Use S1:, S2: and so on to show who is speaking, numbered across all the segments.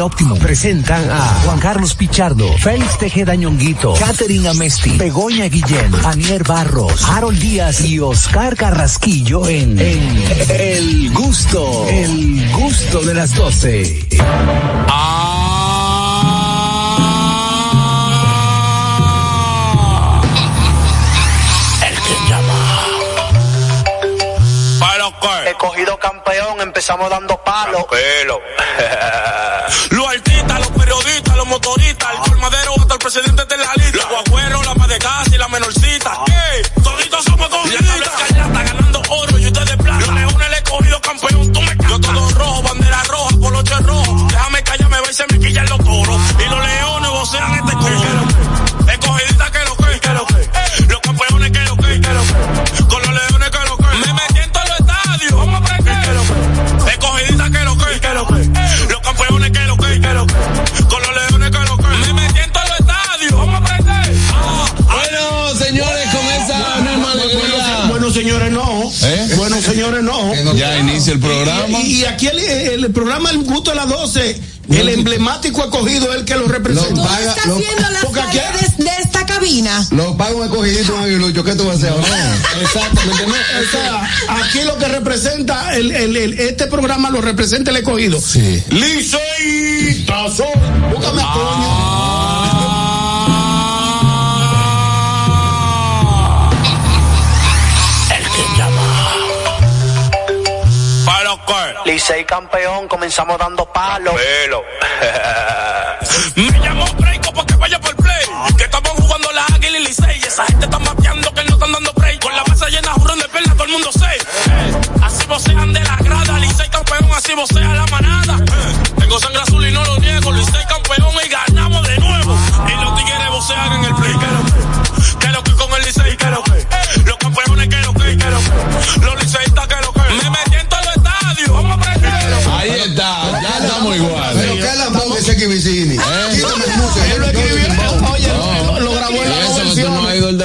S1: Óptimo presentan a Juan Carlos Pichardo, Félix Tejeda Ñonguito, Catherine Amesti, Begoña Guillén, Anier Barros, Harold Díaz y Oscar Carrasquillo en, El Gusto, El Gusto de las 12.
S2: El
S3: Para qué?
S2: He cogido campeón, empezamos dando palos.
S3: Pelo. los artistas, los periodistas, los motoristas, el colmadero hasta el presidente de la lista.
S4: Señores,
S5: no.
S4: Ya inicia el programa.
S5: Y, y aquí el, el programa El Gusto de las 12, el emblemático escogido es el que lo representa.
S6: Las
S5: porque aquí-
S6: paredes de esta cabina.
S7: Lo pago un escogidito, un aguilucho. ¿Qué tú vas a hacer ahora?
S5: Exactamente. no, o sea, aquí lo que representa el, el- el- este programa lo representa el escogido.
S7: Sí.
S5: Liceísta soy. Búscame a Toño.
S2: Licey campeón, comenzamos dando palos.
S3: Pelo. Me llamó Breiko para que vaya por play. Que estamos jugando la águila y Licey. Y esa gente está mapeando que no están dando break. Con la mesa llena, jurón de perla, todo el mundo sé. Eh, Así vocean de la grada. Licey campeón, así vocea la manada. Eh, Tengo sangre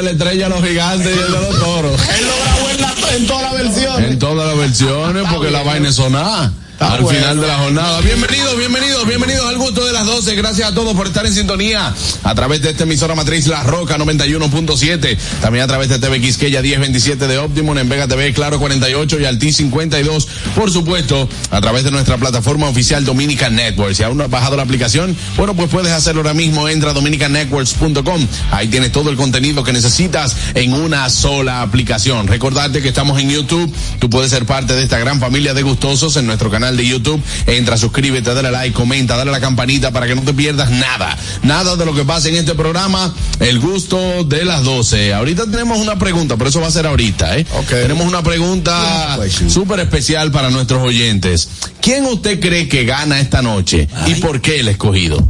S4: la estrella, los gigantes y el de los toros.
S5: En todas las versiones,
S4: porque la vaina es sonar. Al
S5: bueno.
S4: final de la jornada. Bienvenidos, bienvenidos, bienvenidos al gusto de las 12. Gracias a todos por estar en sintonía a través de esta emisora matriz La Roca 91.7. También a través de TV Quisqueya 1027 de Optimum, en Vega TV Claro 48 y Alti 52. Por supuesto, a través de nuestra plataforma oficial Dominican Network. Si aún no has bajado la aplicación, bueno, pues puedes hacerlo ahora mismo. Entra a dominicannetworks.com. Ahí tienes todo el contenido que necesitas en una sola aplicación. Recordarte que estamos en YouTube. Tú puedes ser parte de esta gran familia de gustosos en nuestro canal de YouTube. Entra, suscríbete, dale like, comenta, dale a la campanita para que no te pierdas nada. Nada de lo que pasa en este programa. El gusto de las 12. Ahorita tenemos una pregunta, pero eso va a ser ahorita, ¿eh? Tenemos una pregunta súper especial para nuestros oyentes. ¿Quién usted cree que gana esta noche? ¿Y por qué el escogido?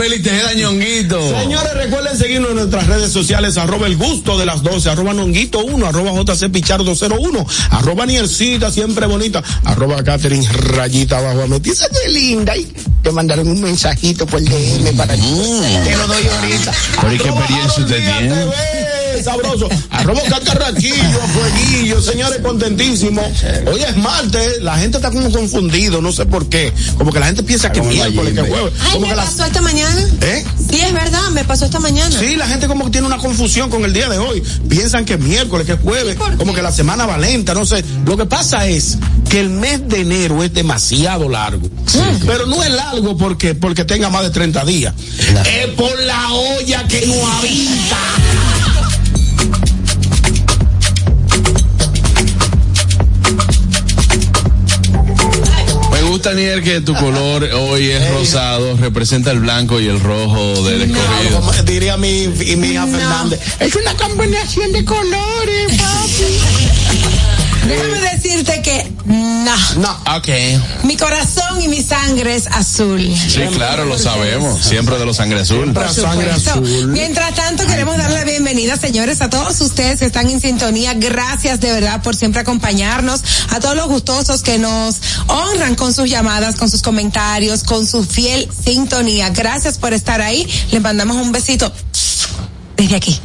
S4: Félix Tejeda Ñonguito.
S5: Señores, recuerden seguirnos en nuestras redes sociales, arroba el gusto de las 12, arroba nonguito 1, arroba jc pichardo 01, arroba niercita siempre bonita, arroba Catherine rayita abajo a meter. Esa es linda. Y te mandaron un mensajito por DM para ti. Te lo doy ahorita.
S4: Mm. Pero ¿y qué experiencia usted tiene?
S5: Sabroso. Arroba cacarraquillo, fueguillo, señores, contentísimo. Hoy es martes, la gente está como confundido, no sé por qué. Como que la gente piensa que es miércoles, que es jueves.
S6: Ay,
S5: Como
S6: me
S5: que la-
S6: pasó esta mañana.
S5: ¿Eh?
S6: Sí, es verdad, me pasó esta mañana.
S5: Sí, la gente como que tiene una confusión con el día de hoy. Piensan que es miércoles, que es jueves, como que la semana va lenta, no sé. Lo que pasa es que el mes de enero es demasiado largo. Pero no es largo porque, porque tenga más de 30 días. Es por la olla que no habita.
S4: Gusta, Nier, que tu color hoy es rosado, representa el blanco y el rojo del escogido.
S5: Como diría mi, mi hija
S6: No.
S5: Fernández. Es una combinación de colores, papi.
S6: Déjame decirte que no.
S5: No.
S4: Ok.
S6: Mi corazón y mi sangre es azul.
S4: Sí, claro, lo sabemos. Siempre de los sangre azul.
S5: Siempre.
S6: Por
S5: sangre azul.
S6: Mientras tanto, queremos darle la bienvenida, señores, a todos ustedes que están en sintonía. Gracias de verdad por siempre acompañarnos. A todos los gustosos que nos honran con sus llamadas, con sus comentarios, con su fiel sintonía. Gracias por estar ahí. Les mandamos un besito desde aquí.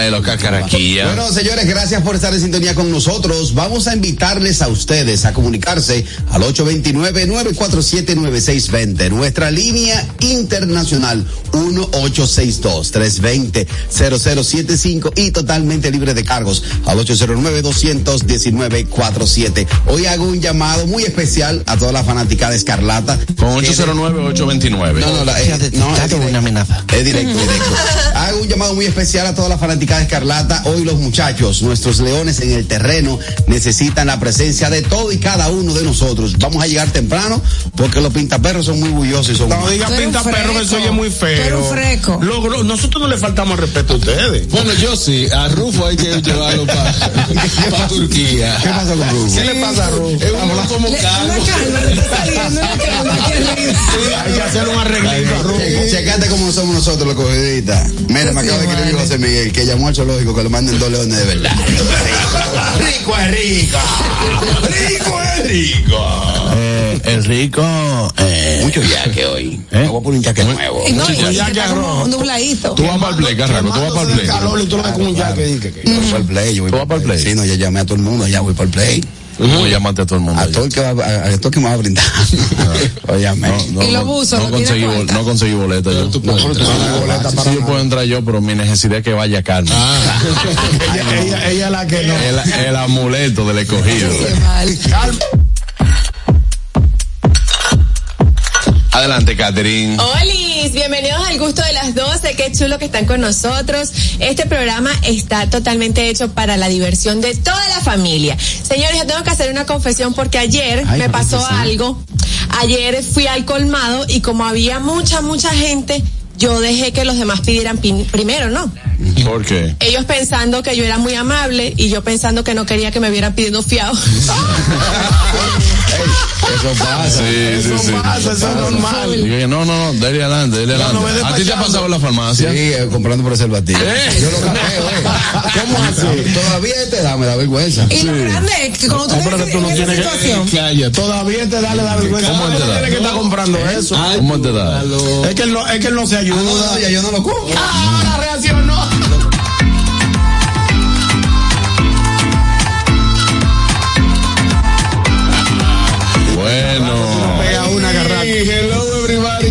S4: De los Carcarraquillas.
S7: Bueno, señores, gracias por estar en sintonía con nosotros. Vamos a invitarles a ustedes a comunicarse al 829-947-9620. Nuestra línea internacional 1862-320-0075 y totalmente libre de cargos al 809-219-47. Hoy hago un llamado muy especial a toda la fanática de Escarlata.
S4: Con
S7: Que-
S4: 809-829.
S7: No, no, la, eh, no, es directo.
S1: amenaza.
S7: Es directo, directo. Hago un llamado muy especial a toda la fanática Escarlata. Hoy los muchachos, nuestros leones en el terreno, necesitan la presencia de todo y cada uno de nosotros. Vamos a llegar temprano porque los pintaperros son muy bullosos y son
S5: No diga
S6: Tú eres un
S5: pinta perro que
S6: freco.
S5: se oye muy feo.
S6: un freco.
S5: Lo- lo- nosotros no le faltamos respeto a ustedes.
S8: Bueno, yo sí, a Rufo hay que llevarlo para Turquía.
S7: ¿Qué pasó con Rufo?
S5: ¿Qué le pasa a Rufo?
S8: Es uno como calvo.
S5: Hay que hacer un arreglito a Rufo.
S7: Che- Checate cómo somos nosotros los cogiditas. Mira, me
S6: Sí,
S7: acaba de escribir. José Miguel que llamó al zoológico que le manden dos leones de verdad.
S5: Rico es rico. Rico es rico.
S4: Eh, el rico. Eh,
S7: Mucho yaque hoy.
S4: ¿Eh?
S7: Me voy a poner un yaque nuevo.
S6: No, y
S5: Chico,
S6: que
S5: ya que
S6: está como
S5: arroz.
S6: nubladito.
S4: tú vas para el play, Carraco, tú vas para el play.
S5: calor y tú lo ves con un jaque. dije que-
S7: Yo voy para el play, yo voy
S4: ¿Tú vas para el play?
S7: Sí, no, ya llamé a todo el mundo, ya voy para el play.
S4: ¿Cómo llamaste a todo el mundo?
S7: A todo el que va, a, a todo el que me va a brindar. Óyame.
S4: No,
S6: Y los
S4: no,
S6: buzos,
S4: no
S6: ¿no
S4: conseguí, bol- no conseguí boleta yo.
S8: tú puedes entrar.
S4: Sí, yo puedo entrar yo, pero mi necesidad es que vaya Carmen.
S5: Ella, ella, ella es la que no.
S4: El, el amuleto del escogido.
S6: Qué
S4: Adelante, Catherine.
S9: Olis, bienvenidos al gusto de las 12, qué chulo que están con nosotros. Este programa está totalmente hecho para la diversión de toda la familia. Señores, yo tengo que hacer una confesión porque ayer
S7: Ay,
S9: me pasó algo. Ayer fui al colmado y como había mucha, mucha gente, yo dejé que los demás pidieran pin- primero, ¿no?
S4: ¿Por qué?
S9: Ellos pensando que yo era muy amable y yo pensando que no quería que me vieran pidiendo fiado.
S7: Eso pasa.
S4: Sí, sí, sí.
S5: Pasa, eso es normal.
S4: Digo que no, no, no, dale adelante, dale
S5: no
S4: adelante. ¿A ti te ha pasado en la farmacia?
S7: Sí, eh, comprando preservativos.
S4: ¿Eh?
S7: Yo lo capeo, eh. ¿Cómo así? Todavía te da, me da vergüenza.
S6: Y lo grande es que cuando tú
S5: No, que tú tienes que-
S6: situación,
S8: Cállate.
S5: Todavía te da, le da vergüenza.
S4: ¿Cómo te da?
S5: Tiene que estar comprando eso.
S4: ¿Cómo te da?
S5: Es que él no, es que él no se
S7: Ah, no,
S5: ayuda.
S7: no, ya yo no lo compro.
S5: Ah, la reacción no.
S4: Bueno.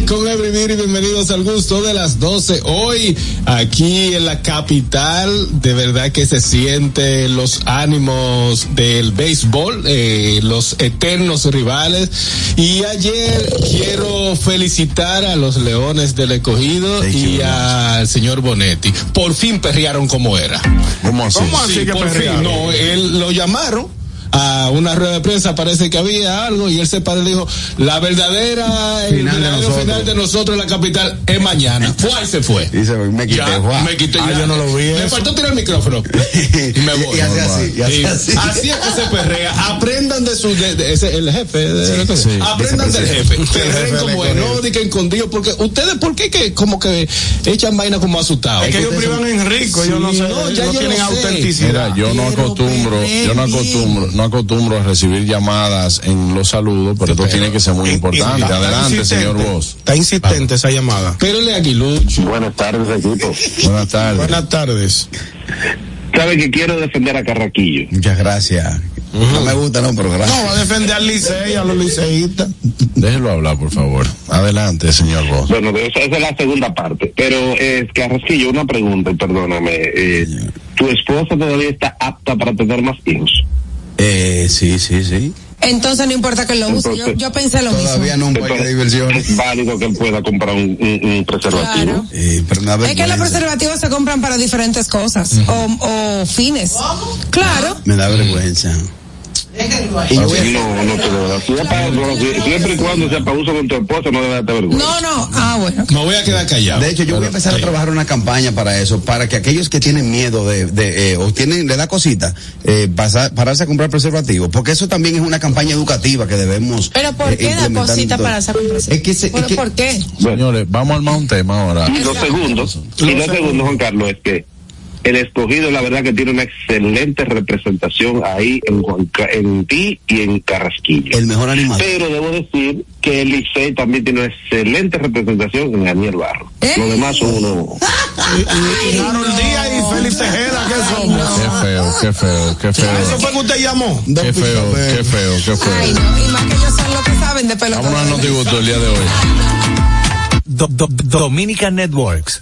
S8: Con everybody, bienvenidos al gusto de las 12. Hoy, aquí en la capital, de verdad que se siente los ánimos del béisbol, eh, los eternos rivales. Y ayer quiero felicitar a los Leones del Escogido
S7: Thank
S8: y al señor Bonetti. Por fin perrearon como era.
S4: ¿Cómo así?
S5: ¿Cómo así?
S8: Sí,
S5: que
S8: por
S5: perrearon?
S8: fin. No, él lo llamaron a una rueda de prensa, parece que había algo, y él se paró y dijo, la verdadera, el
S7: Final de
S8: final de nosotros en la capital es mañana. Fue y se fue.
S7: Y se me quité,
S8: Ya, me quité
S5: Ah,
S8: ya.
S5: yo no lo vi
S8: Me
S5: eso.
S8: faltó tirar el micrófono. y me voy.
S7: Y así, y hace
S8: Sí.
S7: así.
S8: Así es que se perrea. Aprendan de su, de, de- ese, el jefe. de-
S4: sí,
S8: Aprendan del jefe. Perren como digan escondido, porque ustedes, ¿por qué que como que echan vaina como asustados?
S5: Es que ellos privan en rico, ellos no, sé,
S8: no, ya
S5: no
S8: yo
S5: tienen autenticidad.
S4: Mira, yo no acostumbro, yo no acostumbro, no acostumbro a recibir llamadas en los saludos, pero esto tiene que ser muy importante.
S5: está-
S4: Adelante, señor Vos.
S5: Está insistente esa llamada.
S8: Pérele Aguilucho.
S10: Buenas tardes, equipo.
S4: Buenas tardes.
S5: Buenas tardes.
S10: Sabe que quiero defender a Carraquillo.
S7: Muchas gracias. No me gusta, no, pero
S5: No,
S7: gracias.
S5: va a defender al liceo y a los liceístas.
S4: Déjelo hablar, por favor. Adelante, señor Vos.
S10: Bueno, esa, esa es la segunda parte. Pero, eh, Carrasquillo, una pregunta, y perdóname. Eh, ¿Tu esposa todavía está apta para tener más hijos?
S7: Eh, sí, sí, sí.
S6: entonces no importa que lo use. Yo,
S10: Entonces,
S6: yo pensé lo
S7: Todavía
S6: mismo.
S7: no un parque de diversiones.
S10: es válido que él pueda comprar un, un- un preservativo.
S6: Claro.
S7: Eh, pero
S6: Es que los preservativos se compran para diferentes cosas o, o fines. Claro.
S7: Me da vergüenza.
S10: No, no te debe dar. Si es para- bueno, si- siempre y cuando sea para uso con tu esposa, no debe darte vergüenza.
S6: No, no. Ah, bueno.
S8: Me voy a quedar callado.
S7: De hecho, yo voy a empezar a trabajar una campaña para eso, para que aquellos que tienen miedo de, de eh, o tienen, le da cosita, eh, pasar- pararse a comprar preservativos, porque eso también es una campaña educativa que debemos.
S9: Pero ¿por
S7: eh,
S9: qué da cosita
S7: todo.
S9: para esa comprensión?
S7: Es que, se- es
S9: Bueno,
S7: que-
S9: ¿Por qué?
S10: Bueno.
S4: Señores, vamos a armar un tema ahora.
S10: Y lo segundo, y lo segundo, Juan Carlos, es que el escogido, la verdad que tiene una excelente representación ahí en, Juan Ca- en ti y en Carrasquillo.
S7: El mejor animador.
S10: Pero debo decir que el Licey también tiene una excelente representación en Daniel Barro.
S6: ¿Eh?
S10: Los demás son unos
S5: Y Harold Díaz y Félix Tejeda, ¿qué somos?
S4: Qué feo, qué feo, qué
S5: Eso
S4: feo.
S5: fue que usted llamó.
S4: Qué feo, qué feo, qué
S6: Ay,
S4: feo.
S6: no, y más que ellos son los que saben de pelota.
S4: Vámonos al notigusto el día de hoy.
S1: Do- do- Dominica Networks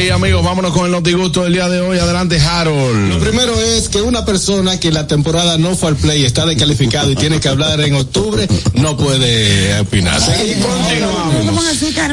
S4: Ay, amigos, vámonos con el notigusto del día de hoy. Adelante,
S8: Lo
S4: Harold.
S8: primero es que una persona que la temporada no fue al play, está descalificado y tiene que hablar en octubre, no puede opinar.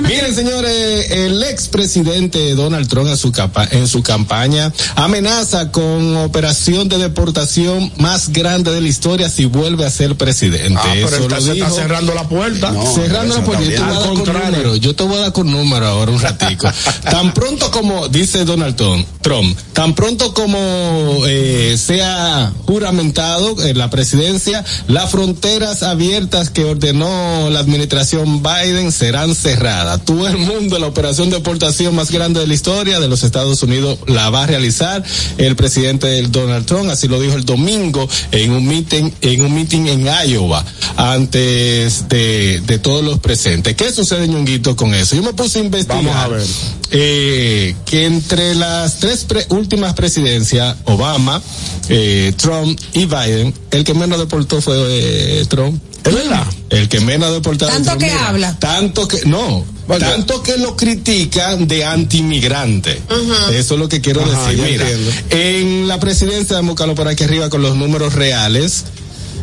S8: Miren, señores, el expresidente Donald Trump en su, capa- en su campaña amenaza con operación de deportación más grande de la historia si vuelve a ser presidente.
S5: Ah, pero
S8: Eso
S5: está,
S8: lo
S5: se está cerrando la puerta.
S7: No,
S8: Cerrando la puerta, yo te voy a dar con número, yo te voy a dar con número ahora un ratico. tan pronto como, dice Donald Trump, tan pronto como eh, sea juramentado en la presidencia, las fronteras abiertas que ordenó la administración Biden serán cerradas. Todo el mundo, la operación de deportación más grande de la historia de los Estados Unidos la va a realizar el presidente Donald Trump, así lo dijo el domingo en un meeting, en un meeting en Iowa, antes de, de todos los presentes. ¿Qué sucede, ñonguito, con eso? Yo me puse a investigar.
S5: Vamos a ver.
S8: eh, que entre las tres pre- últimas presidencias, Obama, eh, Trump y Biden, el que menos deportó fue eh, Trump.
S5: ¿Es verdad?
S8: El que menos deportado.
S6: Tanto
S8: Trump,
S6: que
S8: mira,
S6: habla.
S8: Tanto que, no, tanto que lo critican de antimigrante. Eso es lo que quiero
S5: Ajá,
S8: decir. Mira,
S5: entiendo.
S8: en la presidencia, a buscarlo por aquí arriba con los números reales.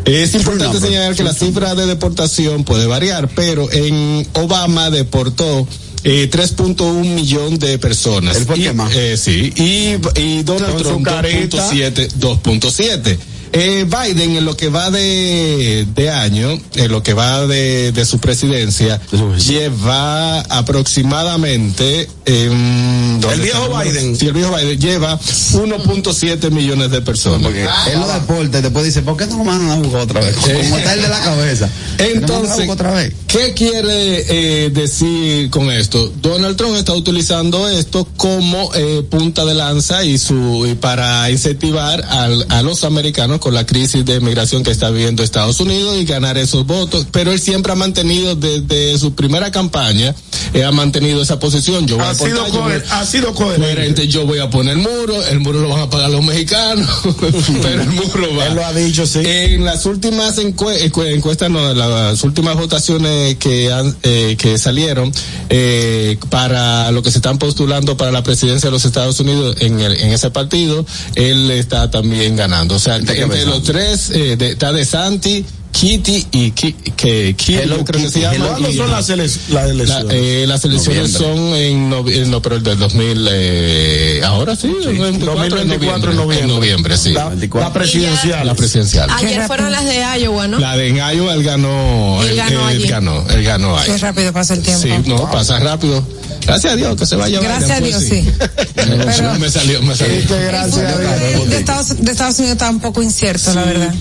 S8: Es importante
S7: number.
S8: señalar que la cifra de deportación puede variar, pero en Obama deportó eh, 3.1 millón de personas.
S7: El
S8: Y, eh, sí, y, y Donald Trump
S5: carita.
S8: 2.7. 2.7. Eh, Biden en lo que va de, de año, en lo que va de, de su presidencia, lleva aproximadamente... em, ¿dónde
S5: El viejo Biden.
S8: Sí, el viejo Biden lleva 1.7 millones de personas.
S7: Porque él los deportes después dice, ¿por qué no lo mandan a jugar otra vez? Como está el de la cabeza.
S8: Entonces,
S7: ¿No otra vez?
S8: ¿qué quiere eh, decir con esto? Donald Trump está utilizando esto como eh, punta de lanza y su y para incentivar al- a los americanos con la crisis de migración que está viviendo Estados Unidos y ganar esos votos. Pero él siempre ha mantenido desde su primera campaña, eh, ha mantenido esa posición. Yo voy
S5: Ha
S8: a
S5: sido,
S8: aportar, yo voy-
S5: coher- ha sido coherente.
S8: coherente, yo voy a poner el muro, el muro lo van a pagar los mexicanos, pero el muro va.
S5: Él lo ha dicho, sí.
S8: En las últimas encue- encuestas, no, las últimas votaciones que han, eh, que salieron eh, para lo que se están postulando para la presidencia de los Estados Unidos en, el- en ese partido, él está también ganando. O sea,
S7: ¿De
S8: los tres, eh, de, está de Santi, Kitty y Ki- que Kitty,
S7: Hello
S8: yo creo que
S7: Kitty,
S8: se llama.
S7: Hello
S5: ¿Cuándo
S8: y-
S5: son las, ele- las
S8: la-
S5: elecciones?
S8: eh, las elecciones
S7: Noviembre.
S8: son en, novi- en no, pero el del 2000, eh, ahora sí, el 24 de
S5: 2024 en noviembre.
S8: En noviembre, sí.
S5: La, la presidencial.
S8: La presidencial.
S9: Ayer fueron las de Iowa, ¿no?
S8: La de en Iowa, él ganó.
S9: Él ganó allí.
S8: ganó, él ganó ahí.
S6: Qué rápido pasa el tiempo.
S8: Sí, no, pasa rápido. Gracias a Dios que se vaya
S6: Gracias a
S8: Biden,
S6: Dios,
S8: pues,
S6: sí.
S8: Pero,
S6: Pero-
S8: me salió, me salió.
S5: Sí, que
S6: El
S5: gracias a Dios.
S6: de, de Estados, de Estados Unidos está un poco incierto, la verdad.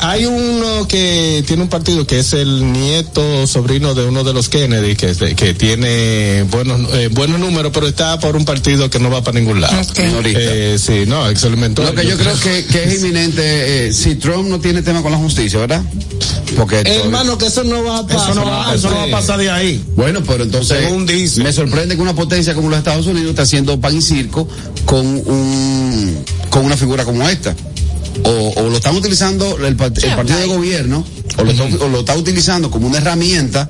S8: Ah, hay uno que tiene un partido que es el nieto sobrino de uno de los Kennedy que, que tiene buenos eh, buenos números pero está por un partido que no va para ningún lado. Eh, sí no experimentó
S7: Lo que yo creo que, que es inminente, eh, si Trump no tiene tema con la justicia, ¿verdad? Porque
S8: hermano que eso no va a pasar
S5: Eso no, va, eso no va a pasar de ahí.
S7: Bueno, pero entonces
S5: Según dice.
S7: me sorprende que una potencia como los Estados Unidos está haciendo pan y circo con un con una figura como esta. O, o lo están utilizando el, part- el partido de gobierno o lo, está, o lo está utilizando como una herramienta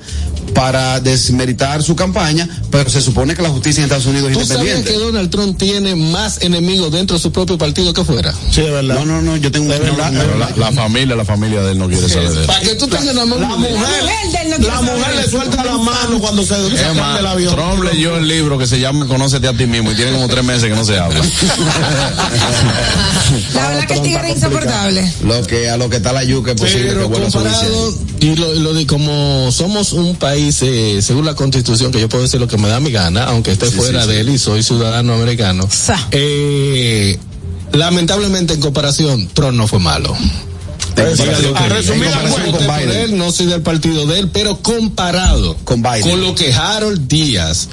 S7: para desmeritar su campaña, pero se supone que la justicia en Estados Unidos es
S8: ¿Tú
S7: independiente.
S8: que Donald Trump tiene más enemigos dentro de su propio partido que fuera?
S5: Sí, de verdad.
S7: No, no, no, yo tengo un
S5: verdad,
S7: no,
S4: la, la familia, la familia de él no quiere saber de él.
S8: Para que tú tengas una
S5: La
S8: mujer.
S6: no
S5: la mujer le suelta la mano cuando se, se
S4: Es más,
S5: el avión.
S4: Trump leyó el libro que se llama Conócete a ti mismo y tiene como tres meses que no se habla.
S6: La verdad que el tigre es insoportable.
S7: Lo que a lo que está la yuca es posible que
S8: Pero
S7: vuelva a subirse.
S8: comparado, y lo, lo de como somos un país, eh, según la constitución, que yo puedo decir lo que me da mi gana, aunque esté
S7: Sí,
S8: fuera
S7: sí,
S8: de
S7: sí.
S8: él y soy ciudadano americano,
S6: Sa.
S8: eh, lamentablemente en comparación, Trump no fue malo.
S5: Exacto. A resumir la
S8: No
S5: cuenta,
S8: voté por él, no soy del partido de él, pero comparado
S7: Con Biden.
S8: lo que Harold Díaz,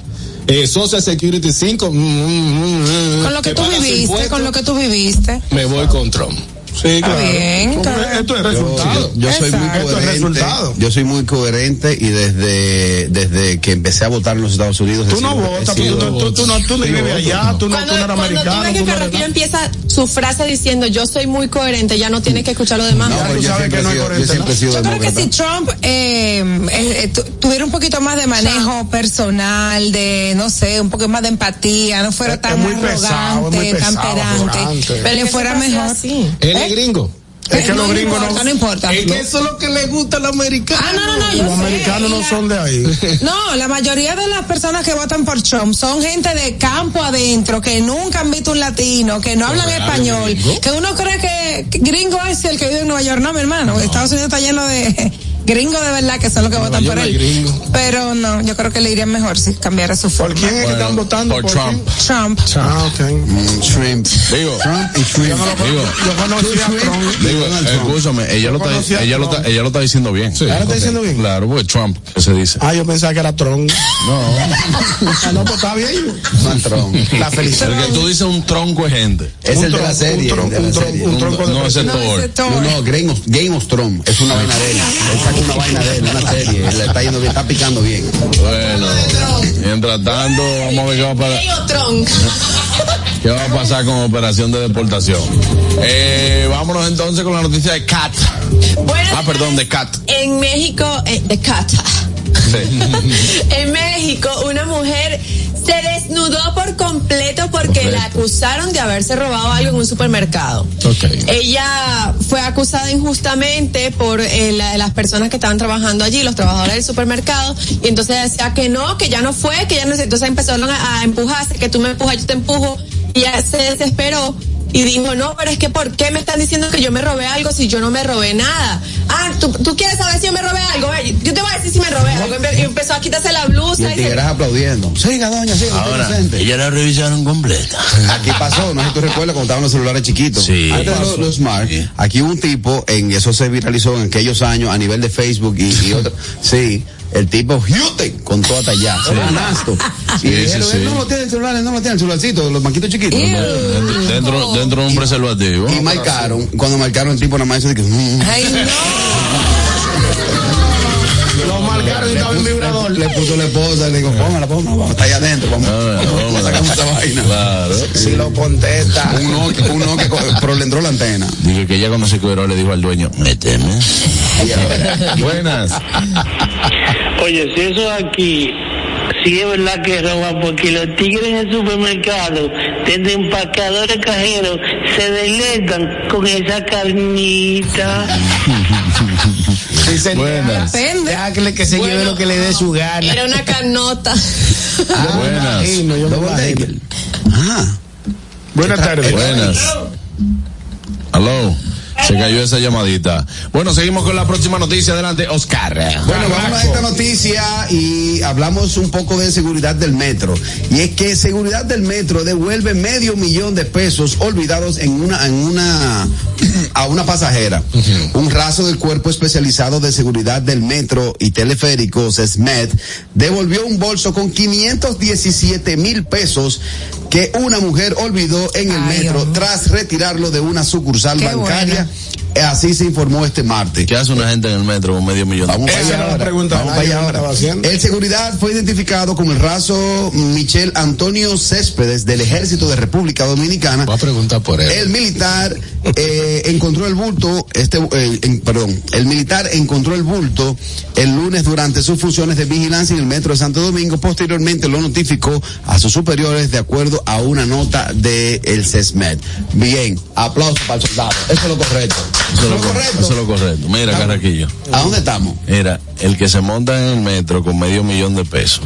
S8: eh, Social Security 5, mm, mm, mm,
S6: Con lo que tú viviste, con lo que tú viviste.
S8: me voy con Trump.
S5: Sí, claro.
S6: bien, claro.
S5: Esto es
S7: Yo,
S5: resultado.
S7: yo soy muy
S5: es
S7: coherente.
S5: resultado.
S7: Yo soy muy coherente y desde, desde que empecé a votar en los Estados Unidos.
S5: Tú no votas, tú,
S7: sido-
S5: tú, tú, tú no, tú no
S7: Sí,
S5: vives allá,
S7: no.
S5: tú no,
S9: Cuando,
S5: tú no eres
S9: cuando tú
S5: americano.
S9: ves que Carraquillo empieza su frase diciendo yo soy muy coherente, ya no tienes que escuchar lo demás.
S7: No, pero yo
S5: sabes que no
S7: yo
S5: coherente,
S7: sido
S6: Yo creo que si Trump eh, eh, eh, tu- tuviera un poquito más de manejo personal, de, no sé, un poco más de empatía, no fuera
S5: Es-
S6: tan
S5: es muy pesado, es muy
S6: arrogante, tan pedante, le
S9: que
S6: fuera mejor.
S9: así.
S8: Él. Es gringo.
S5: Es que
S6: Eh,
S5: los
S6: no
S5: gringos
S6: importa,
S5: no.
S6: no importa.
S8: Es que eso es lo que le gusta a los americanos.
S6: Ah, no, no, no, yo
S5: Los
S6: sé,
S5: americanos no
S6: la-
S5: son de ahí.
S6: No, la mayoría de las personas que votan por Trump son gente de campo adentro, que nunca han visto un latino, que no hablan español, que uno cree que que gringo es el que vive en Nueva York. No, mi hermano, Estados Unidos está lleno de gringos de verdad que son los que votan
S8: York
S6: por él.
S8: gringo.
S6: Pero no, yo creo que le iría mejor si cambiara su
S5: ¿Por
S6: forma.
S5: quién es que están votando?
S4: por
S5: quién?
S4: Trump.
S6: Trump.
S5: Ah, ok.
S7: Mm, shrimp.
S4: Digo,
S7: Trump y shrimp.
S4: digo,
S5: Yo conocí a Trump.
S4: digo,
S7: Trump.
S4: escúchame, ella lo, está, ella, lo
S5: Trump.
S4: está, ella lo está diciendo bien.
S5: ¿Ahora está diciendo bien?
S4: Claro, porque Trump, que se dice.
S5: Ah, yo pensaba que era Trump.
S4: No,
S5: no, pues está bien.
S7: Donald Trump.
S5: La felicidad.
S4: porque tú dices un tronco de gente.
S7: Es el de la serie.
S5: un
S7: el
S5: tronco de
S4: No, es
S6: No,
S4: Thor.
S7: No, no, Game of, Thrones es una vaina de saca una vaina de él, una serie. Le está yendo bien, está picando bien.
S4: Bueno, mientras tanto, vamos a ver qué va a,
S9: Tron.
S4: qué va a pasar con operación de deportación. Eh, vámonos entonces con la noticia de Cat.
S9: Bueno,
S4: Ah, perdón, de Cat.
S9: En México, eh, de Cata.
S4: Sí.
S9: en México, una mujer se desnudó por completo porque la acusaron de haberse robado algo en un supermercado. Ella fue acusada injustamente por eh, la- las personas que estaban trabajando allí, los trabajadores del supermercado, y entonces decía que no, que ya no fue, que ya no sé. Entonces empezaron a, a empujarse, que tú me empujas, yo te empujo, y ella se desesperó. Y dijo, no, pero es que ¿por qué me están diciendo que yo me robé algo si yo no me robé nada? Ah, ¿tú, tú quieres saber si yo me robé algo? Yo te voy a decir si me robé algo. Y empezó a quitarse la
S7: Y
S9: blusa.
S7: el
S9: y se-
S7: tigrejas aplaudiendo. Siga, doña, siga,
S2: Ahora, ella la revisaron completa.
S7: Aquí pasó, no sé si tú recuerdas cuando estaban los celulares chiquitos.
S2: Sí.
S7: Antes de los, los smart,
S2: Sí.
S7: aquí hubo un tipo, en eso se viralizó en aquellos años a nivel de Facebook y, y otro. Sí, el tipo Houston con todo hasta allá. Era un asco.
S4: Sí,
S7: y dijeron,
S4: sí, sí.
S7: él no lo tiene el celular, él no lo tiene el celularcito, los banquitos chiquitos.
S4: Dentro, dentro, dentro de un preservativo.
S7: Y marcaron, cuando marcaron el tipo nada más de que, mm,
S6: Ay, no.
S7: Le puso la esposa, le digo, póngala, póngala, vamos, está allá adentro, vamos,
S4: Ah,
S7: vamos, sacar esa vaina.
S4: Claro.
S5: Si lo contesta.
S7: Uno, uno que, co- pero le entró la antena.
S4: Dije que ella cuando se quebró le dijo al dueño, méteme. Buenas.
S11: Oye, si eso aquí, si es verdad que roban, porque los tigres en el supermercado, desde empacadores cajeros, se deleitan con esa carnita.
S5: Dice,
S4: Buenas.
S6: Depende.
S5: Déjale que se lleve lo que le dé su gana.
S9: Era una canota.
S4: Buenas.
S5: Imagino, yo me.
S7: Ah.
S5: Buenas tardes.
S4: Buenas. Aló. Se cayó esa llamadita. Bueno, seguimos con la próxima noticia. Adelante, Oscar.
S7: Bueno, vamos a esta noticia y hablamos un poco de seguridad del metro. Y es que seguridad del metro devuelve medio millón de pesos olvidados en una, en una, a una pasajera. Un raso del cuerpo especializado de seguridad del metro y teleféricos, SMET, devolvió un bolso con 517 mil pesos que una mujer olvidó en el
S6: Ay,
S7: metro tras retirarlo de una sucursal
S6: Qué
S7: bancaria.
S6: buena.
S7: Así se informó este martes.
S4: ¿Qué hace una gente en el metro con medio millón de
S7: Vamos para allá ahora.
S5: pregunta
S7: Vamos
S5: de
S7: para allá. El seguridad fue identificado como el raso Michel Antonio Céspedes del Ejército de República Dominicana.
S8: Voy a preguntar por él.
S7: El militar eh, encontró el bulto, este, eh, en- perdón, el militar encontró el bulto el lunes durante sus funciones de vigilancia en el metro de Santo Domingo. Posteriormente lo notificó a sus superiores de acuerdo a una nota del el CESMED. Bien, aplauso para el soldado. Eso es lo correcto.
S4: Eso es
S7: lo
S4: lo, cor-
S7: correcto.
S4: eso es lo correcto. Mira, Carraquillo.
S7: ¿A dónde estamos?
S4: Mira, el que se monta en el metro con medio millón de pesos.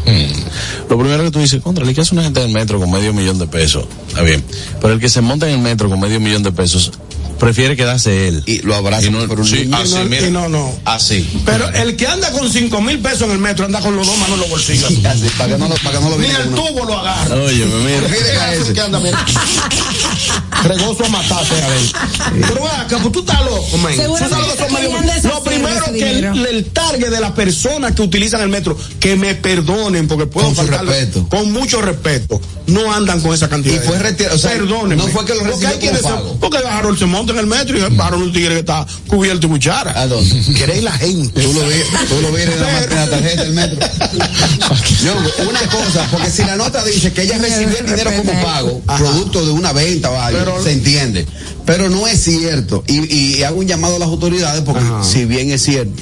S4: Lo primero que tú dices, contra, ¿qué hace una gente en el metro con medio millón de pesos? Está bien. Pero el que se monta en el metro con medio millón de pesos, prefiere quedarse él.
S7: Y lo abraza
S4: Y no-
S7: por un
S4: sí,
S7: niño.
S4: así,
S5: Y no-
S4: mira.
S5: y no, no.
S4: Así.
S5: Pero el que anda con cinco mil pesos en el metro anda con los dos manos en los bolsillos.
S7: Así, para que no lo, para que no lo
S5: Ni el
S7: uno.
S5: tubo lo agarra.
S4: Oye, mira.
S7: Mire a ese.
S5: Que anda, mira. regozo a matarse a él. Pero vea, acá, pues tú estás loco, man. Medio- Lo primero que el, el target de las personas que utilizan el metro, que me perdonen, porque puedo
S7: Con
S5: faltarle-
S7: respeto.
S5: Con mucho respeto. No andan con esa cantidad.
S7: Y fue retirado, o sea,
S5: Perdónenme.
S7: no fue que lo
S5: Porque
S7: recibió
S5: hay quienes. Porque Harold se monta en el metro y Harold un tigre que está cubierto y cuchara.
S7: ¿A dónde?
S5: Queréis la gente.
S7: Tú lo vi, tú lo viste en la, en la tarjeta del metro. Yo, una cosa, porque si la nota dice que ella recibió el dinero como pago,
S5: Ajá.
S7: producto de una venta o algo,
S5: Pero-
S7: se entiende. Pero no es cierto. Y, y hago un llamado a las autoridades porque
S5: Ajá.
S7: si bien es cierto,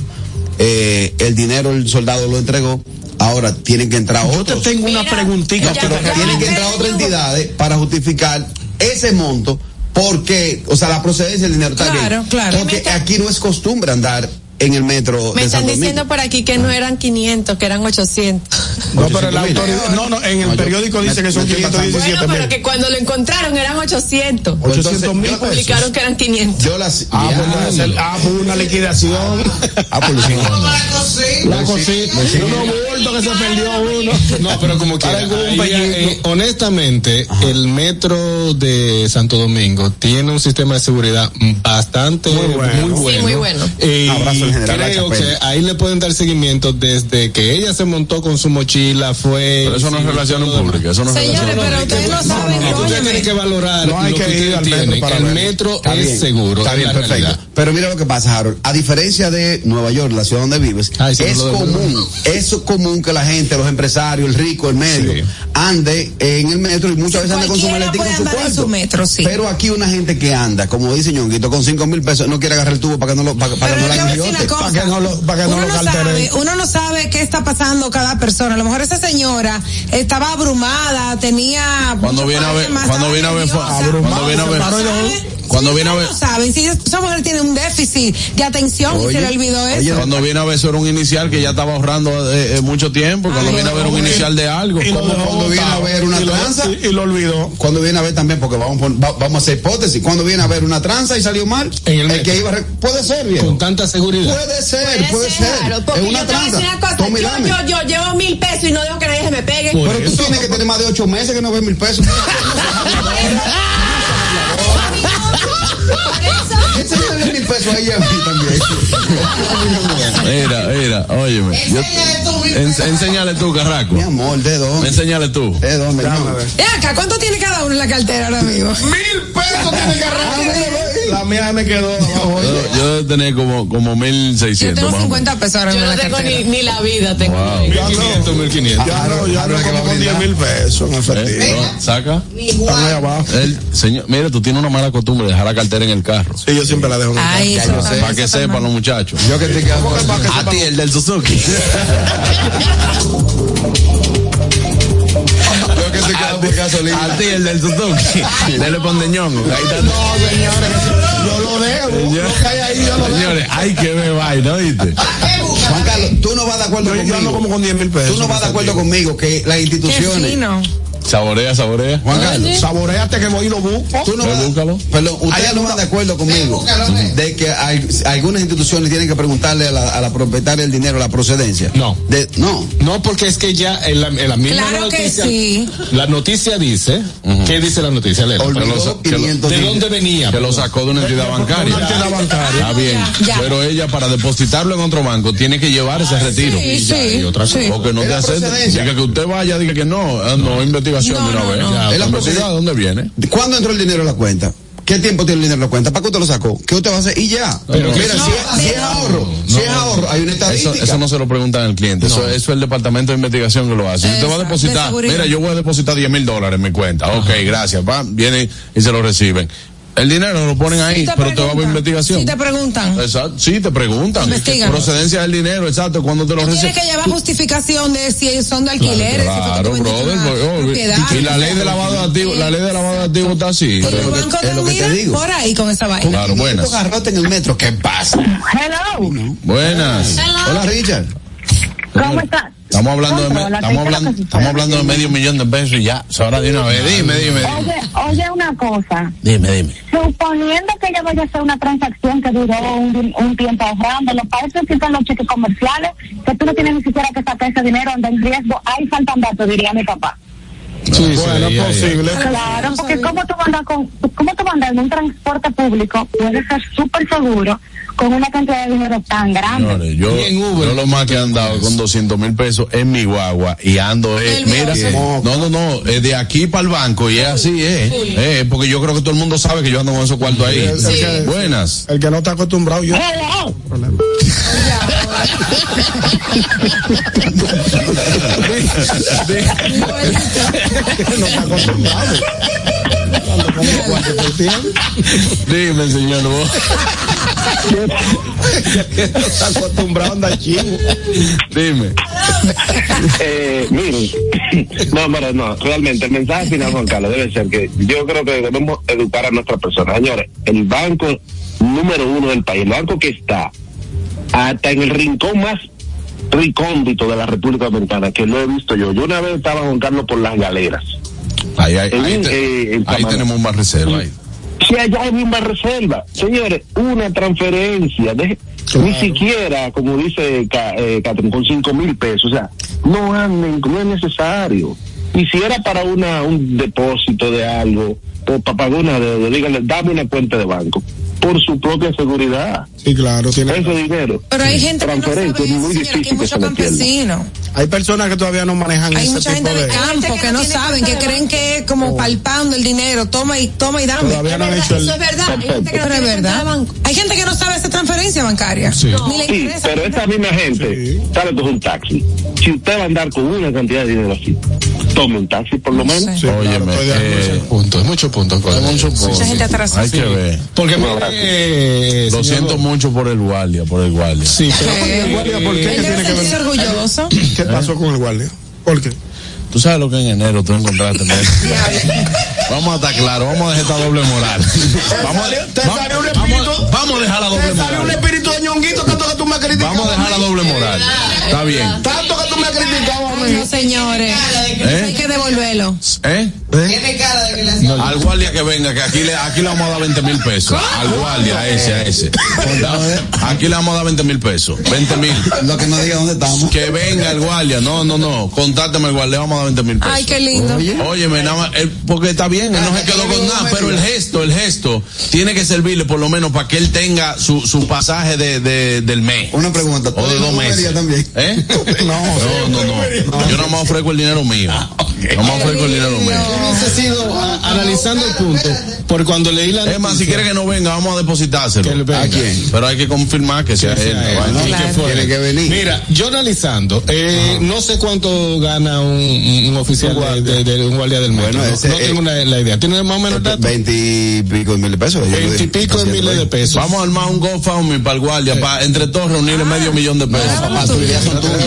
S7: eh, el dinero el soldado lo entregó, ahora tienen que entrar
S5: Yo te
S7: otros.
S5: tengo una preguntita.
S9: ya-
S7: pero tienen que entrar otras entidades para justificar ese monto porque, o sea, la procedencia del dinero está
S6: Claro,
S7: bien.
S6: claro.
S7: Porque
S9: Me está-
S7: aquí no es costumbre andar en el metro
S9: Me
S7: de
S9: están
S7: Santo
S9: diciendo
S7: Domingo.
S9: por aquí que no eran 500, que eran 800.
S5: No, pero la
S7: 800 mil.
S5: autoridad, no, no, en el
S7: No, yo-
S5: periódico dice
S7: me-
S5: que son
S7: me estoy pasando.
S5: 517
S9: Bueno, pero que cuando lo encontraron eran 800.
S5: 800 mil.
S9: Publicaron que eran 500.
S7: Yo las.
S5: Ah,
S7: ya,
S5: pues ah, pues una liquidación.
S7: ah, pues lo hicimos.
S5: La cosita. Unos bultos que se perdió uno.
S8: No, pero como quiera, eh, honestamente, el metro de Santo Domingo tiene un sistema de seguridad bastante
S5: Muy bueno.
S8: muy
S9: Sí, muy bueno.
S8: Eh,
S7: Abrazo al general
S8: creo que ahí le pueden dar seguimiento desde que ella se montó con su mochila, fue.
S4: Pero eso no es relaciones públicas, eso no es
S6: Señores,
S4: relaciones
S6: pero ustedes no saben,
S8: ustedes
S6: óyeme.
S8: tienen que valorar
S5: No hay
S8: lo
S5: que
S8: que,
S5: ir al metro
S8: tienen.
S5: para
S8: El metro
S7: Está
S8: es
S7: bien,
S8: seguro.
S7: Está
S8: es
S7: bien, perfecto.
S8: realidad.
S7: Pero mira lo que pasa, Harold. A diferencia de Nueva York, la ciudad donde vives,
S8: Ay, sí,
S7: es común, es común que la gente, los empresarios, el rico, el medio,
S8: Sí.
S7: ande en el metro y muchas veces ande con su maletín con su
S6: andar en
S7: cuarto.
S6: su metro, sí.
S7: Pero aquí una gente que anda, como dice Ñonguito, con cinco mil pesos, no quiere agarrar el tubo para que no lo, para, para no
S6: yo una cosa.
S5: Para que no lo- para que no
S6: uno,
S5: lo
S6: no
S5: calteren.
S6: sabe, uno no sabe qué está pasando cada persona. A lo mejor esa señora estaba abrumada, tenía.
S4: Cuando viene a ver, cuando viene a ver, cuando viene a ver,
S6: ¿Sabe?
S4: cuando
S6: Sí,
S4: viene a ver,
S6: no saben si esa mujer tiene un déficit de atención y
S7: Oye,
S6: se le olvidó
S7: oye,
S6: eso.
S4: cuando viene a ver eso era un inicial que ya estaba ahorrando eh, eh, mucho tiempo, cuando
S6: Ay,
S4: viene a ver un inicial de algo.
S5: Y lo
S7: cuando viene a ver una
S5: Y lo-
S7: tranza.
S5: Y, y lo olvidó.
S7: Cuando viene a ver también, porque vamos, vamos a hacer hipótesis, cuando viene a ver una tranza y salió mal,
S8: En el
S7: el que iba a puede ser, viejo.
S8: Con tanta seguridad.
S7: Puede ser, puede, ser.
S9: claro, porque
S7: es
S9: yo
S7: una
S9: te voy a decir una cosa, yo,
S7: dame.
S9: yo, yo llevo mil pesos y no dejo que nadie se me pegue.
S8: Por
S7: Pero tú tienes que tener más de ocho meses que no ves mil pesos. Mil pesos a ella a mí también.
S4: Mira, mira, óyeme. yo- ens- enséñale tú, Carraco.
S7: Mi amor, ¿de dónde?
S4: Enséñale tú.
S7: ¿De dónde?
S5: Ver.
S6: Ven acá, ¿cuánto tiene cada uno en la cartera ahora mismo?
S5: Mil pesos tiene que agarrar. La mía me quedó abajo.
S4: Yo, yo debo tener como, como
S6: Yo
S4: 1600
S6: tengo
S4: más o menos.
S6: 50 pesos ahora
S9: Yo no
S6: en la
S9: tengo ni, ni la vida, tengo.
S4: Wow.
S8: 1500, 1500.
S5: Ya no, ya no
S7: que va
S5: como
S7: a
S5: con 10
S7: brindar.
S5: mil pesos en
S4: ¿Eh?
S5: efectivo.
S4: ¿No? ¿Saca?
S5: Ahí abajo.
S4: El, señor, mira, tú tienes una mala costumbre de dejar la cartera en el carro.
S5: Sí, yo siempre la dejo en el
S6: Ay,
S7: Ya
S6: eso
S7: yo sé.
S6: también
S4: Para que sepan los muchachos.
S7: Yo que te quedo
S5: ¿Cómo que para que
S4: A ti, el del Suzuki.
S7: Yo que te quedo por gasolina.
S4: A ti, el del Suzuki. Dele pondeñón. Ahí está.
S5: Yo lo dejo. Lo que hay ahí, yo lo dejo.
S4: Señores, hay que ver vaina, ¿oíste?
S7: Juan Carlos, tú no vas de acuerdo
S5: Yo, yo ando como
S7: conmigo.
S5: con 10 mil pesos.
S7: Tú no vas de acuerdo
S5: conmigo.
S7: conmigo que las
S6: Qué
S7: instituciones.
S4: Saborea, saborea.
S7: Juan Carlos,
S5: Saboreate que voy y lo busco.
S7: tú no vas,
S4: búscalo.
S7: perdón, ustedes no van de acuerdo conmigo de que hay, algunas instituciones tienen que preguntarle a la, a la propietaria del dinero la procedencia.
S8: No.
S7: De, no.
S8: No, porque es que ya en la, en la misma
S6: Claro que
S8: noticia.
S6: sí.
S8: La noticia dice. ¿Qué dice la noticia? Léela.
S7: Olvidó
S4: que lo- que lo-
S7: 500
S8: ¿De dónde venía?
S4: Que lo sacó de una entidad bancaria.
S5: Una entidad bancaria.
S4: Está bien.
S6: Ya.
S4: Pero ella, para depositarlo en otro banco, tiene que llevar ese retiro.
S6: Sí,
S4: Ya,
S6: sí,
S4: y otra cosa.
S6: sí.
S4: Porque no te. Diga que usted vaya, diga que no. Ah, No,
S6: No,
S4: de una
S6: no,
S4: vez.
S6: no.
S4: Ya,
S7: Es la
S4: investiga
S7: procedencia.
S4: de dónde viene.
S7: ¿Cuándo entró el dinero en la cuenta? ¿Qué tiempo tiene el dinero en la cuenta? ¿Para qué usted lo sacó? ¿Qué usted va a hacer? Y ya.
S4: Pero
S7: Mira, si, es, si es ahorro, si es ahorro, hay una estadística.
S4: eso no se lo preguntan al cliente. Eso, eso es el departamento de investigación que lo hace. Usted va a
S6: de
S4: depositar, mira, yo voy a depositar 10 mil dólares en mi cuenta. Ok, gracias. Va, viene y se lo reciben. El dinero lo ponen ahí,
S6: Sí te
S4: pero te va a
S6: preguntan.
S4: investigación.
S6: Sí te preguntan.
S4: Exacto. Sí, te preguntan.
S6: Investigan.
S4: Procedencia del dinero, exacto. Cuando te lo reciben.
S6: tienes que llevar justificación de si son de alquileres, si
S4: Claro,
S6: vendiste
S4: brother. pues, oh,
S6: propiedad.
S4: y la ley de lavado de activos, la ley de lavado de activos está así.
S6: El
S7: lo que-
S6: banco
S7: es lo que te digo.
S6: por ahí con esa vaina.
S4: Claro, buenas.
S7: Estos garrotes en el metro, ¿qué pasa?
S12: Hello.
S4: Buenas.
S7: Hola, Richard.
S12: ¿Cómo estás?
S4: Estamos hablando de, estamos
S12: ¿qué
S4: hablando,
S12: que
S4: estamos hablando de medio millón de pesos y ya. Ahora de una vez. Dime, dime, dime.
S12: Oye, oye una cosa.
S4: Dime, dime.
S12: Suponiendo que ella vaya a hacer una transacción que duró un, un tiempo ahorrándolo, para eso existen los cheques comerciales, que tú no tienes ni siquiera que sacar ese dinero, anda en riesgo, ahí faltan datos, diría mi papá.
S8: Sí,
S5: Bueno, posible.
S12: Claro, porque ¿cómo tú andas con, cómo tú andas en un transporte público puede ser súper seguro con una cantidad de dinero tan grande?
S4: Señores, yo,
S8: Y en Uber.
S4: yo lo más que he andado con 200 mil pesos en mi guagua y ando, eh, mira,
S6: mío,
S4: no, no, no, eh, de aquí para el banco y es así, eh, eh, porque yo creo que todo el mundo sabe que yo ando con esos cuartos ahí.
S5: Sí.
S4: Buenas.
S5: El que no está acostumbrado, yo.
S12: Hello.
S5: no está acostumbrado.
S4: Dime, señor, vos.
S5: Que no está acostumbrado a andar chivo.
S4: Dime.
S10: Eh, miren, no, pero no, realmente el mensaje final, Juan Carlos, debe ser que yo creo que debemos educar a nuestras personas. Señores, el banco número uno del país, el banco que está hasta en el rincón más recóndito de la República Dominicana, que lo he visto yo. Yo una vez estaba Juan Carlos por las galeras.
S4: Ahí, ahí,
S10: En
S4: ahí
S10: un,
S4: te-
S10: eh,
S4: ahí tenemos más reserva. Ahí.
S10: Si allá hay misma reserva, señores, una transferencia, de, ni siquiera, como dice Ca- eh, Catherine, con cinco mil pesos, o sea, no anden, no es necesario. Y si era para una un depósito de algo, o para pagar una deuda, díganle, dame una cuenta de banco, por su propia seguridad.
S5: Sí, claro, tiene.
S10: Ese dinero.
S6: Pero hay gente que no sabe
S10: es muy
S6: señora, que hay muchos campesinos.
S5: Hay personas que todavía no manejan
S6: Hay
S5: ese
S6: mucha
S5: tipo
S6: gente
S5: de.
S6: campo que no saben, que creen que es como palpando el dinero, toma y toma y dame.
S5: Todavía no han hecho el.
S9: Eso es verdad. Hay gente que no
S6: Pero es verdad. Hay gente que no sabe hacer transferencia bancaria.
S8: Sí.
S6: Ni le
S10: Sí,
S6: interesa.
S10: pero esa misma gente sale con un taxi. Si usted va a andar con una cantidad de dinero así, tome un taxi por lo
S6: No
S10: menos.
S5: Sí, claro, acuerdo.
S4: eh,
S8: puntos, muchos puntos. con
S4: mucho.
S6: Mucha gente atrasada.
S4: Hay que ver.
S8: Porque
S10: No,
S8: mire,
S4: mucho por el guardia, por el guardia.
S8: Sí, pero
S6: Eh,
S5: guardia, ¿por qué? ¿Qué
S6: debe
S5: tiene que
S6: sentirse
S5: ver?
S6: orgulloso.
S5: ¿Qué pasó con el guardia? ¿Por qué?
S4: Tú sabes lo que en enero tú encontraste. ¿no? vamos a estar claros, vamos a dejar esta doble moral. Vamos, a-
S5: Te
S4: va-
S5: salió un
S4: vamos,
S5: espíritu.
S4: vamos a dejar la doble
S5: Te salió un
S4: moral.
S5: espíritu de ñonguito tanto que tú me has criticado.
S4: Vamos a dejar la doble moral. Está bien.
S5: Tanto que tú me has criticado a mí.
S6: no, señores.
S4: ¿Eh?
S6: Hay que devolverlo.
S4: ¿Eh? Al guardia que venga, que aquí le, aquí le vamos a dar 20 mil pesos. Al guardia, a ese, a ese. Aquí le vamos a dar 20 mil pesos. 20 mil.
S7: Lo que no diga dónde estamos.
S4: Que venga el guardia. No, no, no. Contáctame el guardia, le vamos a dar 20 mil pesos.
S6: Ay, qué lindo.
S4: Óyeme, nada más, él- porque está bien, él no se quedó con nada, pero el gesto, el gesto, tiene que servirle por lo menos para que él tenga su, su pasaje de, de- del mes.
S7: Una pregunta.
S4: O de dos
S7: ¿tú
S4: meses.
S7: también?
S4: ¿Eh? No, no, no. Yo no me ofrezco el dinero mío. Ofrezco el dinero mío.
S8: hubiese sido a- analizando el punto, por cuando leí la
S4: Es más, si quiere que no venga, vamos a depositárselo. ¿A quién? Pero hay que confirmar que sea él.
S7: Tiene que venir.
S8: Mira, yo analizando, eh, no sé cuánto gana un, oficial de, un guardia del metro. No,
S7: eh,
S8: tengo la idea. ¿Tiene más o menos datos?
S7: Veinti y pico de mil de pesos.
S8: Veinte y pico de miles de pesos.
S4: Vamos a armar un GoFundMe para el guardia, para entre todos reunirle medio millón de pesos.
S7: Papá, tus ideas son tuyas.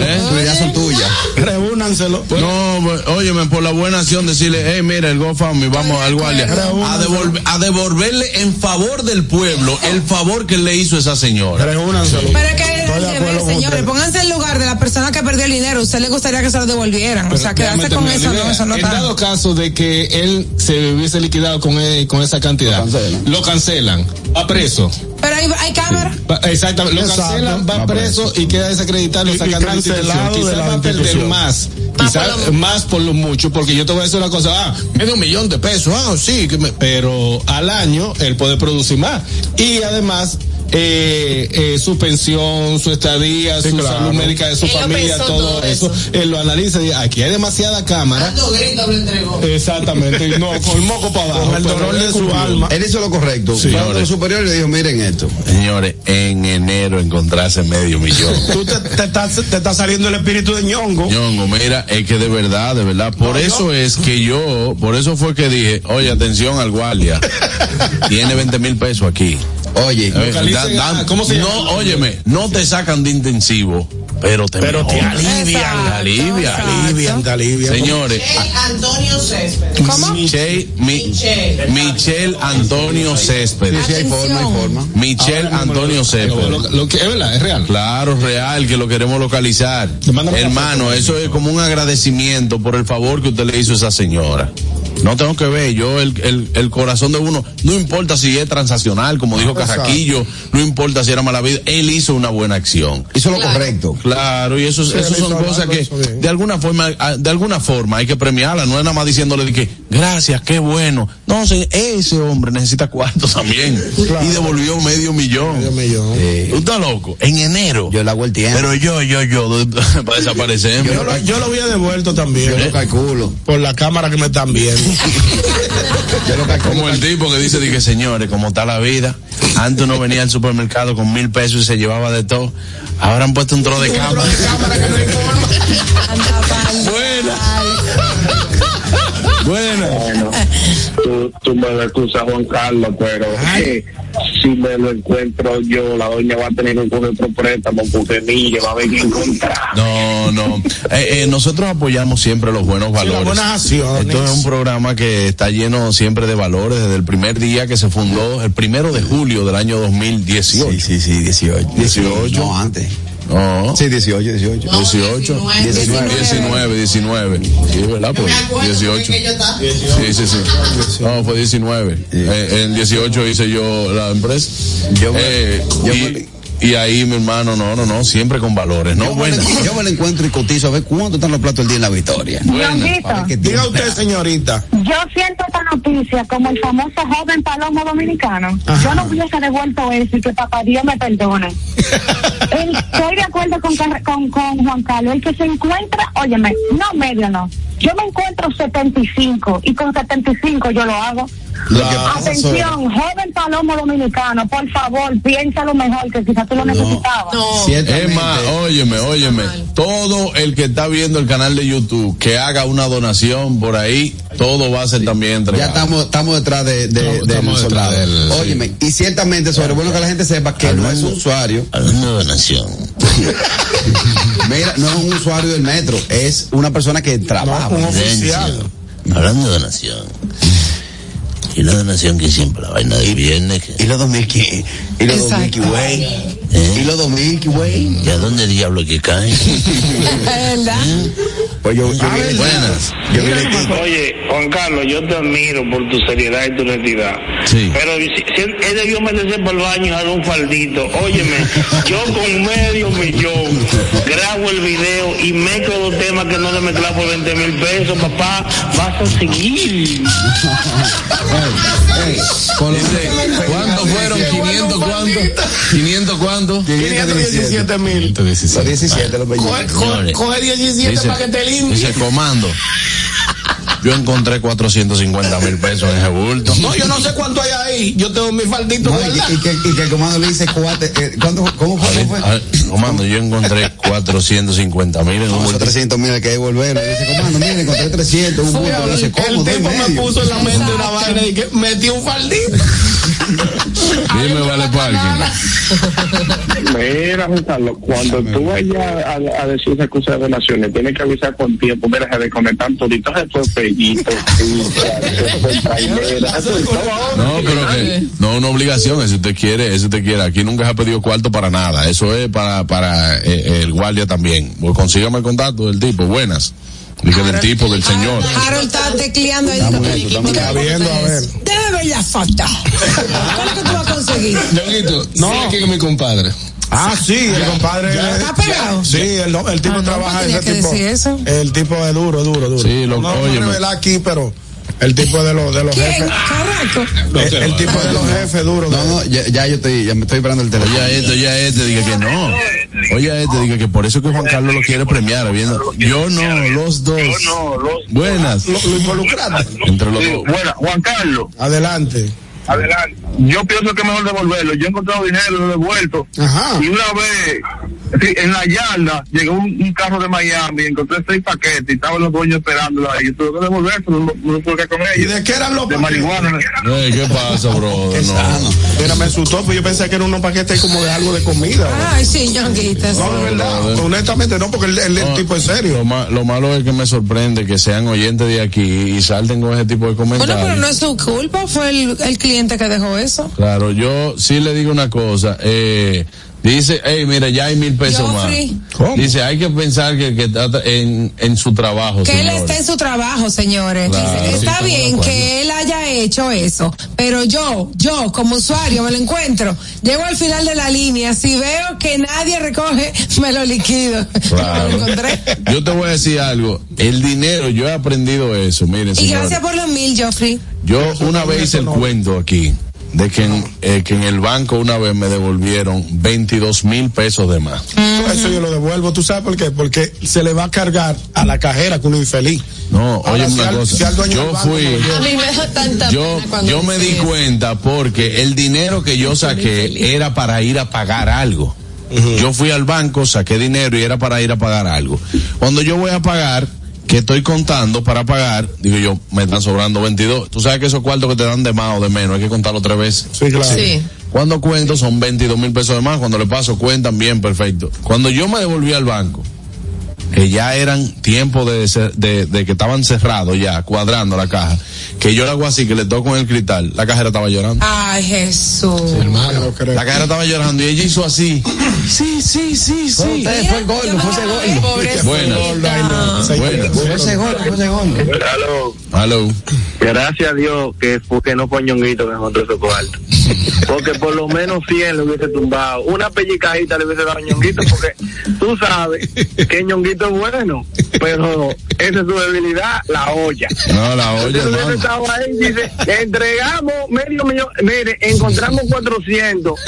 S4: ¿Eh?
S7: Tus ideas son tuyas.
S5: Reúnanselo.
S4: No, óyeme, por la buena acción decirle, hey, mira, el GoFundMe, vamos al guardia. A, devolver- a devolverle en favor del pueblo el favor que le hizo esa señora.
S6: Pero es que,
S5: con
S6: señores, pónganse en lugar de la persona que perdió el dinero. ¿Usted le gustaría que se lo devolvieran? o sea, quedarse con eso, no, eso no
S8: En
S6: está.
S8: dado caso de que él se hubiese liquidado con, eh, con esa cantidad,
S7: Lo cancelan.
S8: lo cancelan, va preso.
S6: Pero hay, hay cámara.
S8: Exactamente, lo
S5: Exacto.
S8: cancelan, va
S7: Va
S8: preso y queda desacreditado,
S5: Y- y
S8: sacan la institución. Quizás va a perder más,
S6: Más
S8: quizás
S6: por lo-
S8: más por lo mucho, porque yo te voy a decir una cosa, ah, medio millón de pesos, ah, sí, que me- pero al año él puede producir más. Y además, eh, eh, su pensión, su estadía,
S5: Sí,
S8: su
S5: claro.
S8: salud médica de su
S9: lo
S8: familia, todo,
S9: todo
S8: eso,
S9: eso.
S8: él lo analiza y dice, aquí hay demasiada cámara. Exactamente, y no, con el moco para abajo.
S5: Con el dolor de su alma.
S7: Él hizo lo correcto. Superiores y le dijo, miren esto.
S4: Señores, en enero encontrarse medio millón.
S5: Tú te, te estás, te está saliendo el espíritu de ñongo.
S4: Ñongo, mira, es que de verdad, de verdad, por eso es que yo, por eso fue que dije, oye, atención al guardia, tiene 20 mil pesos aquí.
S7: Oye,
S4: Eh, Dan-
S8: ¿cómo se llama?
S4: No, óyeme, no te sacan de intensivo, pero te,
S5: Pero te alivian.
S4: Te alivian.
S5: Alivian, te alivian.
S4: Señores,
S13: Antonio Céspedes.
S6: ¿Cómo?
S4: Michelle, mi-
S13: Michelle.
S4: Michelle Antonio Céspedes.
S7: sí hay forma, hay forma.
S4: Michelle Antonio Céspedes.
S8: lo- lo que es verdad, es real.
S4: Claro, real, que lo queremos localizar. Hermano, eso es como un agradecimiento por el favor que usted le hizo a esa señora. No tengo que ver, yo el, el, el corazón de uno, no importa si es transaccional, como dijo
S5: Exacto.
S4: Carraquillo, no importa si era mala vida, él hizo una buena acción.
S7: Hizo lo correcto.
S4: Claro, y eso,
S5: Sí,
S4: eso son
S5: hizo
S4: cosas
S5: algo,
S4: que de alguna forma, ah, de alguna forma hay que premiarla, no es nada más diciéndole de que gracias, qué bueno. No, se- ese hombre necesita cuarto también.
S5: Claro.
S4: Y devolvió medio millón.
S5: Medio millón.
S4: ¿Tú estás loco? En enero.
S7: Yo le hago el tiempo.
S4: Pero yo, yo, yo, para desaparecer.
S5: Yo lo, yo lo había devuelto también.
S7: yo lo calculo.
S5: Por la cámara que me están viendo.
S4: Como el tipo que dice, dije, señores, como está la vida. Antes uno venía al supermercado con mil pesos y se llevaba de todo. Ahora han puesto un tro de cámara. Buena. Buena.
S10: Tú, tú me lo excusas, Juan Carlos, pero eh, si me lo encuentro yo, la doña va a tener que coger otro préstamo porque mire, va a haber que encontrar.
S4: No, no. Eh, eh, nosotros apoyamos siempre los buenos valores.
S5: buenas acciones.
S4: Esto es un programa que está lleno siempre de valores desde el primer día que se fundó, el primero de julio del año 2018.
S7: Sí, sí, sí, 18.
S4: 18.
S7: No, antes.
S4: No.
S7: Sí, 18, 18.
S4: 18, 19, 19, 19. Sí, ¿verdad? Pues 18. Sí, sí, sí. No, fue 19. Eh, en 18 hice yo la empresa.
S7: Yo me-
S4: Eh,
S7: yo
S4: y,
S7: me-
S4: y ahí, mi hermano, no, no, no, siempre con valores, ¿no?
S7: Yo me,
S4: Buena.
S7: lo- yo me lo encuentro y cotizo a ver cuánto están los platos el día en la victoria.
S5: Diga usted, señorita.
S12: yo siento esta noticia como el famoso joven palomo dominicano.
S5: Ajá.
S12: Yo no hubiese devuelto eso y que papá Dios me perdone. El- estoy de acuerdo con, con, con Juan Carlos. El que se encuentra, óyeme, no medio no. Yo me encuentro 75 y con 75 yo lo hago.
S7: Lo que pasa,
S12: Atención, joven palomo dominicano, por favor, piensa lo mejor que quizás tú lo necesitabas.
S9: No.
S4: Es más, óyeme, óyeme, todo el que está viendo el canal de YouTube que haga una donación por ahí, todo va a ser también
S7: Ya estamos, estamos detrás de, de,
S8: Estamos-
S7: del
S8: estamos detrás del- sí.
S7: Óyeme, y ciertamente, sobre bueno que la gente sepa que no es un usuario,
S2: Una donación.
S7: mira, no es un usuario del metro, es una persona que trabaja.
S5: un oficial.
S2: Hablando de donación. Y una donación que siempre la vaina de viernes. Que,
S7: Y los 2000 que, y los
S6: Exacto.
S7: 2000 que, güey,
S2: ¿eh?
S7: y los 2000 que, güey.
S2: ¿Y a dónde diablo que cae?
S6: ¿Verdad?
S7: Pues yo, yo
S4: Buenas.
S7: yo vi el tipo.
S10: Oye, Juan Carlos, yo te admiro por tu seriedad y tu honestidad.
S4: Sí.
S10: Pero si, si él, él debió meterse por el baño y dar un faldito. Óyeme, yo con medio millón grabo el video y mezclo los temas que no le mezclaba por 20 mil pesos, papá. Vas a seguir.
S4: ¿Cuántos fueron? ¿500 cuántos? ¿500 cuántos?
S5: 517 mil.
S7: Los 17, los 20.
S5: Coge, coge, coge 17
S4: Dice,
S5: para que te limpie.
S4: dice comando. Yo encontré 450 mil pesos en ese bulto.
S5: No, yo no sé cuánto hay ahí. Yo tengo mi faldito
S7: No, y, que, y, que, y que el comando le dice, cuate, eh, ¿cuánto, ¿cómo fue? ¿Cómo fue?
S4: A ver, comando, yo encontré 450 mil en un bulto.
S7: 300 mil hay que devolverlo. Dice, comando, mire, encontré 300, un bulto. Le dice,
S5: El
S7: ¿cómo?
S5: Tipo me puso en la mente una vaina y que metí un faldito.
S4: Dime, vale parking.
S10: Mira, Juan Carlos, cuando tú vayas a, a decir esa cosa de donaciones, tienes que avisar con tiempo. Mira, se desconectan toditos estos
S4: No, pero que no es una obligación, si usted quiere, eso usted quiere. Aquí nunca se ha pedido cuarto para nada. Eso es para para eh, el guardia también. Pues consígame el contacto del tipo. Buenas. Dije del tipo, del señor.
S6: Harold está tecleando ahí.
S5: Está viendo, a ver.
S6: Ver la foto. ¿Cuál es que tú vas a conseguir?
S5: No.
S8: no. aquí con mi compadre.
S5: Ah, sí, el compadre.
S6: ¿Está pegado?
S5: Sí, el, el tipo
S6: Ah, no,
S5: trabaja ese
S6: que
S5: tipo.
S6: decir eso.
S5: El tipo es duro, duro, duro.
S4: Sí, lo-
S5: no revelar aquí, pero el tipo de los de los
S6: ¿Quién?
S5: jefes.
S6: Carraco.
S5: El, el tipo de los jefes duro.
S7: No, no, ya, ya yo estoy, ya me estoy esperando el teléfono.
S4: Oye a este, oye a este, diga que no. Oye a este, diga que por eso que Juan Carlos lo quiere premiar. Viendo. Yo no, los dos.
S10: No, los...
S4: Buenas.
S5: Lo, lo involucraste.
S4: Entre los dos.
S10: Bueno, Juan Carlos,
S5: Adelante.
S10: Adelante. Yo pienso que es mejor devolverlo. Yo he encontrado dinero, lo he devuelto.
S5: Ajá.
S10: Y una vez, sí, en la yarda, llegó un, un carro de Miami, encontré seis paquetes y estaban los dueños esperándolo ahí. Yo tuve que devolverlo, no, no lo pude con
S5: ¿Y
S10: ellos.
S5: de qué eran los
S10: De
S5: paquetes?
S10: marihuana.
S4: ¿Qué pasa, bro?
S5: Qué
S4: No.
S5: Mira, me asustó, pues yo pensé que eran unos paquetes como de algo de comida.
S6: Ay, sí, ñonguita. sí.
S5: No, de verdad.
S4: no, de-
S5: Honestamente, no, porque el, el- el
S4: No,
S5: tipo es
S4: Lo,
S5: serio.
S4: ma- lo malo es que me sorprende que sean oyentes de aquí y salten con ese tipo de comentarios.
S6: Bueno, pero no es su culpa, fue el, el cliente que dejó eso.
S4: Claro, yo sí le digo una cosa, eh, Dice, hey, mira, ya hay mil pesos
S6: Joffrey.
S4: más. Dice, hay que pensar que, que está en, en su trabajo.
S6: Que él
S4: señores.
S6: está en su trabajo, señores.
S4: Claro,
S6: Dice,
S4: sí,
S6: está bien que él haya hecho eso, pero yo, yo como usuario me lo encuentro, llego al final de la línea, si veo que nadie recoge, me lo liquido.
S4: Claro.
S6: Me lo encontré.
S4: Yo te voy a decir algo. El dinero, yo he aprendido eso. Miren,
S6: Y
S4: señores.
S6: gracias por los mil, Joffrey.
S4: Yo una vez hice el cuento aquí de que en, eh, que en el banco una vez me devolvieron 22 mil pesos de más.
S5: Eso yo lo devuelvo. ¿Tú sabes por qué? Porque se le va a cargar a la cajera que uno es infeliz.
S4: No,
S5: Ahora,
S4: oye
S5: si
S4: una
S5: al-
S4: cosa.
S5: si al dueño del
S4: yo
S5: banco
S4: fui.
S9: A mí me da tanta
S4: yo, yo me di cuenta porque el dinero que yo saqué era para ir a pagar algo. Yo fui al banco, saqué dinero y era para ir a pagar algo. Cuando yo voy a pagar, que estoy contando para pagar, digo yo, me están sobrando 22. Tú sabes que esos cuartos que te dan de más o de menos, hay que contarlo tres veces.
S5: Sí, claro.
S9: Sí.
S4: Cuando cuento son 22 mil pesos de más, cuando le paso cuentan bien, perfecto. Cuando yo me devolví al banco, que ya eran tiempos de, de, de que estaban cerrados ya, cuadrando la caja, que yo le hago así, que le toco en el cristal, la cajera estaba llorando.
S6: Ay, Jesús.
S5: Hermano, creo.
S4: La cajera estaba llorando y ella hizo así. Sí, sí, sí, sí.
S7: Fue el gordo, fue ese gordo.
S6: Pobrecita.
S4: Buena. Buena.
S7: Fue ese gordo, fue ese.
S4: Hello.
S10: Gracias a Dios que, fue, que no fue Ñonguito que encontró ese cuarto. Porque por lo menos 100 le hubiese tumbado. Una pellicadita le hubiese dado a Ñonguito porque tú sabes que Ñonguito es bueno, pero esa es su debilidad, la olla.
S4: No, la olla,
S10: Entonces, estado ahí, dice, entregamos medio millón, mire, encontramos 400,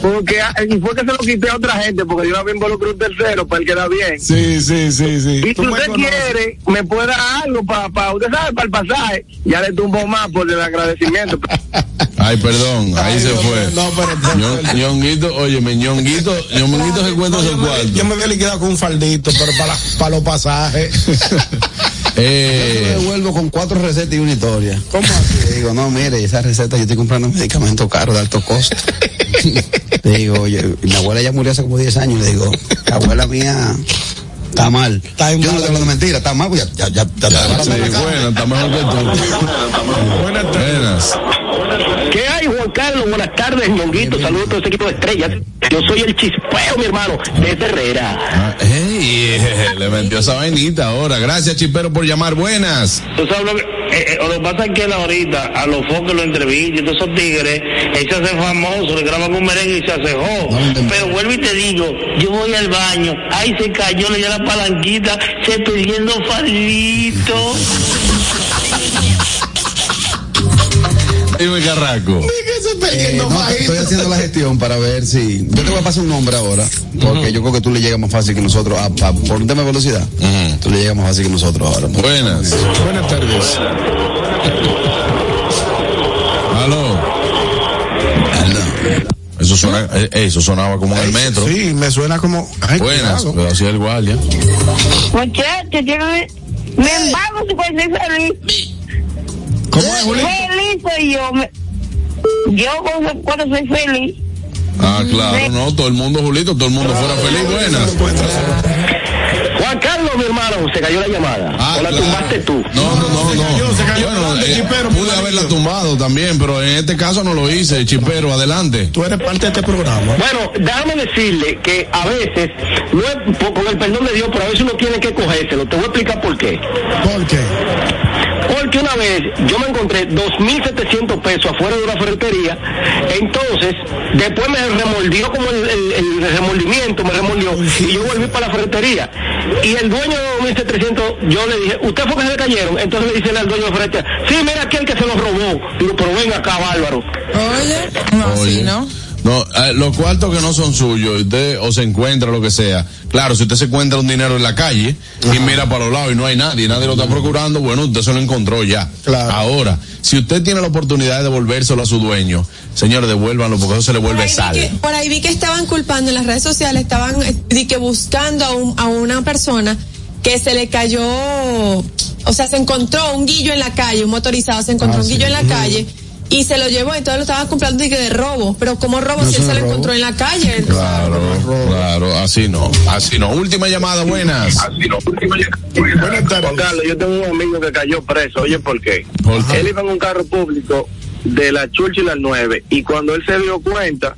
S10: porque, y fue que se lo quité a otra gente, porque yo había involucrado un tercero para el que da bien.
S5: Sí, sí, sí, sí.
S10: Y si
S5: me
S10: usted quiere, me puede dar algo para, usted sabe, para el pasaje. Ya le tumbo más por el agradecimiento.
S4: Ay, perdón, ahí
S5: Ay,
S4: se
S5: no,
S4: fue.
S5: No, pero.
S4: Ñon- Ñonguito, oye, mi Ñonguito, Ñonguito se cuenta
S5: No,
S4: su
S5: yo, me, yo
S4: cuarto.
S5: me había liquidado con un faldito, pero para, para los pasajes.
S7: Yo
S4: Eh,
S7: devuelvo con cuatro recetas y una historia.
S5: ¿Cómo así?
S7: Le digo, no, mire, esa receta yo estoy comprando medicamentos caros de alto costo. le digo, oye, mi abuela ya murió hace como 10 años. Le digo, la abuela mía está mal.
S5: Está
S7: yo no
S5: mala-
S7: estoy hablando mentira, está mal, pues ya, ya, ya, ya,
S4: sí, bueno, está mejor que tú.
S5: Buenas tardes.
S4: Buenas.
S10: ¿Qué hay, Juan Carlos? Buenas tardes, Ñonguito. Saludos a todo ese equipo de estrellas. Yo soy el chispeo, mi hermano, de Herrera.
S4: Ah, le metió esa vainita ahora. Gracias, Chipero, por llamar. Buenas.
S11: Tú sabes lo que, eh, eh, lo que pasa es que él ahorita, a los focos lo entrevista, todos esos tigres, él se hace famoso, le graban un merengue y se hace jo. Pero vuelvo y te digo, yo voy al baño, ahí se cayó, le dio la palanquita, se pidiendo faldito.
S4: Dime, Carraco.
S7: Eh, no, estoy haciendo la gestión para ver si. Yo te voy a pasar un nombre ahora, porque yo creo que tú le llegas más fácil que nosotros. a- a- por un tema de velocidad, tú le llegas más fácil que nosotros ahora.
S4: Buenas.
S5: Buenas tardes.
S4: Aló. Eso, suena, eh, eh, eso sonaba como en el metro.
S5: Sí, me suena como. Ay,
S4: Buenas, pero así el guardia.
S12: Muchachos, yo me, me embargo si puede ser feliz.
S5: ¿Cómo es, Julito?
S12: Feliz soy yo. me- yo cuando, soy feliz.
S4: Ah, claro, no, todo el mundo, Julito, todo el mundo fuera feliz. Buenas.
S10: Juan Carlos, mi hermano, se cayó la llamada.
S4: Ah,
S10: o la
S4: claro.
S10: tumbaste tú.
S4: No, no, no, no.
S5: cayó, se cayó.
S4: Bueno, eh,
S5: Chipero,
S4: pude haberla tumbado también, pero en este caso no lo hice. Chipero, adelante.
S5: Tú eres parte de este programa.
S10: Bueno, déjame decirle que a veces, no es, con el perdón de Dios, pero a veces uno tiene que cogérselo. Te voy a explicar por qué.
S5: ¿Por qué?
S10: Porque una vez yo me encontré 2.700 pesos afuera de una ferretería, entonces después me remoldió como el, el- el remordimiento, me remoldió, y yo volví para la ferretería. Y el dueño de 2.700, yo le dije, ¿usted fue que se le cayeron? Entonces le dice al dueño de la ferretería, sí, mira aquel que se los robó. Digo, pero venga acá, bárbaro.
S6: Oye, no, así,
S4: Oye.
S6: ¿no?
S4: No, eh, los cuartos que no son suyos, usted o se encuentra lo que sea. Claro, si usted se encuentra un dinero en la calle y mira para los lados y no hay nadie, nadie lo está procurando, bueno, usted se lo encontró ya.
S5: Claro.
S4: Ahora, si usted tiene la oportunidad de devolvérselo a su dueño, señores, devuélvanlo porque eso se le vuelve sal.
S9: que, por ahí vi que estaban culpando en las redes sociales, estaban eh, di que buscando a, un- a una persona que se le cayó, o sea, se encontró un guillo en la calle, un motorizado, se encontró
S7: Ah,
S9: un
S7: sí.
S9: guillo en la calle y se lo llevó, entonces lo estaban comprando de robo, pero como robo
S7: No,
S9: si él se
S7: no
S9: lo encontró en la calle.
S4: Claro, claro, así no, así no. Última llamada, buenas.
S5: Buenas tardes.
S10: Juan Carlos, yo tengo un amigo que cayó preso. Oye, ¿por qué?
S4: ¿Por qué?
S10: Él iba en un carro público de la Churchill al 9 y cuando él se dio cuenta,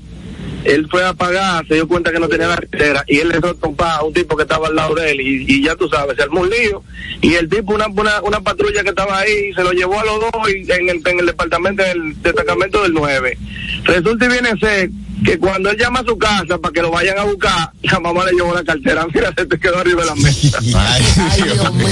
S14: él fue a pagar, se dio cuenta que no tenía la cartera y él le dio a un tipo que estaba al lado de él y, y ya tú sabes, se armó un lío y el tipo, una, una, una patrulla que estaba ahí, se lo llevó a los dos y en el, en el departamento, del destacamento del 9. Resulta y viene ser que cuando él llama a su casa para que lo vayan a buscar, la mamá le llevó la cartera, mira, se te quedó arriba de la mesa.
S4: Ay,
S5: Dios mío,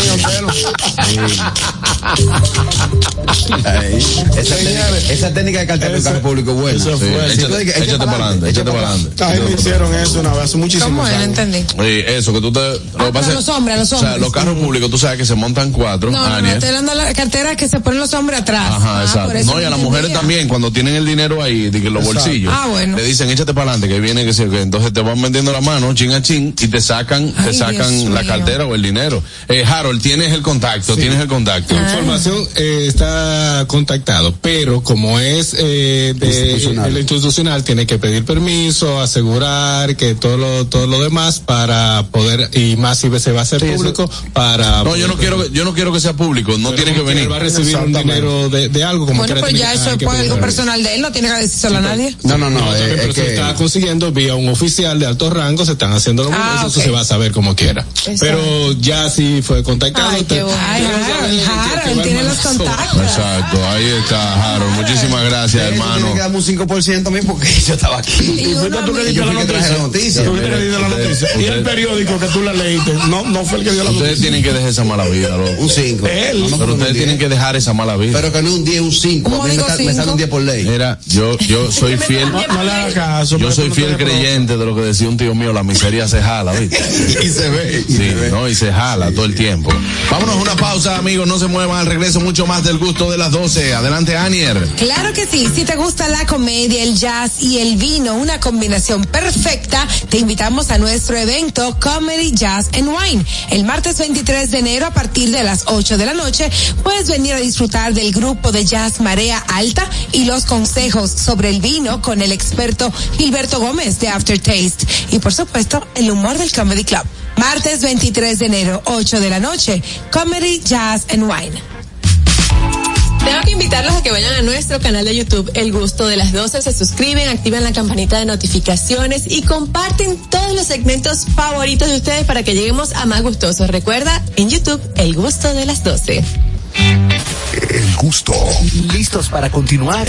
S7: Ay, esa, técnica, esa técnica de cartera de carro público es buena.
S5: eso
S7: Sí.
S5: fue.
S7: Échate-
S4: Échate, échate para adelante, échate para adelante.
S5: A mí me hicieron eso una vez hace muchísimos
S6: entendí.
S4: Oye, eso, que tú te. Lo pasa
S6: los hombres, a los
S4: O sea,
S6: hombres.
S4: los carros públicos, tú sabes que se montan cuatro,
S6: No, no, no, estoy hablando de la cartera que se ponen los hombres atrás.
S4: Ajá,
S6: Ah,
S4: exacto. No, y a las mujeres también, cuando tienen el dinero ahí, de que los
S5: Exacto.
S4: bolsillos,
S6: Ah, bueno.
S4: le dicen, échate para adelante, que viene, que que entonces te van vendiendo la mano, chin a chin, y te sacan,
S6: Ay,
S4: te sacan
S6: Dios
S4: la
S6: mío.
S4: cartera o el dinero. Eh, Harold, tienes el contacto, tienes el contacto.
S6: Ah.
S8: información eh, está contactado, pero como es eh, de
S7: Institucional.
S8: el institucional, tiene que pedir permiso, asegurar que todo lo todo lo demás para poder y más si se va a hacer público para.
S4: No, yo no quiero, que- yo no quiero que sea público, no tiene que venir.
S8: Va a recibir un dinero de, de algo como
S6: Bueno,
S8: quiera,
S6: pues ya eso es algo personal de él, no tiene que decírselo a nadie.
S7: No, no, no.
S8: No,
S7: eh,
S8: también,
S7: es
S8: pero se
S7: que-
S8: está consiguiendo vía un oficial de alto rango, se están haciendo los
S6: Ah,
S8: eso se va a saber como quiera. Pero ya sí fue contactado.
S9: Ay, qué
S8: te-
S9: bueno.
S6: Ay, Harold, Harold, tiene los contactos.
S4: Exacto, ahí está, Harold. Muchísimas gracias,
S7: Tiene
S4: hermano.
S7: que darme un 5% a mí porque yo estaba aquí.
S6: Y
S5: Fuiste tú que diste
S7: Yo
S5: la
S7: noticia.
S5: Tú que diste la
S4: Ustedes-
S5: noticia. Y el
S4: ustedes-
S5: periódico que tú la leíste, no, no fue el que dio la
S4: Ustedes
S5: noticia.
S4: tienen que dejar esa mala vida, loco.
S7: Un 5.
S5: Él.
S4: Pero ustedes tienen que dejar esa mala vida.
S7: Pero que no un 10, un 5.
S6: ¿Cómo
S7: A mí me, sale un 10 por ley.
S4: Mira, yo, yo soy fiel. Yo soy fiel creyente de lo que decía un tío mío, la miseria se jala, ¿viste?
S7: y se ve. Y
S4: Sí,
S7: se ve.
S4: ¿no? Y se jala todo el tiempo. Vámonos a una pausa, amigos, no se muevan al regreso mucho más del gusto de las 12. Adelante, Anier.
S6: Claro que sí, si te gusta la comedia, el jazz y el vino, una combinación perfecta, te invitamos a nuestro evento Comedy Jazz and Wine. El martes 23 de enero a partir de las 8 de la noche puedes venir a disfrutar del grupo de jazz Marea Alta y los consejos sobre el vino con el experto Gilberto Gómez de Aftertaste y por supuesto el humor del Comedy Club. Martes 23 de enero, 8 de la noche, Comedy Jazz and Wine.
S9: Tengo que invitarlos a que vayan a nuestro canal de YouTube El Gusto de las 12, se suscriben, activan la campanita de notificaciones y comparten todos los segmentos favoritos de ustedes para que lleguemos a más gustosos. Recuerda, en YouTube El Gusto de las 12.
S1: El gusto. ¿Listos para continuar?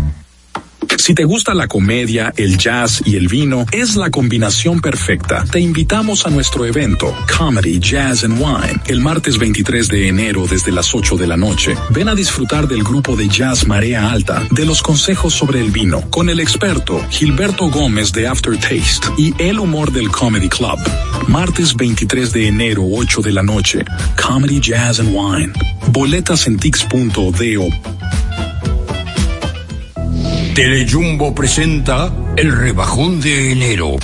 S15: Si te gusta la comedia, el jazz y el vino, es la combinación perfecta. Te invitamos a nuestro evento Comedy, Jazz and Wine el martes 23 de enero desde las 8 de la noche. Ven a disfrutar del grupo de jazz Marea Alta, de los consejos sobre el vino, con el experto Gilberto Gómez de Aftertaste y el humor del Comedy Club. Martes 23 de enero, 8 de la noche. Comedy, Jazz and Wine. Boletas en.
S16: Telejumbo presenta el rebajón de enero.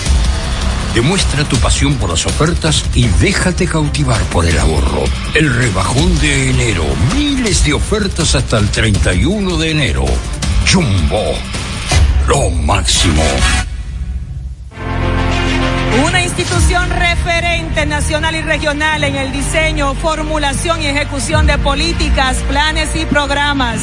S16: Demuestra tu pasión por las ofertas y déjate cautivar por el ahorro. El rebajón de enero. Miles de ofertas hasta el 31 de enero. Jumbo. Lo máximo.
S17: Una institución referente nacional y regional en el diseño, formulación y ejecución de políticas, planes y programas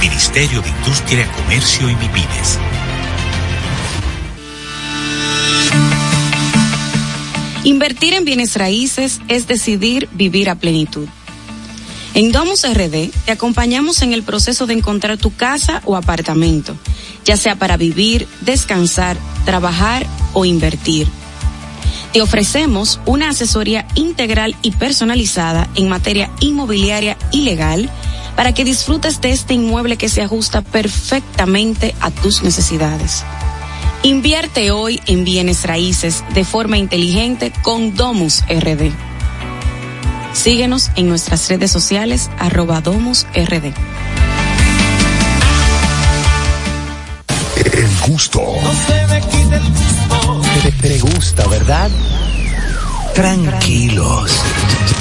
S18: Ministerio de Industria, Comercio y MIPIMES.
S19: Invertir en bienes raíces es decidir vivir a plenitud. En Domus RD te acompañamos en el proceso de encontrar tu casa o apartamento, ya sea para vivir, descansar, trabajar o invertir. Te ofrecemos una asesoría integral y personalizada en materia inmobiliaria y legal para que disfrutes de este inmueble que se ajusta perfectamente a tus necesidades. Invierte hoy en bienes raíces de forma inteligente con Domus RD. Síguenos en nuestras redes sociales arroba Domus RD.
S1: El gusto. Te, te gusta, ¿verdad? Tranquilos.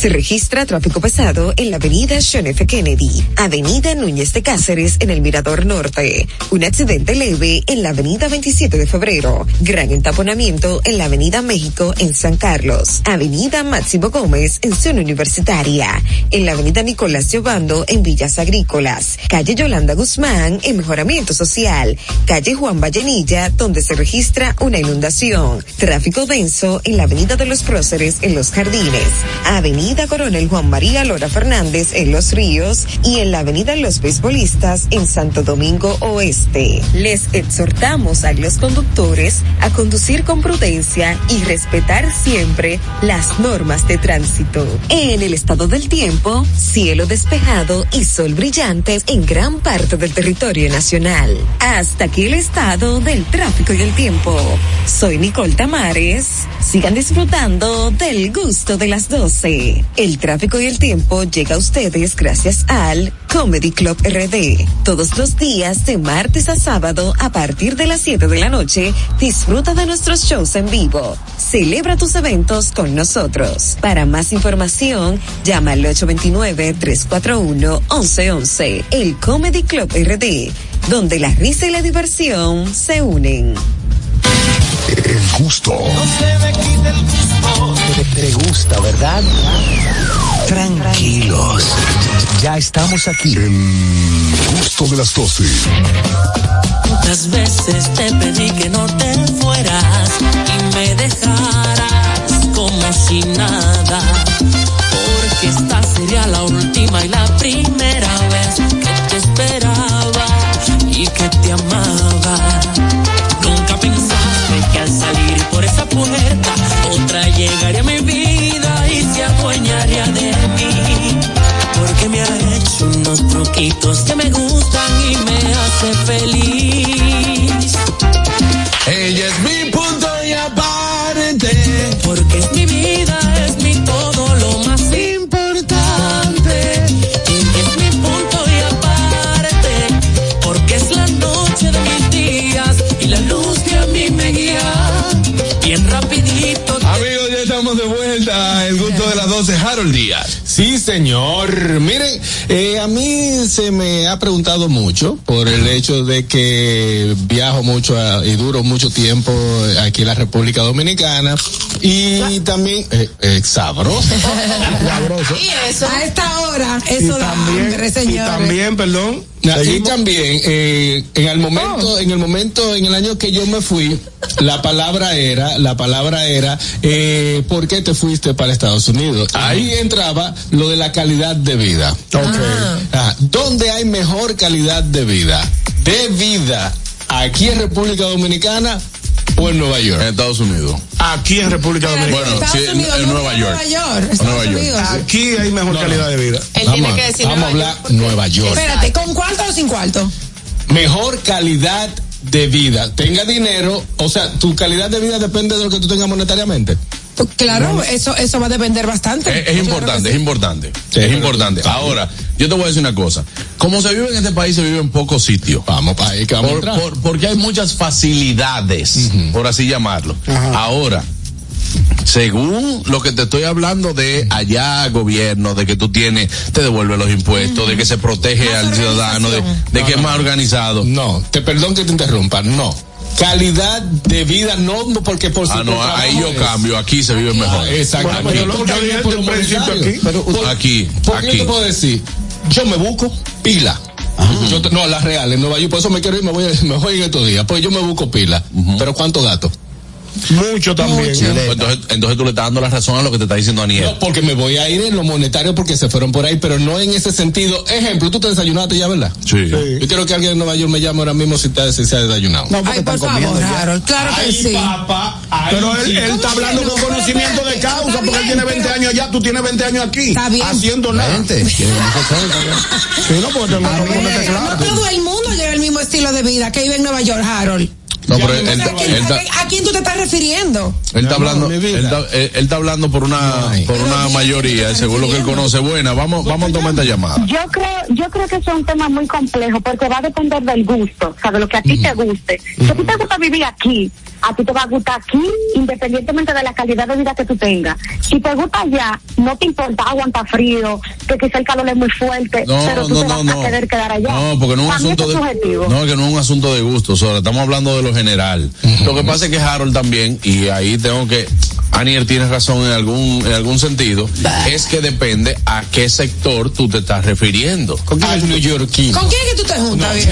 S20: Se registra tráfico pesado en la avenida John F. Kennedy, avenida Núñez de Cáceres en el Mirador Norte, un accidente leve en la avenida 27 de febrero, gran entaponamiento en la avenida México en San Carlos, avenida Máximo Gómez en zona universitaria, en la avenida Nicolás Giobando en Villas Agrícolas, calle Yolanda Guzmán en Mejoramiento Social, calle Juan Vallenilla donde se registra una inundación, tráfico denso en la avenida de los Próceres en Los Jardines, avenida Coronel Juan María Lora Fernández en Los Ríos y en la Avenida Los Beisbolistas en Santo Domingo Oeste. Les exhortamos a los conductores a conducir con prudencia y respetar siempre las normas de tránsito. En el estado del tiempo, cielo despejado y sol brillante en gran parte del territorio nacional. Hasta aquí el estado del tráfico y el tiempo. Soy Nicole Tamares. Sigan disfrutando del gusto de las 12. El tráfico y el tiempo llega a ustedes gracias al Comedy Club RD. Todos los días de martes a sábado a partir de las 7 de la noche, disfruta de nuestros shows en vivo. Celebra tus eventos con nosotros. Para más información, llama al 829-341-1111. El Comedy Club RD, donde la risa y la diversión se unen.
S1: El gusto. Te, te gusta, ¿verdad? Tranquilos. Ya estamos aquí. El gusto de las 12.
S21: Muchas veces te pedí que no te fueras y me dejaras como si nada. Porque esta sería la última y la primera vez que te esperaba y que te amaba. Unos truquitos que me gustan y me hace feliz.
S4: Ella es mi punto y aparte.
S21: Porque es mi vida, es mi todo lo más importante. Ella es mi punto y aparte. Porque es la noche de mis días y la luz que a mí me guía. Bien rapidito.
S4: Amigos, ya estamos de vuelta. El gusto de las 12, Harold Díaz.
S8: Sí, señor. Miren, eh, a mí se me ha preguntado mucho por el hecho de que viajo mucho a- y duro mucho tiempo aquí en la República Dominicana y también eh, eh, sabroso.
S5: Sabroso.
S6: Y eso. A esta hora, eso da hambre,
S5: Y
S6: señores.
S5: también, perdón.
S8: Ah, Y también, eh, en el momento, en el momento, en el año que yo me fui, la palabra era, la palabra era, eh, ¿por qué te fuiste para Estados Unidos? Ahí entraba lo de la calidad de vida. Ah, ¿Dónde hay mejor calidad de vida? De vida, aquí en República Dominicana o en Nueva York.
S4: En Estados Unidos.
S5: Aquí en República Dominicana.
S4: Bueno, sí, en, en Nueva York.
S6: Nueva York,
S4: Nueva York.
S6: Unidos.
S5: Aquí hay mejor calidad de vida.
S9: Él
S8: Vamos,
S9: tiene que decir
S8: vamos a hablar Nueva York.
S6: Espérate, ¿con cuarto o sin cuarto?
S8: Mejor calidad de vida. Tenga dinero, o sea, tu calidad de vida depende de lo que tú tengas monetariamente.
S6: Pues claro, eso, eso va a depender bastante.
S4: Es, es importante, es importante. es importante. Ahora, yo te voy a decir una cosa. Como se vive en este país, se vive en pocos sitios.
S8: Vamos para ahí que vamos a
S4: Por-
S8: entrar.
S4: por- porque hay muchas facilidades, por así llamarlo. Ahora, Según lo que te estoy hablando de allá gobierno, de que tú tienes, te devuelve los impuestos, de que se protege al ciudadano, de, de que es más organizado.
S8: No, te perdón que te interrumpa, no. Calidad de vida, no no porque por
S4: Ah, no, ahí yo cambio, aquí se vive mejor.
S8: Exactamente.
S4: Aquí.
S8: Por monetario. Por-
S4: Aquí,
S8: yo
S4: aquí.
S8: te puedo decir, yo me busco pila. Yo no, las reales, en Nueva York, por eso me quiero ir, me voy, me voy en estos días. Pues yo me busco pila. Pero ¿cuánto gato?
S5: Mucho también.
S4: Entonces, entonces tú le estás dando la razón a lo que te está diciendo Aniel.
S8: No, porque me voy a ir en lo monetario porque se fueron por ahí, pero no en ese sentido. Ejemplo, tú te desayunaste ya, ¿verdad?
S4: Sí.
S8: Yo quiero que alguien de Nueva York me llame ahora mismo si, te, si se ha desayunado.
S6: Ay, por favor, Harold, claro que
S8: Ay,
S6: sí.
S8: papá, ay,
S5: Pero él, él
S8: sí.
S5: está hablando con conocimiento de causa porque él tiene 20 años allá, tú tienes 20 años aquí.
S6: Está bien.
S5: Haciendo nada.
S7: Gente,
S5: Sí, no, porque tengo
S6: No
S5: claro.
S6: todo el mundo lleva el mismo estilo de vida que vive en Nueva York, Harold.
S4: No, pero él,
S6: O
S4: él-
S6: sea, ¿quién-
S4: él está-
S6: ¿A quién tú te estás refiriendo?
S4: él está hablando, él está, él- él está hablando por una, por una mayoría, según lo que él conoce. Buena, vamos, vamos a tomar esta llamada.
S12: Yo creo, yo creo que es un tema muy complejo porque va a depender del gusto, o sea, de lo que a ti te guste. Si a ti te gusta vivir aquí, a ti te va a gustar aquí, independientemente de la calidad de vida que tú tengas. Si te gusta allá, no te importa aguantar frío, que quizá el calor es muy fuerte,
S4: No,
S12: pero tú
S4: no,
S12: te
S4: no,
S12: vas
S4: no.
S12: a querer quedar allá.
S4: No, porque no es un asunto
S12: es
S4: de.
S12: subjetivo.
S4: No, que no es un asunto de gusto, solo estamos hablando de lo general. Lo que pasa es que Harold también, y ahí tengo que. Aniel tiene razón en algún, en algún sentido, es que depende a qué sector tú te estás refiriendo.
S8: Al neoyorquino.
S6: ¿Con quién es que tú te juntas, viejo?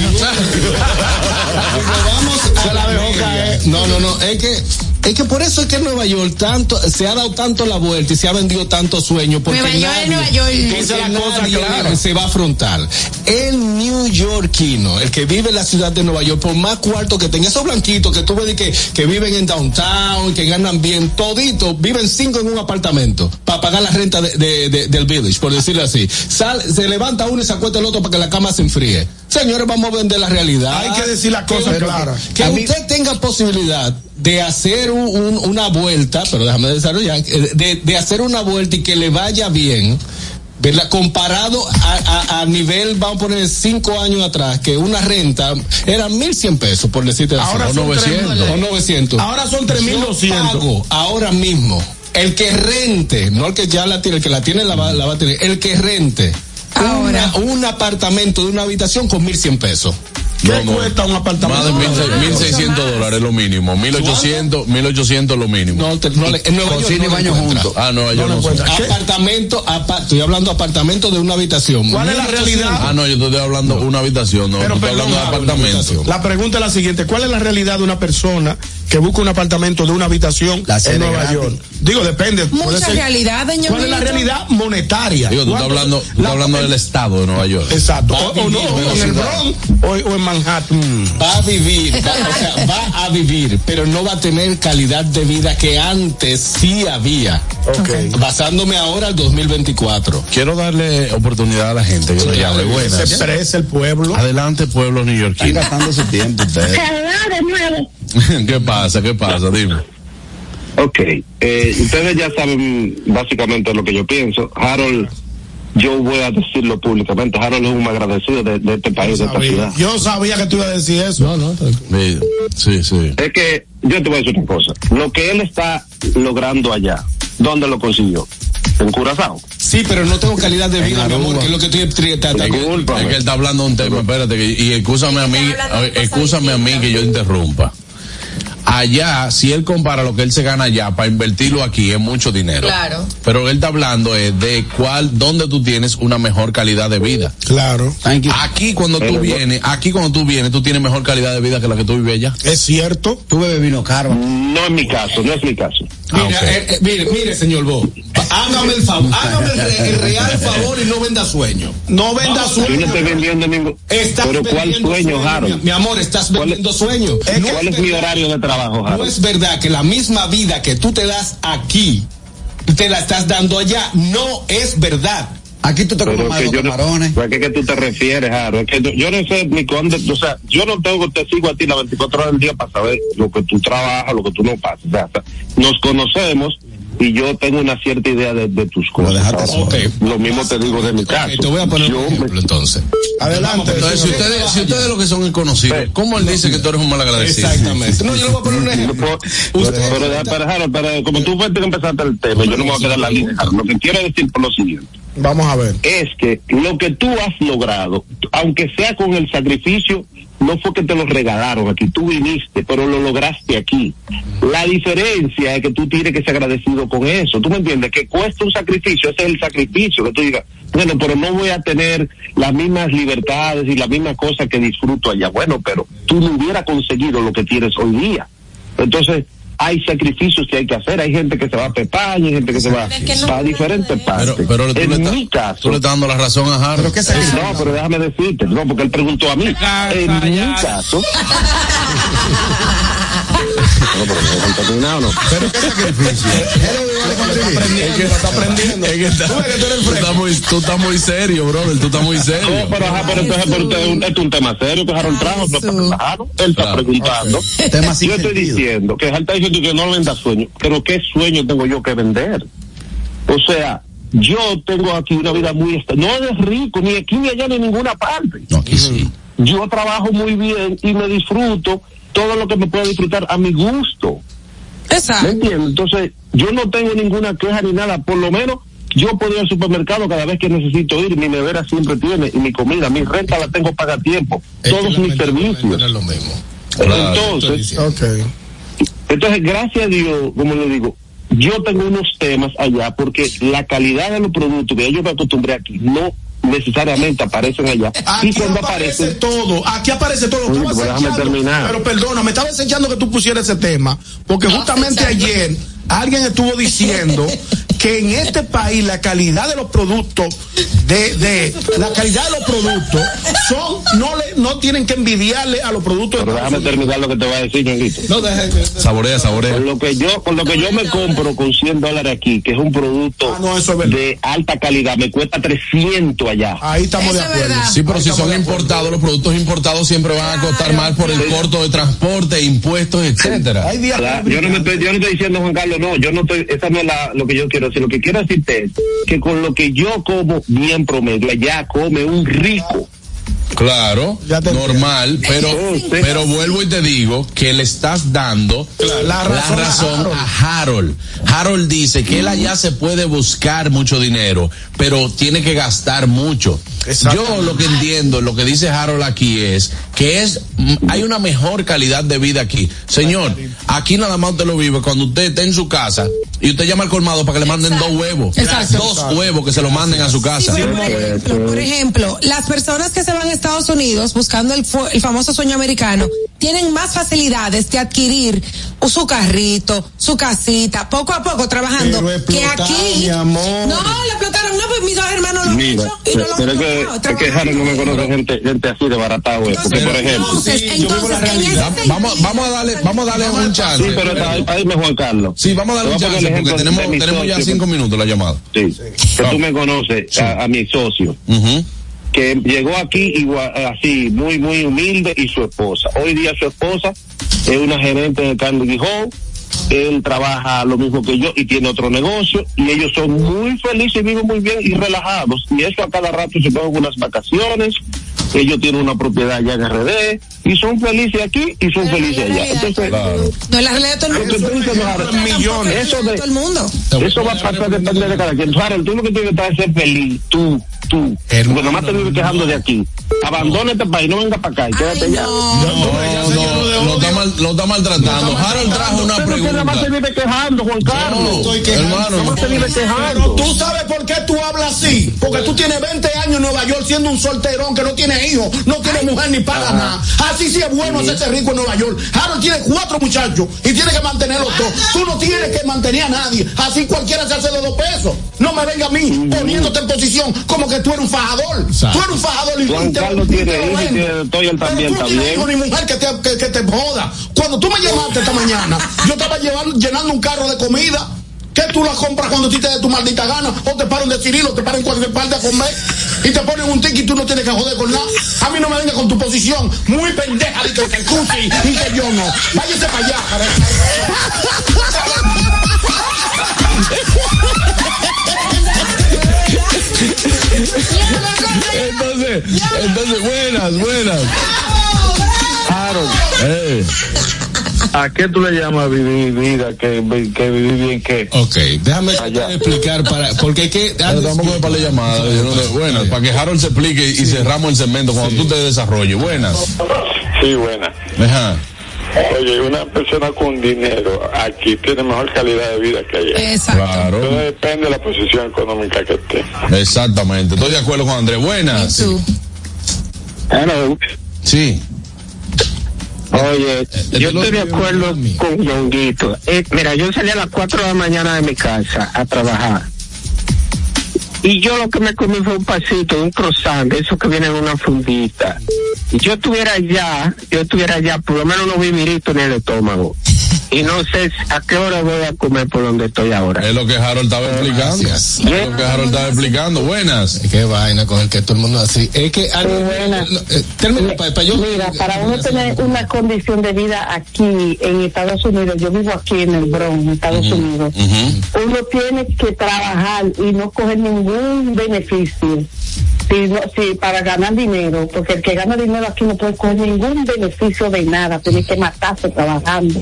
S8: Se la dejó caer. No, no, no, es que es que por eso es que en Nueva York tanto se ha dado tanto la vuelta y se ha vendido tanto sueño porque
S6: Nueva York es
S8: nadie,
S6: Nueva York.
S5: Esa es la cosa
S8: nadie
S5: clara.
S8: se va a afrontar. El neoyorquino, el que vive en la ciudad de Nueva York, por más cuarto que tenga, esos blanquitos que tú ves de que, que viven en downtown, que ganan bien, toditos, viven cinco en un apartamento para pagar la renta de- de- de- del village, por decirlo así. Sal- se levanta uno y se acuesta el otro para que la cama se enfríe. Señores, vamos a vender la realidad.
S5: Hay que decir las cosas
S8: Que-
S5: claras.
S8: Que
S5: A mí-
S8: usted tenga posibilidad de hacer un- un- una vuelta, pero déjame desarrollar, eh, de, de hacer una vuelta y que le vaya bien. ¿verdad? Comparado a, a- a nivel, vamos a poner cinco años atrás, que una renta era mil cien pesos, por decirte así.
S5: Ahora
S8: o
S5: son
S8: 900.
S5: tres-
S8: O 900.
S5: Ahora son 3.200.
S8: Yo pago ahora mismo. El que rente, no el que ya la tiene, el que la tiene la va, la va a tener, el que rente.
S6: Ahora.
S8: una- un apartamento de una habitación con mil cien pesos.
S5: ¿Qué
S4: No, no.
S5: cuesta un
S4: Más
S5: apartamento?
S4: de mil se- 1.600 dólares lo mínimo. 1.800, 1.800 lo mínimo.
S8: No, te- no le- en Nueva York
S7: y baño juntos.
S4: Ah, no, yo
S5: No lo
S4: no.
S8: Apartamento, apa- estoy hablando apartamento de una habitación.
S5: ¿Cuál es la
S8: 1800.
S5: realidad?
S4: Ah, no, yo te estoy hablando una habitación, no.
S5: Pero perdón,
S4: hablando de apartamento.
S5: La pregunta es la siguiente: ¿Cuál es la realidad de una persona que busca un apartamento de una habitación
S7: La
S5: en Nueva
S7: gratis.
S5: York? Digo, depende.
S6: Mucha
S5: ser-
S6: realidad, doña
S5: ¿Cuál es la realidad monetaria?
S4: Digo, tú estás
S5: ¿Cuánto-
S4: hablando, tú
S5: la-
S4: hablando del estado de Nueva York.
S5: Exacto. O, o no, o en el. Bronx o, o en Manhattan.
S8: Va a vivir, va, o sea, va a vivir, pero no va a tener calidad de vida que antes sí había.
S5: Ok.
S8: Basándome ahora al 2024.
S4: Quiero darle oportunidad a la gente que lo llame.
S5: Se
S4: Buenas.
S5: el pueblo.
S4: Adelante, pueblo
S7: Están
S4: neoyorquino.
S7: gastando su tiempo ustedes.
S12: de nuevo.
S4: ¿Qué pasa? ¿Qué pasa? Dime.
S10: Ok, eh, ustedes ya saben básicamente lo que yo pienso. Harold, yo voy a decirlo públicamente, Harold es un agradecido de, de este país, de esta
S5: Sabía.
S10: ciudad.
S5: Yo sabía que tú ibas a decir eso.
S8: No, no,
S4: Sí, Sí, sí.
S10: Es que yo te voy a decir una cosa, lo que él está logrando allá, ¿dónde lo consiguió? En Curazao.
S8: Sí, pero no tengo calidad de vida, mi amor, que es lo que estoy tratando.
S4: Es que él está hablando de un tema, espérate, que- y excúsame a mí, excúsame a mí que yo interrumpa. Allá, si él compara lo que él se gana allá para invertirlo aquí, es mucho dinero.
S6: Claro.
S4: Pero él está hablando es de cuál, dónde tú tienes una mejor calidad de vida.
S5: Claro.
S4: Aquí cuando tú vienes, aquí cuando tú vienes, tú tienes mejor calidad de vida que la que tú vives allá.
S5: Es cierto.
S7: Tú bebes vino caro.
S10: No es mi caso, no es mi caso.
S4: Ah,
S8: Mira,
S4: ok.
S8: eh, eh, mire, mire, señor Bo, hágame el favor, hágame el, re- el real favor y no venda sueño.
S5: No venda
S8: Vamos,
S10: Yo no
S5: sueño.
S10: estoy vendiendo ningún...
S8: Estás
S10: Pero ¿cuál
S8: vendiendo
S10: sueño,
S8: mi,
S10: Harold?
S8: mi amor, estás
S10: ¿Cuál es-
S8: vendiendo sueño.
S5: Es
S8: No
S10: ¿Cuál es mi horario de trabajo,
S8: No
S10: Harold?
S8: es verdad que la misma vida que tú te das aquí, te la estás dando allá. No es verdad.
S7: Aquí tú te comes más
S10: que
S7: los
S10: no,
S7: camarones.
S10: ¿a qué que tú te refieres? Es que yo- yo no sé ni cuándo, o sea, yo no tengo, te sigo a ti las 24 horas del día para saber lo que tú trabajas, lo que tú no pasas. O sea, nos conocemos y yo tengo una cierta idea de, de tus cosas. Lo mismo te digo de mi caso.
S8: te voy a poner
S10: Yo
S8: un ejemplo entonces.
S5: Adelante.
S4: Entonces, si ustedes, si ustedes lo que son conocidos, ¿cómo él dice que tú eres un mal agradecido?
S8: Exactamente. No, yo le voy a poner un ejemplo.
S10: Pero, pero, pero, como tú fuiste que empezaste el tema, yo no me voy a quedar la línea. Lo que quiero decir por lo siguiente
S5: Vamos a ver.
S10: es que lo que tú has logrado, aunque sea con el sacrificio, no fue que te lo regalaron aquí, tú viniste, pero lo lograste aquí. La diferencia es que tú tienes que ser agradecido con eso. ¿Tú me entiendes? Que cuesta un sacrificio, ese es el sacrificio, que tú digas, bueno, pero no voy a tener las mismas libertades y las mismas cosas que disfruto allá. Bueno, pero tú no hubieras conseguido lo que tienes hoy día. Entonces, hay sacrificios que hay que hacer. Hay gente que se va a Pepaña, hay gente que se va a diferentes partes.
S4: Pero, pero tú, le
S10: en mi caso,
S4: tú le estás dando la razón a Harold.
S10: no, pero déjame decirte, no, porque él preguntó a mí. En mi caso. no, pero no han terminado, no.
S4: Pero qué sacrificio.
S5: Es que está aprendiendo.
S4: Es que está-
S5: Tú eres
S4: estás muy, tú estás muy serio, brother. Tú estás muy serio.
S10: No, pero, ajá, pero, entonces, pero esto es un, esto es un tema serio que Harold trajo, relajado. Él está
S4: Claro.
S10: preguntando. Yo estoy diciendo que él está diciendo que no venda sueños, pero ¿qué sueño tengo yo que vender? O sea, yo tengo aquí una vida muy no es rico, ni aquí ni allá ni en ninguna parte.
S4: No, aquí sí.
S10: Yo trabajo muy bien y me disfruto todo lo que me puedo disfrutar a mi gusto. ¿Me
S6: Exacto.
S10: entiendes? Entonces, yo no tengo ninguna queja ni nada, por lo menos yo puedo ir al supermercado cada vez que necesito ir, mi nevera siempre tiene, y mi comida, mi renta la tengo paga a tiempo,
S8: Es
S10: todos mis servicios.
S8: es lo mismo.
S10: Entonces, entonces, gracias a Dios, como le digo, yo tengo unos temas allá porque la calidad de los productos que yo me acostumbré aquí no necesariamente aparecen allá.
S5: Aquí
S10: y cuando
S5: aparece
S10: aparecen,
S5: todo, aquí aparece todo.
S10: Pues déjame terminar.
S5: Pero perdona, me estaba desechando que tú pusieras ese tema, porque justamente ayer alguien estuvo diciendo que en este país la calidad de los productos, de, de la calidad de los productos, son, no le, no tienen que envidiarle a los productos de
S10: pero déjame terminar lo que te voy a decir, Ñonguito.
S8: No, deje.
S4: Saborea, saborea.
S10: Con lo que yo, con lo que yo me compro con 100 dólares aquí, que es un producto
S5: Ah, no, eso es verdad.
S10: de alta calidad, me cuesta 300 allá.
S5: Ahí estamos
S6: Eso
S5: de acuerdo.
S6: verdad.
S4: Sí, pero
S5: Ahí
S4: si son importados, los productos importados siempre van a costar más por el corto de transporte, impuestos, etcétera.
S5: Hay días
S10: Claro, yo no me estoy, yo no estoy diciendo Juan Carlos, no, yo no estoy, esa no es la, lo que yo quiero decir, lo que quiero decirte es que con lo que yo como bien promedio, allá come un rico.
S4: Claro, normal, pero,
S10: Sí, sí.
S4: pero vuelvo y te digo que le estás dando
S5: La
S4: la
S5: razón
S4: razón,
S5: a
S4: a Harold. Harold dice que él allá se puede buscar mucho dinero, pero tiene que gastar mucho. Yo lo que entiendo, lo que dice Harold aquí es que es mm, hay una mejor calidad de vida aquí. Señor, aquí nada más usted lo vive cuando usted está en su casa y usted llama al colmado para que le manden dos huevos.
S6: Exacto.
S4: Dos huevos que se lo manden a su
S6: Sí,
S4: casa.
S6: pero por ejemplo, por ejemplo, las personas que se van a Estados Unidos buscando el, famoso sueño americano tienen más facilidades de adquirir su carrito, su casita, poco a poco trabajando,
S5: Pero
S6: que aquí.
S5: mi amor.
S6: No, lo explotaron, no, pues mis dos hermanos lo han hecho y no lo han
S10: pero es que,
S6: explotado,
S10: es que Harold no me conoce gente, gente así de barata, güey, porque por ejemplo,
S6: Entonces,
S5: Sí,
S6: entonces,
S4: Vamos, vamos a darle, vamos a darle un chance.
S10: sí, pero está, está dime Juan Carlos.
S4: Sí, vamos a darle un chance porque tenemos, tenemos ya cinco minutos la llamada.
S10: Sí, que tú me conoces, a, mi socio. Que llegó aquí igual, así, muy, muy humilde, y su esposa. Hoy día su esposa es una gerente de Carnegie Hall, él trabaja lo mismo que yo y tiene otro negocio, y ellos son muy felices y viven muy bien y relajados, y eso a cada rato se toman unas vacaciones, ellos tienen una propiedad allá en RD, y son felices aquí y son felices allá. Entonces,
S6: No es la realidad de todo el mundo.
S10: tú dices, Harold,
S6: millones.
S10: eso de-
S6: todo el mundo.
S10: eso va a pasar depende de cada quien. Harold, tú lo que tienes que estar es ser feliz, tú, tú.
S8: Hermano,
S10: Porque nomás te vives quejando de aquí. Abandona este país, no venga para acá y quédate
S6: Ay,
S10: allá.
S6: no.
S4: No, no, lo está, mal- lo está maltratando. Harold trajo una
S10: que nada más te
S4: pregunta.
S10: vive quejando, Juan Carlos.
S4: No,
S5: estoy quejando.
S10: Nada
S4: hermano,
S10: más te vive
S5: Pero
S10: quejando.
S5: tú sabes por qué tú hablas así. Porque tú tienes 20 años en Nueva York siendo un solterón que no tiene hijos, no tiene mujer ni paga nada. Así sí es bueno hacerse rico en Nueva York. Harold tiene cuatro muchachos y tiene que mantenerlos todos. Tú no tienes que mantener a nadie. Así cualquiera se hace de dos pesos. No me venga a mí poniéndote en posición como que tú eres un fajador. Tú eres un fajador y
S10: Juan
S5: te-
S10: Carlos
S5: te
S10: tiene
S5: lo
S10: hijos y tiene y él
S5: Pero
S10: también
S5: tú no tienes
S10: también.
S5: hijo ni mujer que te, que, que te joda. Cuando tú me llamaste esta mañana, yo estaba llevando, llenando un carro de comida que tú la compras cuando a ti te dé tu maldita gana, o te paran de Cirilo, te paran cualquier parte a comer, y te ponen un tiki y tú no tienes que joder con nada. A mí no me venga con tu posición muy pendeja de que el cusi y que yo no. Váyase para allá.
S4: Entonces, entonces, buenas, buenas.
S10: Aaron.
S4: Eh.
S10: ¿A qué tú le llamas vivir vida? Que, que vivir bien qué?
S8: Ok, déjame explicar para, porque hay que,
S4: pero para la llamada. no sé, buenas, para que Harold se explique y cerramos el segmento cuando tú te desarrolles. Buenas.
S10: Sí, buena.
S4: Ajá.
S10: Oye, una persona con dinero aquí tiene mejor calidad de vida que allá.
S6: Exacto.
S4: Claro.
S10: Todo depende de la posición económica que esté.
S4: Exactamente. Estoy de acuerdo con Andrés. Buenas. Sí.
S14: Oye, yo estoy de acuerdo con Yonguito. Eh, mira, yo salí a las 4 de la mañana de mi casa a trabajar. Y yo lo que me comí fue un pasito, un croissant, de esos que vienen en una fundita. Y yo estuviera allá, yo estuviera allá, por lo menos unos viviritos en el estómago. Y no sé a qué hora voy a comer por donde estoy ahora.
S4: Es lo que Harold estaba explicando. Es lo que Harold estaba explicando. Buenas.
S8: Qué vaina con el que todo el mundo así. Es que no, eh, termina, pa- pa- yo-
S22: Mira, para uno tener una condición de vida aquí en Estados Unidos, yo vivo aquí en el Bronx, en Estados Unidos, uno tiene que trabajar y no coger ningún beneficio. Si, no- si para ganar dinero, porque el que gana dinero aquí no puede coger ningún beneficio de nada, tiene que matarse trabajando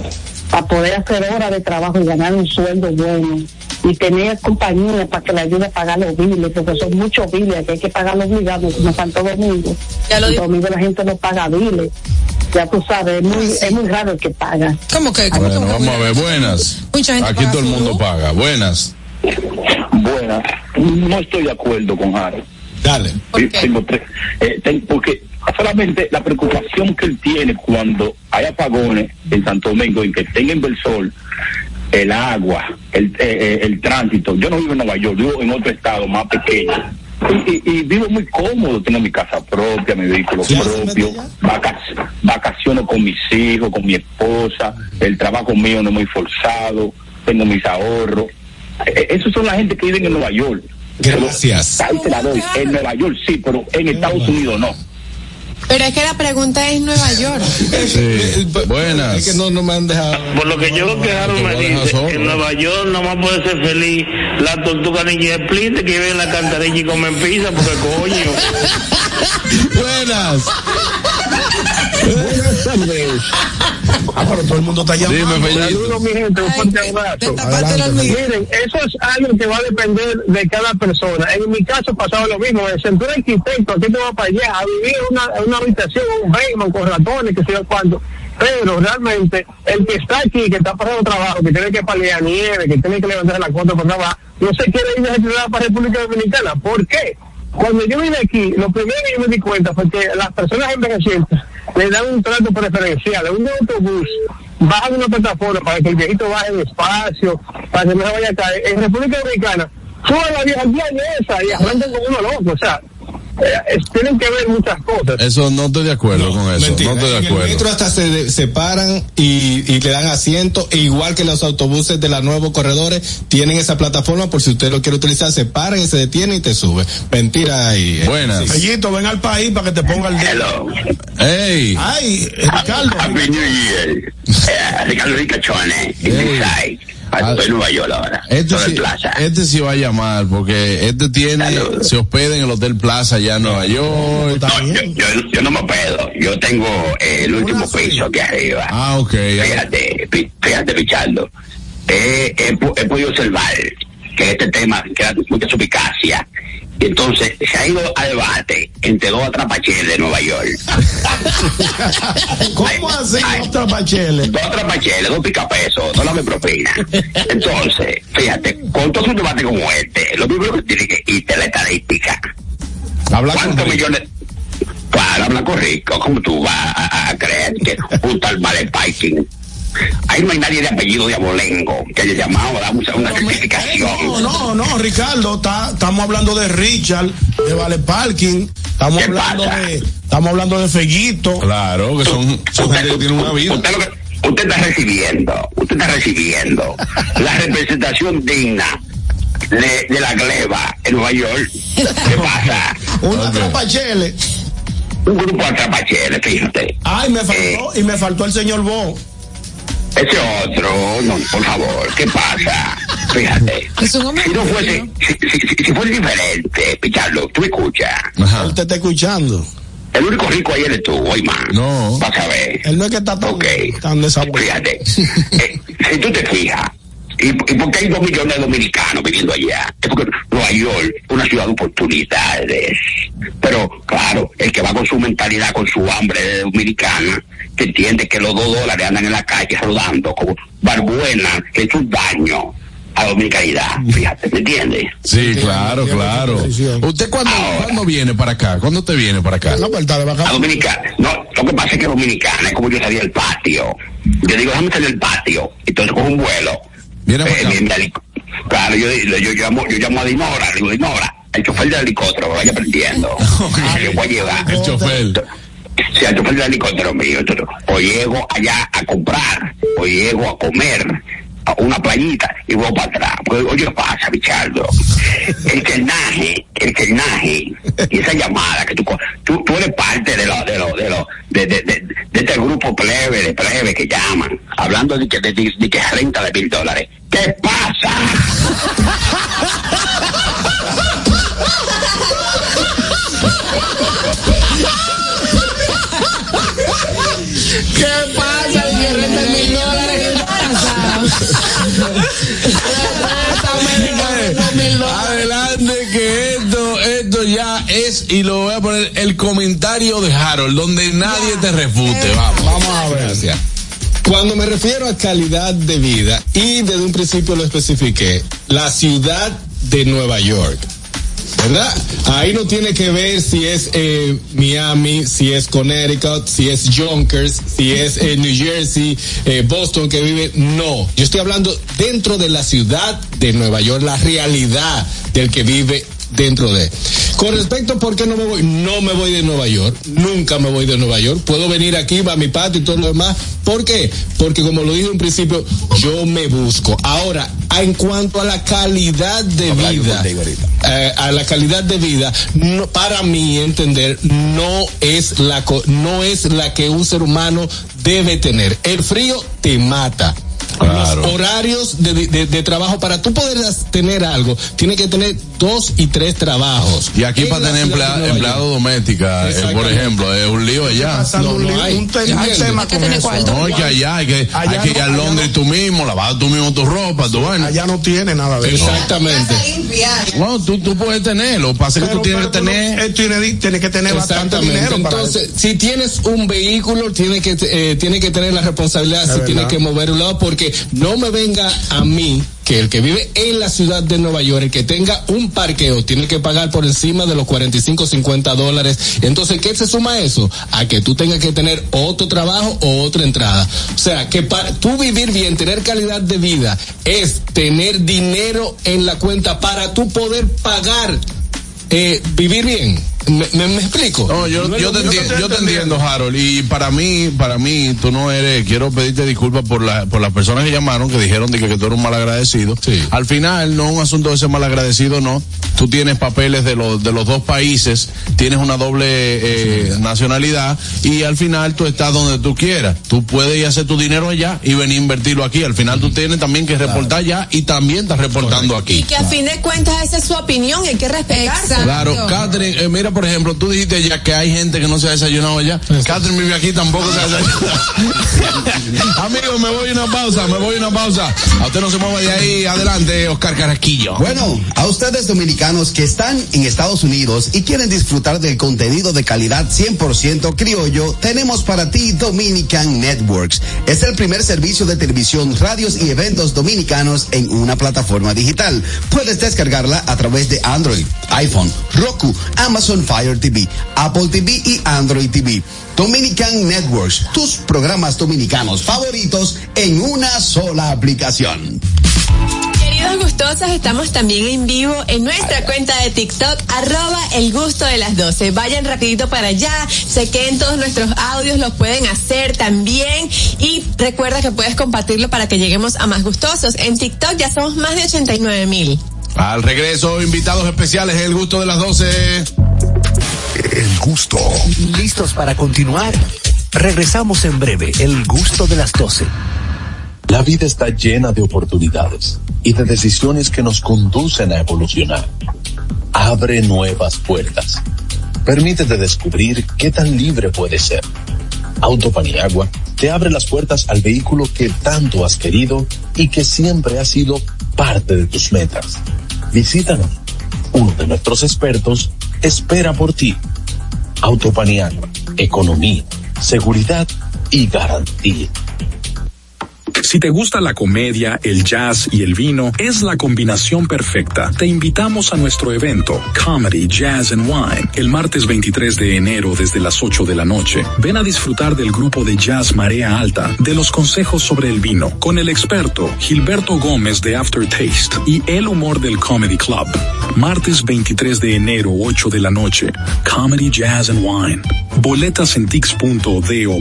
S22: para poder hacer horas de trabajo y ganar un sueldo bueno y tener compañía para que le ayude a pagar los biles, porque son muchos biles que hay que pagar obligados como Santo Domingo. El domingo la gente no paga biles. Ya tú sabes, es muy, es muy raro el que paga.
S6: ¿Cómo que?
S4: Bueno, vamos a ver. Buenas.
S6: Mucha gente
S4: Aquí
S6: paga
S4: todo el mundo paga. Buenas.
S23: Buena, no estoy de acuerdo con Harold.
S8: Dale.
S23: Tengo tres. Eh, ten- porque solamente la preocupación que él tiene cuando hay apagones en Santo Domingo, en que tenga inversor, el agua, el, eh, eh, el tránsito. Yo no vivo en Nueva York, vivo en otro estado más pequeño. Y, y- y vivo muy cómodo, tengo mi casa propia, mi vehículo propio, vacac- vacaciono con mis hijos, con mi esposa, el trabajo mío no es muy forzado, tengo mis ahorros. Eh, esos son la gente que viven en Nueva York.
S8: Gracias.
S23: Ahí te la doy. En Nueva York sí, pero en Estados Unidos no.
S9: Pero es que la pregunta es Nueva York.
S4: Sí. Buenas.
S8: Es que no, no me han dejado.
S11: Por lo que yo lo me dice, en Nueva York nomás puede ser feliz la tortuga ninja split que vive en la cantarilla y comen pizza porque coño.
S4: Buenas.
S5: Buenas tardes. Ah, pero todo el mundo está llamando.
S14: Saludos, mi gente, un fuerte abrazo. Miren, eso es algo que va a depender de cada persona. En mi caso pasaba lo mismo. Senté un arquitecto, aquí te va para allá, a vivir en una, una habitación, un basement con ratones, que sé yo cuánto. Pero realmente, el que está aquí, que está pasando trabajo, que tiene que paliar nieve, que tiene que levantar la cuota para trabajar, no se quiere ir de retirada para República Dominicana. ¿Por qué? Cuando yo vine aquí, lo primero que yo me di cuenta fue que las personas envejecientes le dan un trato preferencial. En un autobús bajan una plataforma para que el viejito baje despacio, para que no se vaya a caer. En República Dominicana, suban la vieja día de esa y arrancan con uno loco. O sea, eh, tienen que ver muchas cosas.
S4: Eso no estoy de acuerdo con eso.
S8: Mentira,
S4: no estoy de
S8: en el
S4: acuerdo.
S8: metro hasta se de- separan y, y le dan asiento, e igual que los autobuses de los nuevos corredores tienen esa plataforma por si usted lo quiere utilizar, se paran y se detiene y te sube. Mentira ahí. eh.
S4: Buenas.
S5: Fellito, ven al país para que te ponga el dedo.
S4: Ey.
S5: Ay, Ricardo.
S23: Happy New Year. Eh, Ricardo Ricachone.
S4: Ey.
S23: Estoy en Nueva York ahora.
S4: Este sí,
S23: Plaza.
S4: este sí va a llamar porque este tiene, se hospeda en el Hotel Plaza allá en Nueva York.
S23: No, yo, yo, yo no me pedo. Yo tengo eh, el último piso aquí arriba.
S4: Ah, ok.
S23: Fíjate, fíjate, Richardo. Eh, he, he podido observar que este tema queda mucha suspicacia. Y entonces se ha ido a debate entre dos atrapacheles de Nueva York.
S5: ¿Cómo así? Otra pachele.
S23: Dos atrapacheles, dos picapesos, dos la propina. Entonces, fíjate, con todo un debate como este, lo primero que tiene que irte es la estadística.
S4: Habla
S23: ¿Cuántos millones? Para hablar con rico, ¿cómo tú vas a, a creer que un tal Vale Piking? Ahí no hay nadie de apellido de Abolengo que haya llamado a dar una, una certificación.
S5: No, no, no, Ricardo, está- estamos hablando de Richard, de Vale Parking, estamos hablando de, estamos hablando de Fellito.
S4: Claro, que son, son gente que tiene una vida.
S23: Usted, lo que- usted está recibiendo, usted está recibiendo la representación digna de, de la gleba en Nueva York. ¿Qué pasa?
S5: Una trapachele.
S23: Un grupo de atrapacheles, fíjate.
S5: Ay, me faltó, y me faltó el señor Bo.
S23: Ese otro, no, por favor, ¿qué pasa? fíjate.
S6: Es un hombre
S23: Si no fuese, si, si, si, si fuese diferente, Pichardo, tú me escuchas.
S5: Él te está escuchando.
S23: El único rico ahí eres tú, hoy más.
S4: No.
S23: Vas a ver.
S5: Él no es que está tan, tan desabuelo.
S23: Fíjate, eh, si tú te fijas, ¿y, ¿y por qué hay dos millones de dominicanos viviendo allá? Es porque Nueva York es una ciudad de oportunidades. Pero, claro, el que va con su mentalidad, con su hambre de dominicana, que entiende que los dos dólares andan en la calle rodando como barbuena, que es un daño a la dominicanidad. Fíjate, ¿me entiendes?
S4: Sí, claro, claro. ¿Usted cuándo, cuándo viene para acá? ¿Cuándo te viene para acá?
S5: No, de
S23: A. Dominicana, no, lo que pasa es que Dominicana es como yo salía del patio. Yo digo, déjame salir del patio. Entonces cojo un vuelo.
S4: Viene para
S23: Eh,
S4: acá.
S23: viene helic- Claro, yo, yo, yo llamo, yo llamo a Dinora, digo, Dinora, el chofer del helicóptero, vaya aprendiendo. Yo voy a llevar.
S4: El chofer.
S23: Sí, el chofer del helicóptero mío. Entonces, o llego allá a comprar, o llego a comer a una playita y voy para atrás. Porque, oye, pasa, Bichardo. El quernaje, el quernaje, y esa llamada que tú, tú, tú eres parte de lo, de lo, de lo, de, de, de, de este grupo plebe, de plebe que llaman, hablando de que, de- de que renta de mil dólares. ¿Qué pasa?
S5: ¿Qué pasa? Que renta mil dólares.
S4: Adelante que esto, esto ya es, y lo voy a poner el comentario de Harold, donde nadie te refute. Vamos.
S5: Vamos a ver.
S8: Gracias. Cuando me refiero a calidad de vida, y desde un principio lo especifiqué, la ciudad de Nueva York. ¿Verdad? Ahí no tiene que ver si es eh, Miami, si es Connecticut, si es Yonkers, si es eh, New Jersey, eh, Boston que vive. No, yo estoy hablando dentro de la ciudad de Nueva York, la realidad del que vive dentro de. Con respecto a por qué no me voy, no me voy de Nueva York, nunca me voy de Nueva York. Puedo venir aquí, va a mi patio y todo lo demás. ¿Por qué? Porque como lo dije en principio, yo me busco. Ahora, en cuanto a la calidad de vida, eh, a la calidad de vida, no, para mí entender, no es la no es la que un ser humano debe tener. El frío te mata.
S4: Claro.
S8: Los horarios de, de- de trabajo para tú poder tener algo, tiene que tener dos y tres trabajos.
S4: Y aquí
S8: En
S4: para tener emplea- empleado doméstica, eh, por ejemplo, es un lío allá.
S8: No,
S5: un,
S8: no
S5: li-
S8: hay.
S5: un te- hay
S8: ¿Entiendes?
S5: tema
S6: Hay que
S5: con
S6: tener
S5: eso.
S6: cuarto.
S4: No, es que allá hay que,
S5: Allá
S4: hay que ir al Londres
S5: no.
S4: tú mismo, lavar tú mismo tu ropa, tu vaina.
S5: Allá no tiene nada de eso.
S8: Exactamente.
S4: No, tú, tú puedes tenerlo, pasa que tú tienes que
S5: pero tú no-
S4: tener.
S5: eh, tiene, tiene que tener bastante
S8: Exactamente.
S5: dinero para
S8: Entonces, si tienes un vehículo, tiene que eh, tiene que tener la responsabilidad,
S5: Es
S8: si tiene
S5: verdad.
S8: que moverlo, porque no me venga a mí que el que vive en la ciudad de Nueva York, el que tenga un parqueo, tiene que pagar por encima de los 45, 50 dólares. Entonces, ¿qué se suma a eso? A que tú tengas que tener otro trabajo o otra entrada. O sea, que para tú vivir bien, tener calidad de vida, es tener dinero en la cuenta para tú poder pagar, eh, vivir bien. ¿Me, me- me explico?
S4: No, yo, yo, te entiendo, yo te entiendo, Harold, y para mí, para mí, tú no eres, quiero pedirte disculpas por, la, por las personas que llamaron, que dijeron de que, que tú eres un malagradecido.
S8: Sí.
S4: Al final, no es un asunto de ser malagradecido, no. Tú tienes papeles de los, de los dos países, tienes una doble eh, nacionalidad, y al final tú estás donde tú quieras. Tú puedes ir a hacer tu dinero allá y venir a invertirlo aquí. Al final tú tienes también que reportar allá y también estás reportando aquí.
S9: Y que a fin de cuentas esa es su opinión y hay que respetarla.
S4: Claro, Catherine, eh, mira, por ejemplo, tú dijiste ya que hay gente que no se ha desayunado allá. Catherine vive aquí, tampoco se ha desayunado. Amigos, me voy a una pausa, me voy a una pausa. A usted no se mueva de ahí, adelante, Oscar Carasquillo.
S7: Bueno, a ustedes dominicanos que están en Estados Unidos y quieren disfrutar del contenido de calidad 100% criollo, tenemos para ti Dominican Networks. Es el primer servicio de televisión, radios y eventos dominicanos en una plataforma digital. Puedes descargarla a través de Android, iPhone, Roku, Amazon Fire TV, Apple TV y Android TV. Dominican Networks, tus programas dominicanos favoritos en una sola aplicación.
S9: Queridos gustosos, estamos también en vivo en nuestra cuenta de TikTok, arroba el gusto de las 12. Vayan rapidito para allá, chequen todos nuestros audios, los pueden hacer también y recuerda que puedes compartirlo para que lleguemos a más gustosos. En TikTok ya somos más de 89 mil.
S4: Al regreso, invitados especiales, el gusto de las 12.
S1: El gusto. ¿Listos para continuar? Regresamos en breve, el gusto de las 12.
S24: La vida está llena de oportunidades y de decisiones que nos conducen a evolucionar. Abre nuevas puertas. Permítete descubrir qué tan libre puedes ser. Autopaniagua te abre las puertas al vehículo que tanto has querido y que siempre ha sido parte de tus metas. Visítanos. Uno de nuestros expertos espera por ti. Autopaniagua, economía, seguridad y garantía.
S15: Si te gusta la comedia, el jazz y el vino, es la combinación perfecta. Te invitamos a nuestro evento Comedy, Jazz and Wine el martes 23 de enero desde las 8 de la noche. Ven a disfrutar del grupo de jazz Marea Alta, de los consejos sobre el vino, con el experto Gilberto Gómez de Aftertaste y el humor del Comedy Club. Martes 23 de enero, 8 de la noche. Comedy, Jazz and Wine. Boletas en tix.do.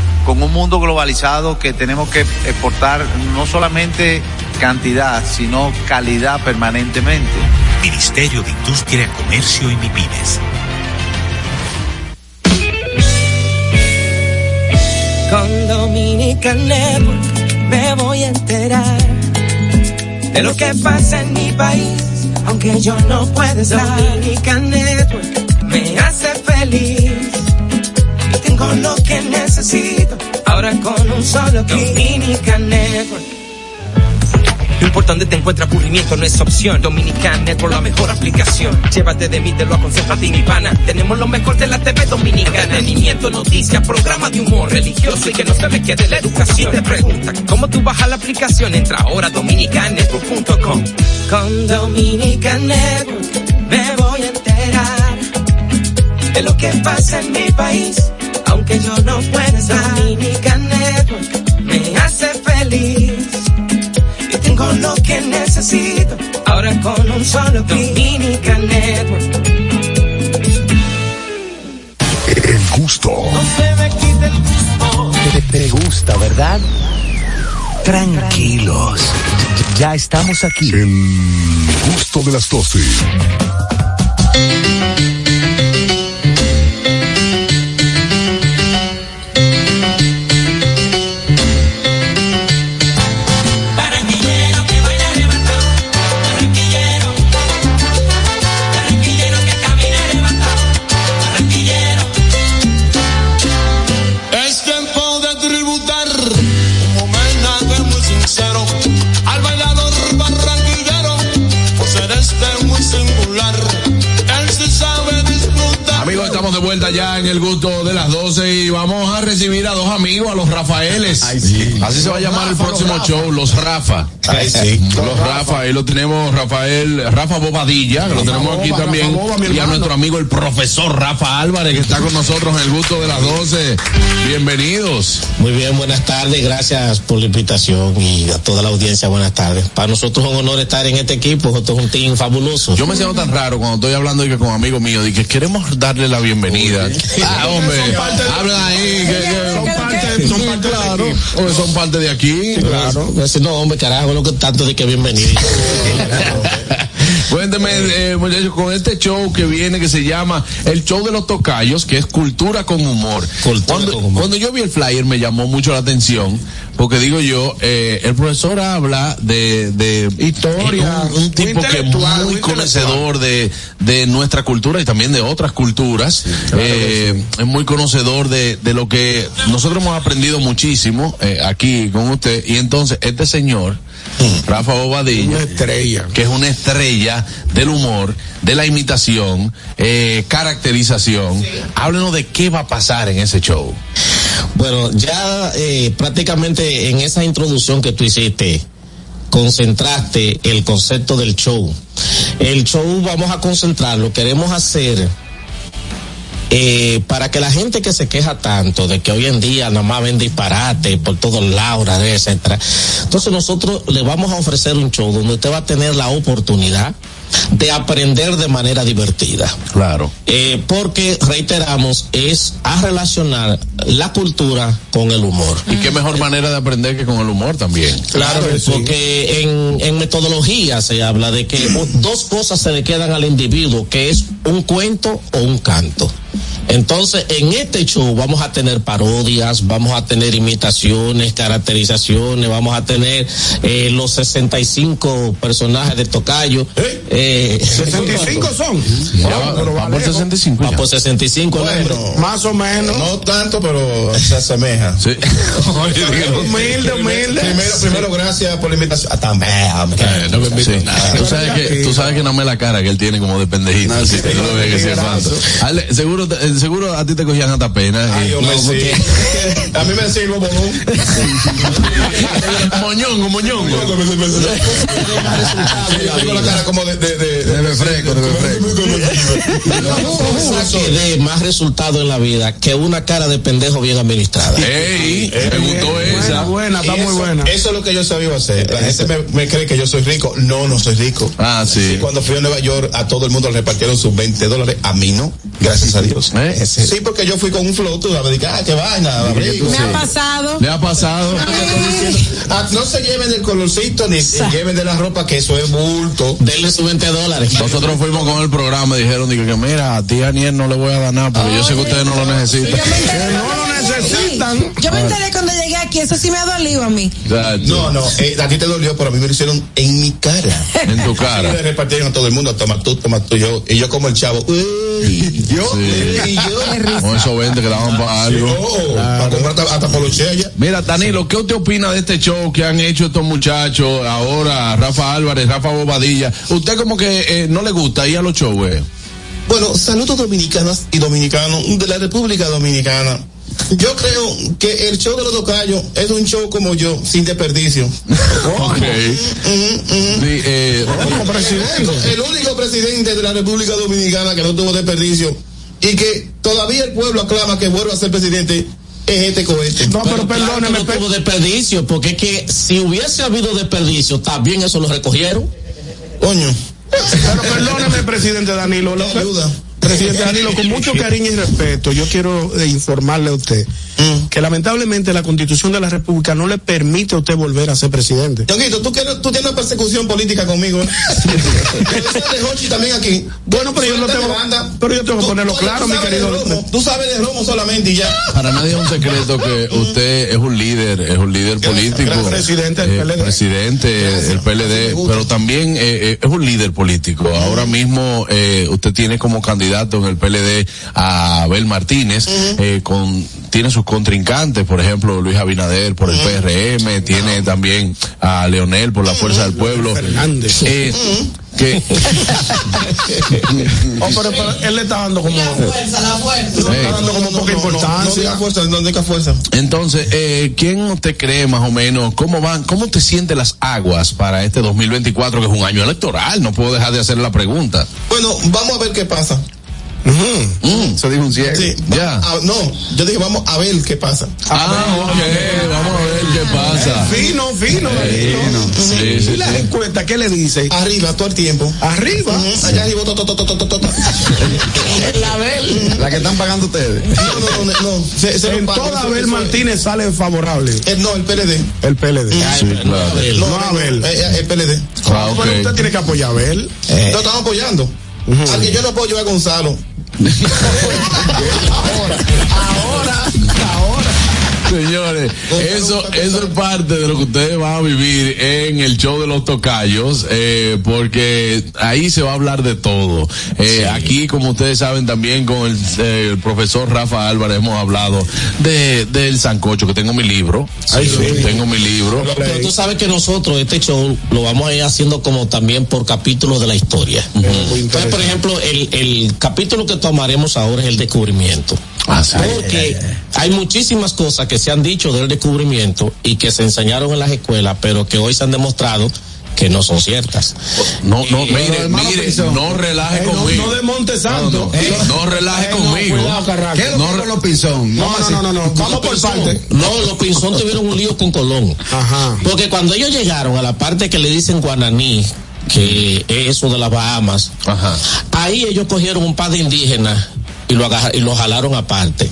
S25: con un mundo globalizado que tenemos que exportar no solamente cantidad, sino calidad permanentemente.
S26: Ministerio de Industria, Comercio y MIPINES.
S27: Con Dominican Network me voy a enterar de lo que pasa en mi país, aunque yo no pueda estar. Dominican tengo lo que necesito. Ahora con un solo Dominican Network. No importa dónde te encuentres, aburrimiento no es opción. Dominican Network, la mejor aplicación. Llévate de mí, te lo aconsejo a ti, mi pana. Tenemos lo mejor de la TV dominicana. Entretenimiento, noticias, programa de humor religioso y que no se me quede la educación. Te preguntan, ¿cómo tú bajas la aplicación? Entra ahora a dominicannetwork.com. Con Dominican Network me voy a enterar de lo que pasa en mi país aunque yo no pueda estar. Dominican Network me hace feliz. Y tengo lo que necesito. Ahora con un solo Dominican Network.
S1: El gusto.
S27: No se me quite el gusto.
S1: Te, te gusta, ¿verdad? Tranquilos. Ya estamos aquí.
S28: El gusto de las 12.
S4: El gusto de las 12 y vamos a recibir a dos amigos, a los Rafaeles. Así se va a llamar el próximo show, los Rafa.
S5: Ay, sí.
S4: Los Rafa, ahí lo tenemos Rafael, Rafa Bobadilla, que lo tenemos aquí también,
S5: Rafa Boba,
S4: y a nuestro amigo el profesor Rafa Álvarez, que está con nosotros en el gusto de las 12. Bienvenidos.
S29: Muy bien, buenas tardes, gracias por la invitación y a toda la audiencia, buenas tardes. Para nosotros es un honor estar en este equipo, esto es un team fabuloso.
S4: Yo me siento tan raro cuando estoy hablando y que con amigos míos, y que queremos darle la bienvenida. Ah, hombre, hablan ahí, que, que son parte, son parte claro, o son parte de aquí.
S29: Claro, no, hombre, carajo, lo que tanto de que bienvenido.
S4: Cuénteme, eh, muchachos, con este show que viene que se llama El Show de los Tocayos, que es Cultura con Humor. cuando, cuando yo vi el flyer me llamó mucho la atención, porque digo yo, eh, el profesor habla de, de
S5: Historia,
S4: un, un tipo que es muy conocedor de, de nuestra cultura y también de otras culturas. Eh, Es muy conocedor de, de lo que nosotros hemos aprendido muchísimo eh, aquí con usted. Y entonces, este señor, Rafa Bobadilla,
S5: estrella.
S4: que es una estrella del humor, de la imitación, eh, caracterización. Háblenos de qué va a pasar en ese show.
S29: Bueno, ya eh, prácticamente en esa introducción que tú hiciste, concentraste el concepto del show. El show vamos a concentrarlo, queremos hacer eh, para que la gente que se queja tanto de que hoy en día nada más ven disparate por todos lados, etcétera. Entonces nosotros le vamos a ofrecer un show donde usted va a tener la oportunidad de aprender de manera divertida.
S4: Claro.
S29: Eh, porque, reiteramos, es a relacionar la cultura con el humor.
S4: Y qué mejor manera de aprender que con el humor también.
S29: Claro, porque en, en metodología se habla de que dos cosas se le quedan al individuo, que es un cuento o un canto. Entonces, en este show vamos a tener parodias, vamos a tener imitaciones, caracterizaciones, vamos a tener eh, los 65 personajes de Tocayo. Eh,
S5: 65 son.
S29: Ya,
S5: pero
S29: va por 65. Va por 65 el hombre.
S5: Más o menos.
S30: No tanto, pero se asemeja.
S4: Sí.
S5: humilde, humilde.
S30: Primero, primero, gracias por la invitación. Hasta
S4: Eh, no me invito nada. Tú sabes que, tú sabes que no me la cara que él tiene como de pendejito. así que lo que sí santo. Ale, seguro, eh, seguro a ti te cogían hasta pena.
S30: Ay, me sí. A mí me decía Bobo
S4: moñongo, moñongo.
S30: Tengo la cara como de, de, de, de
S4: fresco, de
S29: que dé más resultado en la vida que una cara de pendejo bien administrada.
S4: Ey, me gustó esa.
S5: Buena, está muy buena.
S30: Eso es lo que yo sabía hacer. La gente me, me cree que yo soy rico. No, no soy rico.
S4: Ah, sí.
S30: Cuando fui a Nueva York, a todo el mundo le repartieron sus 20 dólares. A mí no. Gracias a Dios.
S4: ¿Eh?
S30: Sí, porque yo fui con un flow, tú dije, ah, qué vaina, abrigo.
S6: Me ha pasado.
S4: ¿Le ha pasado?
S30: Ah, no se lleven del colorcito ni se lleven de la ropa, que eso es bulto.
S29: Denle sus 20 dólares.
S4: Nosotros fuimos con el programa y dijeron dije, que mira, a ti Aniel no le voy a dar nada porque yo sé que ustedes no lo necesitan.
S5: no lo necesitan.
S6: Yo me enteré cuando llegué aquí, eso sí me ha dolido a mí.
S30: No, no, eh, a ti te dolió, pero a mí me lo hicieron en mi cara.
S4: En tu
S30: Y le
S4: cara.
S30: repartieron a todo el mundo, toma tú, toma tú, yo. Y yo como el chavo, uy, yo, y yo.
S4: Con esos 20 que daban para algo.
S30: Oh, para comprar hasta, hasta poloche allá.
S4: Mira, Danilo, ¿qué usted opina de este show que han hecho estos muchachos ahora, Rafa Álvarez, Rafa Bobadilla? ¿Usted como que eh, no le gusta ir a los shows? eh?
S30: Bueno, saludos dominicanas y dominicanos de la República Dominicana. Yo creo que el show de los tocayos es un show como yo, sin desperdicio.
S4: Ok. Sí, eh,
S30: Como presidente. El único presidente de la República Dominicana que no tuvo desperdicio y que todavía el pueblo aclama que vuelva a ser presidente es este cohete.
S5: No, pero
S29: claro
S5: perdóneme,
S29: que no tuvo desperdicio, porque es que si hubiese habido desperdicio, también eso lo recogieron.
S30: Coño.
S5: Pero perdóneme, presidente Danilo. lo- Presidente Danilo, con mucho cariño y respeto, yo quiero eh, informarle a usted que lamentablemente la constitución de la República no le permite a usted volver a ser presidente.
S30: Ñonguito, tú, quieres- tú tienes una persecución política conmigo. también aquí.
S5: Bueno, pero yo no tengo, pero yo tengo que ponerlo claro, mi querido.
S30: romo, tú sabes de romo solamente y ya.
S4: Para nadie es un secreto que usted es un líder, es un líder político.
S5: gran presidente del
S4: eh,
S5: PLD.
S4: Presidente del PLD, pero también eh, eh, es un líder político. Ahora mismo eh, usted tiene como candidato en el PLD a Abel Martínez, eh, con tiene sus contrincantes, por ejemplo, Luis Abinader por el PRM, tiene también a Leonel por la Fuerza del Pueblo.
S5: Fernández.
S4: Eh, que
S5: Oh, pero, pero él le está dando como. Le está dando como poca
S30: No
S5: importancia.
S30: fuerza, no diga fuerza.
S4: Entonces, eh, ¿quién usted cree más o menos? ¿Cómo van? ¿Cómo te siente las aguas para este 2024 que es un año electoral? No puedo dejar de hacer la pregunta.
S30: Bueno, vamos a ver qué pasa.
S4: Mm, se dijo un ciego.
S30: Sí,
S4: ya.
S30: Ah, no, yo dije vamos a ver qué pasa.
S4: Ah, ok, vamos a ver qué pasa.
S5: Fino, fino.
S4: Sí,
S5: ¿Y
S4: sí,
S5: las
S4: sí.
S5: encuestas qué le dice?
S30: Arriba todo el tiempo.
S5: Arriba.
S30: Ujú, Allá arriba, to, to, to.
S29: La Abel.
S7: La que están pagando ustedes.
S30: No, no, no, no. Se, se
S5: En toda
S30: eso-
S5: Abel
S30: eso-
S5: Martínez sale favorable.
S30: Eh, no, el PLD.
S5: El PLD.
S4: Sí, claro.
S30: No,
S5: No, Abel.
S30: eh, eh, el PLD.
S4: Ah, ok.
S5: Pero usted tiene que apoyar a Abel.
S30: Lo estamos apoyando. Al que yo no apoyo es a Gonzalo.
S4: Señores, eso, eso es parte de lo que ustedes van a vivir en el show de los tocayos, eh, porque ahí se va a hablar de todo. Eh, Aquí, como ustedes saben, también con el, eh, el profesor Rafa Álvarez hemos hablado de, del sancocho, que tengo mi libro. Tengo mi libro.
S29: Pero tú sabes que nosotros este show lo vamos a ir haciendo como también por capítulos de la historia. Entonces, por ejemplo, el, el capítulo que tomaremos ahora es el descubrimiento.
S4: Ah, sí.
S29: Porque hay muchísimas cosas que se han dicho del descubrimiento y que se enseñaron en las escuelas, pero que hoy se han demostrado que no son ciertas.
S4: No, no,
S29: Y-
S4: mire, mire, no relaje
S5: Eh, no-
S4: conmigo.
S5: no de Monte Santo.
S4: No,
S5: Eh,
S4: no relaje
S5: eh, no,
S4: conmigo.
S5: cuidado, Carraco.
S7: ¿Qué es lo
S4: No
S7: con los pinzón?
S5: No, no, no, no, no. Vamos por parte.
S29: No, los Pinzón tuvieron un lío con Colón.
S5: Ajá.
S29: Porque cuando ellos llegaron a la parte que le dicen Guananí, que es eso de las Bahamas,
S4: Ajá.
S29: ahí ellos cogieron un par de indígenas y lo, agarra- y lo jalaron aparte.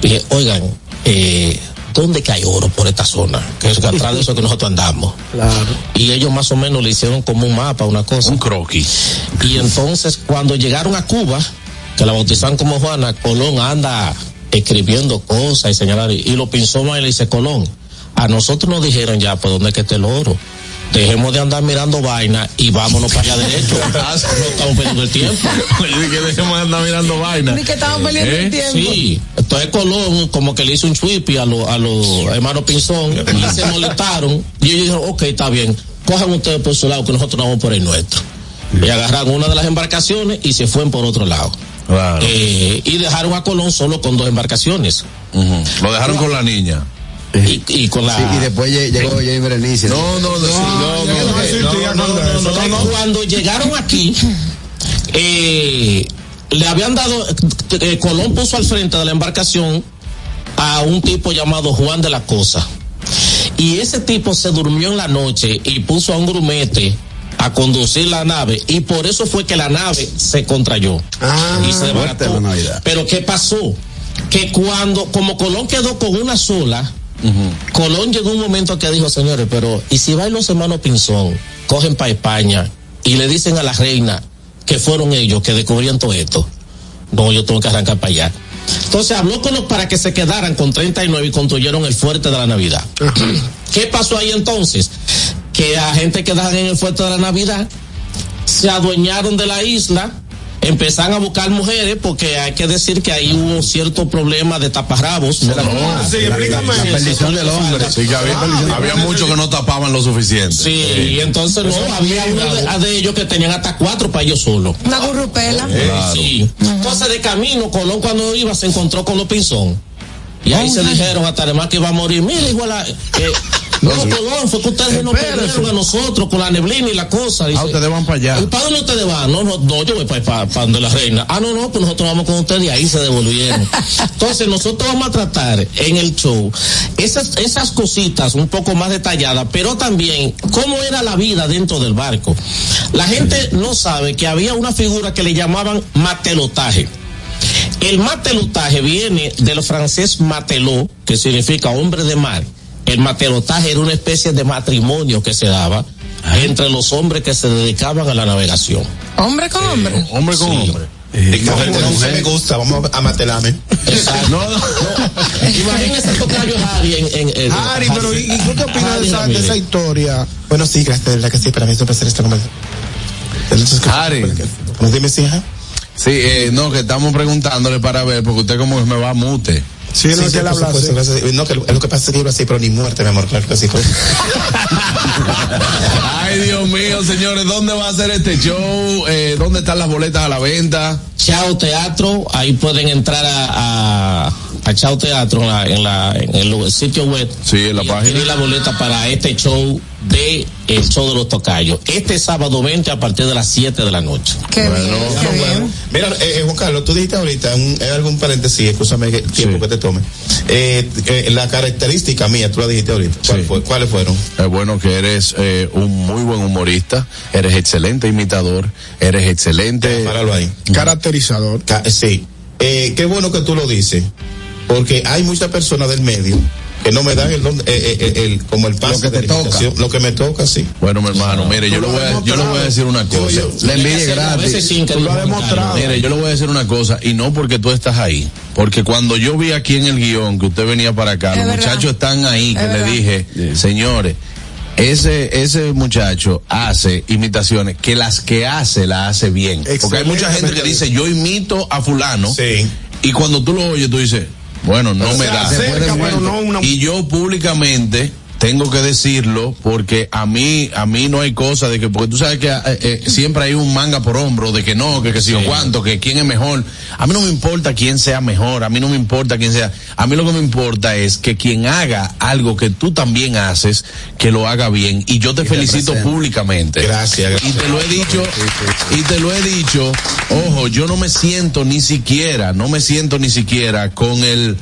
S29: Dije, oigan, eh, ¿dónde que hay oro por esta zona? Que es atrás de eso que nosotros andamos.
S5: Claro.
S29: Y ellos más o menos le hicieron como un mapa, una cosa.
S4: Un croquis.
S29: Y entonces cuando llegaron a Cuba, que la bautizaron como Juana, Colón anda escribiendo cosas y señalar, y lo pinzó más y le dice, Colón, a nosotros nos dijeron ya por dónde es que está el oro. Dejemos de andar mirando vaina y vámonos para allá derecho. no estamos perdiendo el tiempo.
S4: Que dejemos de andar mirando vaina.
S6: Ni que estamos perdiendo
S4: ¿Eh?
S6: el tiempo.
S29: Sí, entonces Colón como que le hizo un chuipi a los a los hermanos Pinzón y se molestaron y ellos dijeron, ok, está bien, cojan ustedes por su lado que nosotros nos vamos por el nuestro. Y agarraron una de las embarcaciones y se fueron por otro lado.
S4: Claro.
S29: Eh, y dejaron a Colón solo con dos embarcaciones.
S4: Lo dejaron con la niña.
S29: Y, y con la...
S7: Sí, y después lle- llegó Jay Berenice.
S4: No, no, no, sí, no, no,
S5: no.
S29: Cuando llegaron aquí, eh, le habían dado, eh, Colón puso al frente de la embarcación a un tipo llamado Juan de la Cosa. Y ese tipo se durmió en la noche y puso a un grumete a conducir la nave y por eso fue que la nave se contrayó
S5: Ah,
S29: y se. Pero ¿qué pasó? Que cuando, como Colón quedó con una sola, Colón llegó un momento que dijo, señores, pero ¿y si van los hermanos Pinzón, cogen para España y le dicen a la reina que fueron ellos que descubrieron todo esto? No, yo tengo que arrancar para allá. Entonces habló con los para que se quedaran con 39 y construyeron el fuerte de la Navidad. ¿Qué pasó ahí entonces? Que a gente que dejan en el fuerte de la Navidad se adueñaron de la isla, empezaron a buscar mujeres porque hay que decir que ahí hubo cierto problema de taparrabos. ¿no?
S5: Sí, explícame.
S7: La perdición del hombre.
S4: Sí, que había, había muchos que no tapaban lo suficiente.
S29: Sí, y entonces no, había uno de, de ellos que tenían hasta cuatro para ellos solos.
S6: Una gurrupela.
S29: Eh, Sí. Entonces de camino, Colón cuando iba se encontró con los Pinzón. Y ahí se dijeron hasta además que iba a morir. Mira, igual a, eh, no, Colón, fue que ustedes nos perdieron a nosotros con la neblina y la cosa. Dice,
S4: Ah, ustedes van para allá.
S29: ¿Y para dónde ustedes van? No, no, no, yo voy para, para, para donde la reina. Ah, no, no, pues nosotros vamos con ustedes y ahí se devolvieron. Entonces, nosotros vamos a tratar en el show esas, esas cositas un poco más detalladas, pero también cómo era la vida dentro del barco. La gente no sabe que había una figura que le llamaban matelotaje. El matelotaje viene del francés matelot, que significa hombre de mar. El matelotaje era una especie de matrimonio que se daba entre los hombres que se dedicaban a la navegación.
S6: Hombre con hombre.
S4: Hombre con
S29: Sí.
S4: hombre.
S5: Mujer con mujer me gusta, vamos a matelarme.
S29: Exacto. No, no. Imagínese tocayo Harry en, en, en-
S5: Ari, pero ¿y, y tú qué opinas de
S29: Harry
S5: esa, de
S29: Ramírez.
S5: esa historia? Bueno, sí, gracias, de verdad que sí, para mí es un placer estar con
S4: Harry.
S5: No dime si, ajá.
S4: Sí, eh, no, que estamos preguntándole para ver, porque usted como que me va a mute.
S5: Sí, no,
S31: Sí,
S5: que
S31: sí,
S5: él habla así.
S31: No, que lo, lo que pasa es que iba así, pero ni muerte, mi amor, claro que sí. pues.
S4: Ay, Dios mío, señores, ¿dónde va a ser este show? Eh, ¿Dónde están las boletas a la venta?
S29: Chao Teatro, ahí pueden entrar a, a, a Chao Teatro en, la, en, la, en el sitio web.
S4: Sí, en la
S29: y
S4: página.
S29: la boleta para este show de el show de los tocayos. Este sábado 20 a partir de las 7 de la noche.
S6: Qué bien, qué bien.
S31: Mira, eh, eh, Juan Carlos, tú dijiste ahorita, un, eh, algún paréntesis, escúchame que tiempo que te tome. Eh, eh, la característica mía, tú la dijiste ahorita. ¿Cuál fue- ¿Cuáles fueron?
S4: Es bueno que eres eh, un muy buen humorista, eres excelente imitador, eres excelente.
S31: Páralo ahí.
S5: Caracterizador.
S31: Ca- sí. Eh, qué bueno que tú lo dices, porque hay muchas personas del medio que no me dan el, don- eh, eh, eh, el- como el paso
S7: que te
S31: imitación, lo que me toca, sí.
S4: Bueno, mi hermano, mire, yo le voy a, yo le voy a decir una cosa.
S7: La envidia es gratis.
S5: Tú lo has demostrado.
S4: Mire, yo le voy a decir una cosa, y no porque tú estás ahí, porque cuando yo vi aquí en el guion que usted venía para acá,
S6: Es
S4: los
S6: verdad.
S4: muchachos están ahí, que
S6: Es
S4: le
S6: verdad.
S4: dije, señores, ese, ese muchacho hace imitaciones, que las que hace, las hace bien. Porque hay mucha gente que dice, yo imito a fulano,
S31: Sí.
S4: y cuando tú lo oyes, tú dices, bueno, no me da.
S31: acerca,
S5: pero no una-
S4: Y yo públicamente tengo que decirlo porque a mí a mí no hay cosa de que porque tú sabes que eh, eh, siempre hay un manga por hombro de que no que que si o cuánto que quién es mejor. A mí no me importa quién sea mejor a mí no me importa quién sea a mí lo que me importa es que quien haga algo que tú también haces que lo haga bien. Y yo te felicito públicamente.
S31: Gracias,
S4: y te lo he dicho y te lo he dicho ojo yo no me siento ni siquiera no me siento ni siquiera con el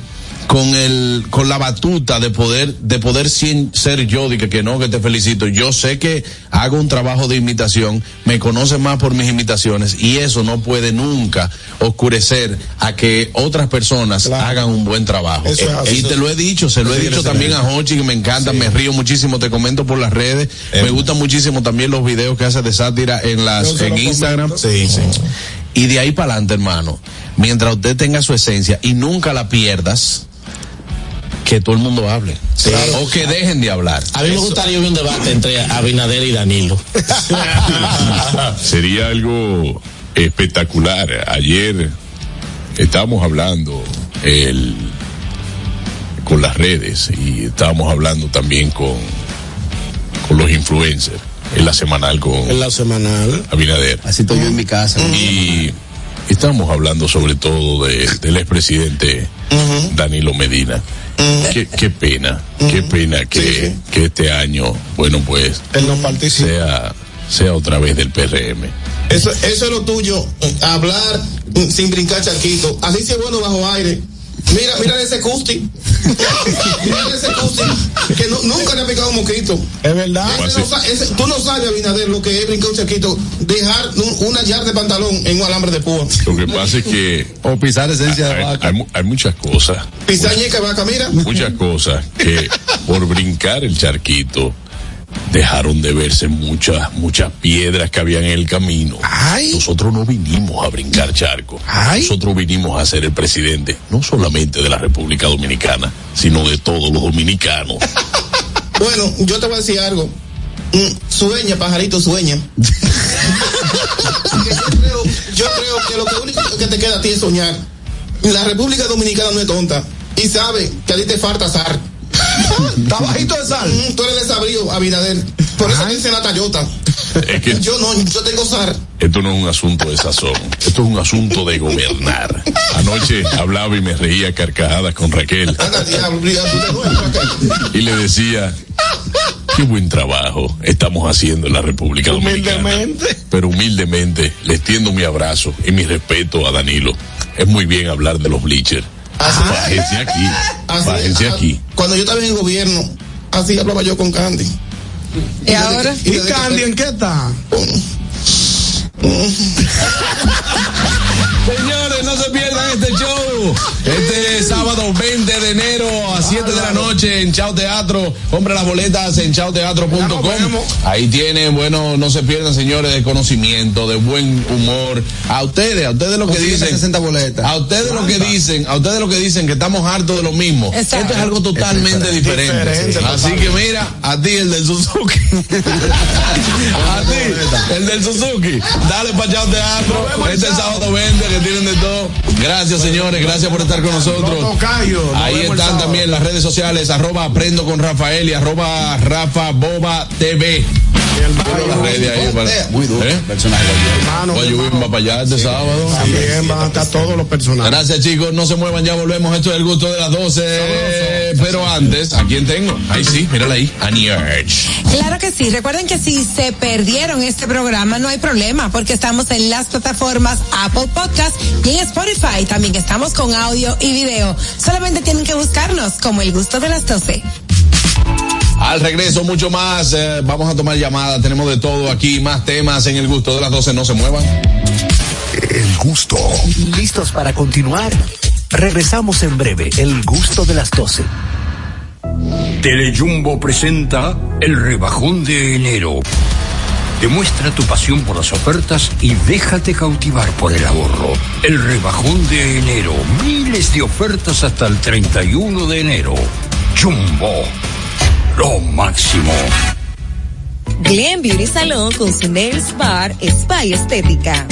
S4: con el con la batuta de poder de poder sin- ser yo de que, que no que te felicito. Yo sé que hago un trabajo de imitación me conocen más por mis imitaciones y eso no puede nunca oscurecer a que otras personas hagan un buen trabajo.
S5: Eso es
S4: Eh, y te lo he dicho se lo he dicho también a. Hochi que me encanta me río muchísimo te comento por las redes. Me gustan muchísimo también los videos que hace de sátira en las en Instagram.
S31: Sí, sí.
S4: y de ahí para adelante, hermano, mientras usted tenga su esencia y nunca la pierdas, que todo el mundo hable. O que dejen de hablar.
S29: A mí me gustaría ver un debate entre Abinader y Danilo.
S32: Sería algo espectacular. Ayer estábamos hablando el, con las redes y estábamos hablando también con, con los influencers en la semanal con
S5: En la semanal.
S32: Abinader.
S7: Así estoy yo en mi casa.
S32: Y estábamos hablando sobre todo de, del expresidente Danilo Medina. Qué, qué pena, qué pena que, que este año, bueno, pues
S5: Él no participa.
S32: sea, sea otra vez del PRM.
S30: Eso, eso es lo tuyo, hablar mm, sin brincar charquito. Así sí es bueno bajo aire. Mira, mira ese custi. mira ese custi. Que nu- nunca le ha picado un mosquito.
S5: Es verdad.
S30: Ese no ese- tú no sabes, Abinader, lo que es brincar un charquito. Dejar un- una yarda de pantalón en un alambre de púa.
S32: Lo que pasa es que
S33: O pisar esencia de
S32: hay,
S33: vaca.
S32: hay mu- hay muchas cosas,
S30: Pisañeca, vaca, mira.
S32: muchas cosas que por brincar el charquito dejaron de verse muchas, muchas piedras que habían en el camino. Nosotros no vinimos a brincar charco. Nosotros vinimos a ser el presidente, no solamente de la República Dominicana, sino de todos los dominicanos.
S30: Bueno, yo te voy a decir algo. Mm, Sueña, pajarito, sueña. yo, creo, yo creo que lo que único que te queda a ti es soñar. La República Dominicana no es tonta y sabe que a ti te falta sal.
S5: Está bajito de sal.
S30: Mm, Tú eres desabrío, Abinader. Por eso dice la Tayota.
S32: Es que
S30: Yo no, yo tengo sal.
S32: esto no es un asunto de sazón, esto es un asunto de gobernar. Anoche hablaba y me reía a carcajadas con Raquel. Y le decía, qué buen trabajo estamos haciendo en la República Dominicana.
S5: Humildemente.
S32: Pero humildemente le extiendo mi abrazo y mi respeto a Danilo. Es muy bien hablar de los bleachers. Bájense aquí,
S30: Así,
S32: bájense
S30: ah,
S32: aquí.
S30: Cuando yo estaba en el gobierno, así hablaba yo con Candy.
S6: ¿Y ahora?
S5: ¿Y Candy en qué está?
S4: Señores, no se pierdan este show. Este sábado 20 de enero a 7 de la noche en Chao Teatro. Compre las boletas en chaoteatro.com. Ahí tienen, bueno, no se pierdan, señores, de conocimiento, de buen humor. A ustedes, a ustedes lo que dicen.
S7: 60 boletas.
S4: A ustedes lo que dicen, a ustedes lo que dicen que estamos hartos de lo mismo. Esto es algo totalmente diferente.
S5: Diferente,
S4: Así que mira, a ti el del Suzuki. a ti, el del Suzuki. Dale para Chao Teatro. Este sábado 20 que tienen de todo. Gracias, señores. Gracias por estar con nosotros. Ahí están también las redes sociales, arroba aprendo con Rafael y arroba Rafa Boba TV.
S7: Muy duro.
S4: ¿Eh?
S7: Personaje.
S4: Voy para allá este sábado.
S5: También van a estar todos los personajes.
S4: Gracias chicos, no se muevan, ya volvemos. Esto es el gusto de las 12. Pero antes, ¿a quién tengo? Ahí sí, mírala ahí. Annie Urge.
S6: Claro que sí. Recuerden que si se perdieron este programa, no hay problema, porque estamos en las plataformas Apple Podcast y en Spotify. También estamos con audio y video. Solamente tienen que buscarnos como el gusto de las 12.
S4: Al regreso, mucho más. eh, vamos a tomar llamadas. Tenemos de todo aquí, más temas en el gusto de las 12. No se muevan.
S1: El gusto. ¿Listos para continuar? Regresamos en breve. El gusto de las 12.
S34: Telejumbo presenta el rebajón de enero. Demuestra tu pasión por las ofertas y déjate cautivar por el ahorro. El rebajón de enero. Miles de ofertas hasta el 31 de enero. Jumbo. Lo máximo.
S20: Glen Beauty Salón con su Nails Bar Spa y Estética.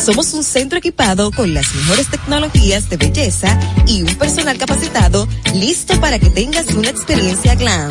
S20: Somos un centro equipado con las mejores tecnologías de belleza y un personal capacitado listo para que tengas una experiencia glam.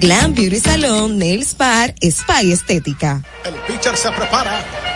S20: Glam Beauty Salon, Nails Bar, Spa y Estética.
S35: El pitcher se prepara.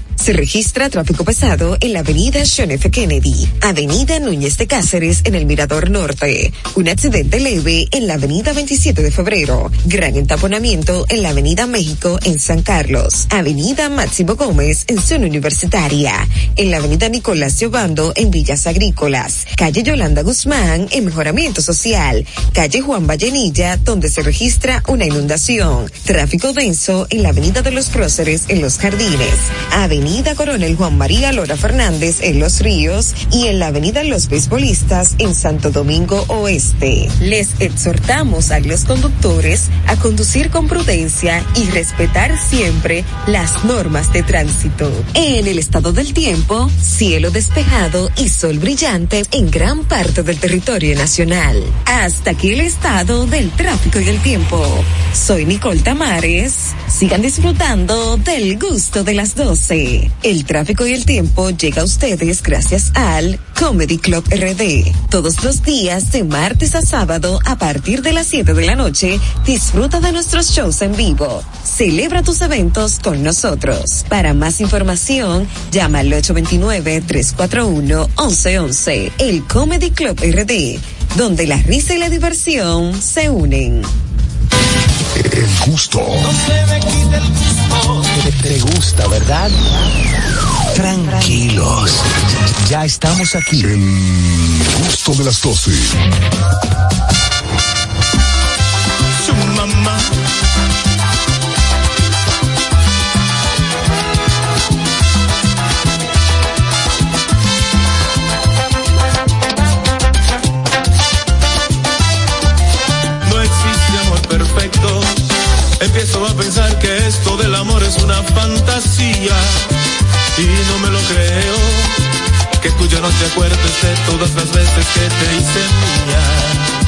S20: Se registra tráfico pesado en la avenida John F. Kennedy, avenida Núñez de Cáceres en el Mirador Norte, un accidente leve en la avenida 27 de febrero, gran entaponamiento en la avenida México en San Carlos, avenida Máximo Gómez en zona universitaria, en la avenida Nicolás Giobando en Villas Agrícolas, calle Yolanda Guzmán en mejoramiento social, calle Juan Vallenilla donde se registra una inundación, tráfico denso en la avenida de los Próceres en Los Jardines, avenida Coronel Juan María Lora Fernández en Los Ríos y en la avenida Los Beisbolistas en Santo Domingo Oeste. Les exhortamos a los conductores a conducir con prudencia y respetar siempre las normas de tránsito. En el estado del tiempo, cielo despejado y sol brillante en gran parte del territorio nacional. Hasta aquí el estado del tráfico y el tiempo. Soy Nicole Tamares. Sigan disfrutando del gusto de las 12. El tráfico y el tiempo llega a ustedes gracias al Comedy Club RD. Todos los días de martes a sábado a partir de las 7 de la noche, disfruta de nuestros shows en vivo. Celebra tus eventos con nosotros. Para más información, llama al 829-341-1111. El Comedy Club RD, donde la risa y la diversión se unen.
S28: El gusto.
S1: Te, te gusta, ¿verdad? Tranquilos. Ya estamos aquí.
S28: El gusto de las 12.
S35: Es una fantasía. Y no me lo creo. Que tú ya no te acuerdes de todas las veces que te hice mía.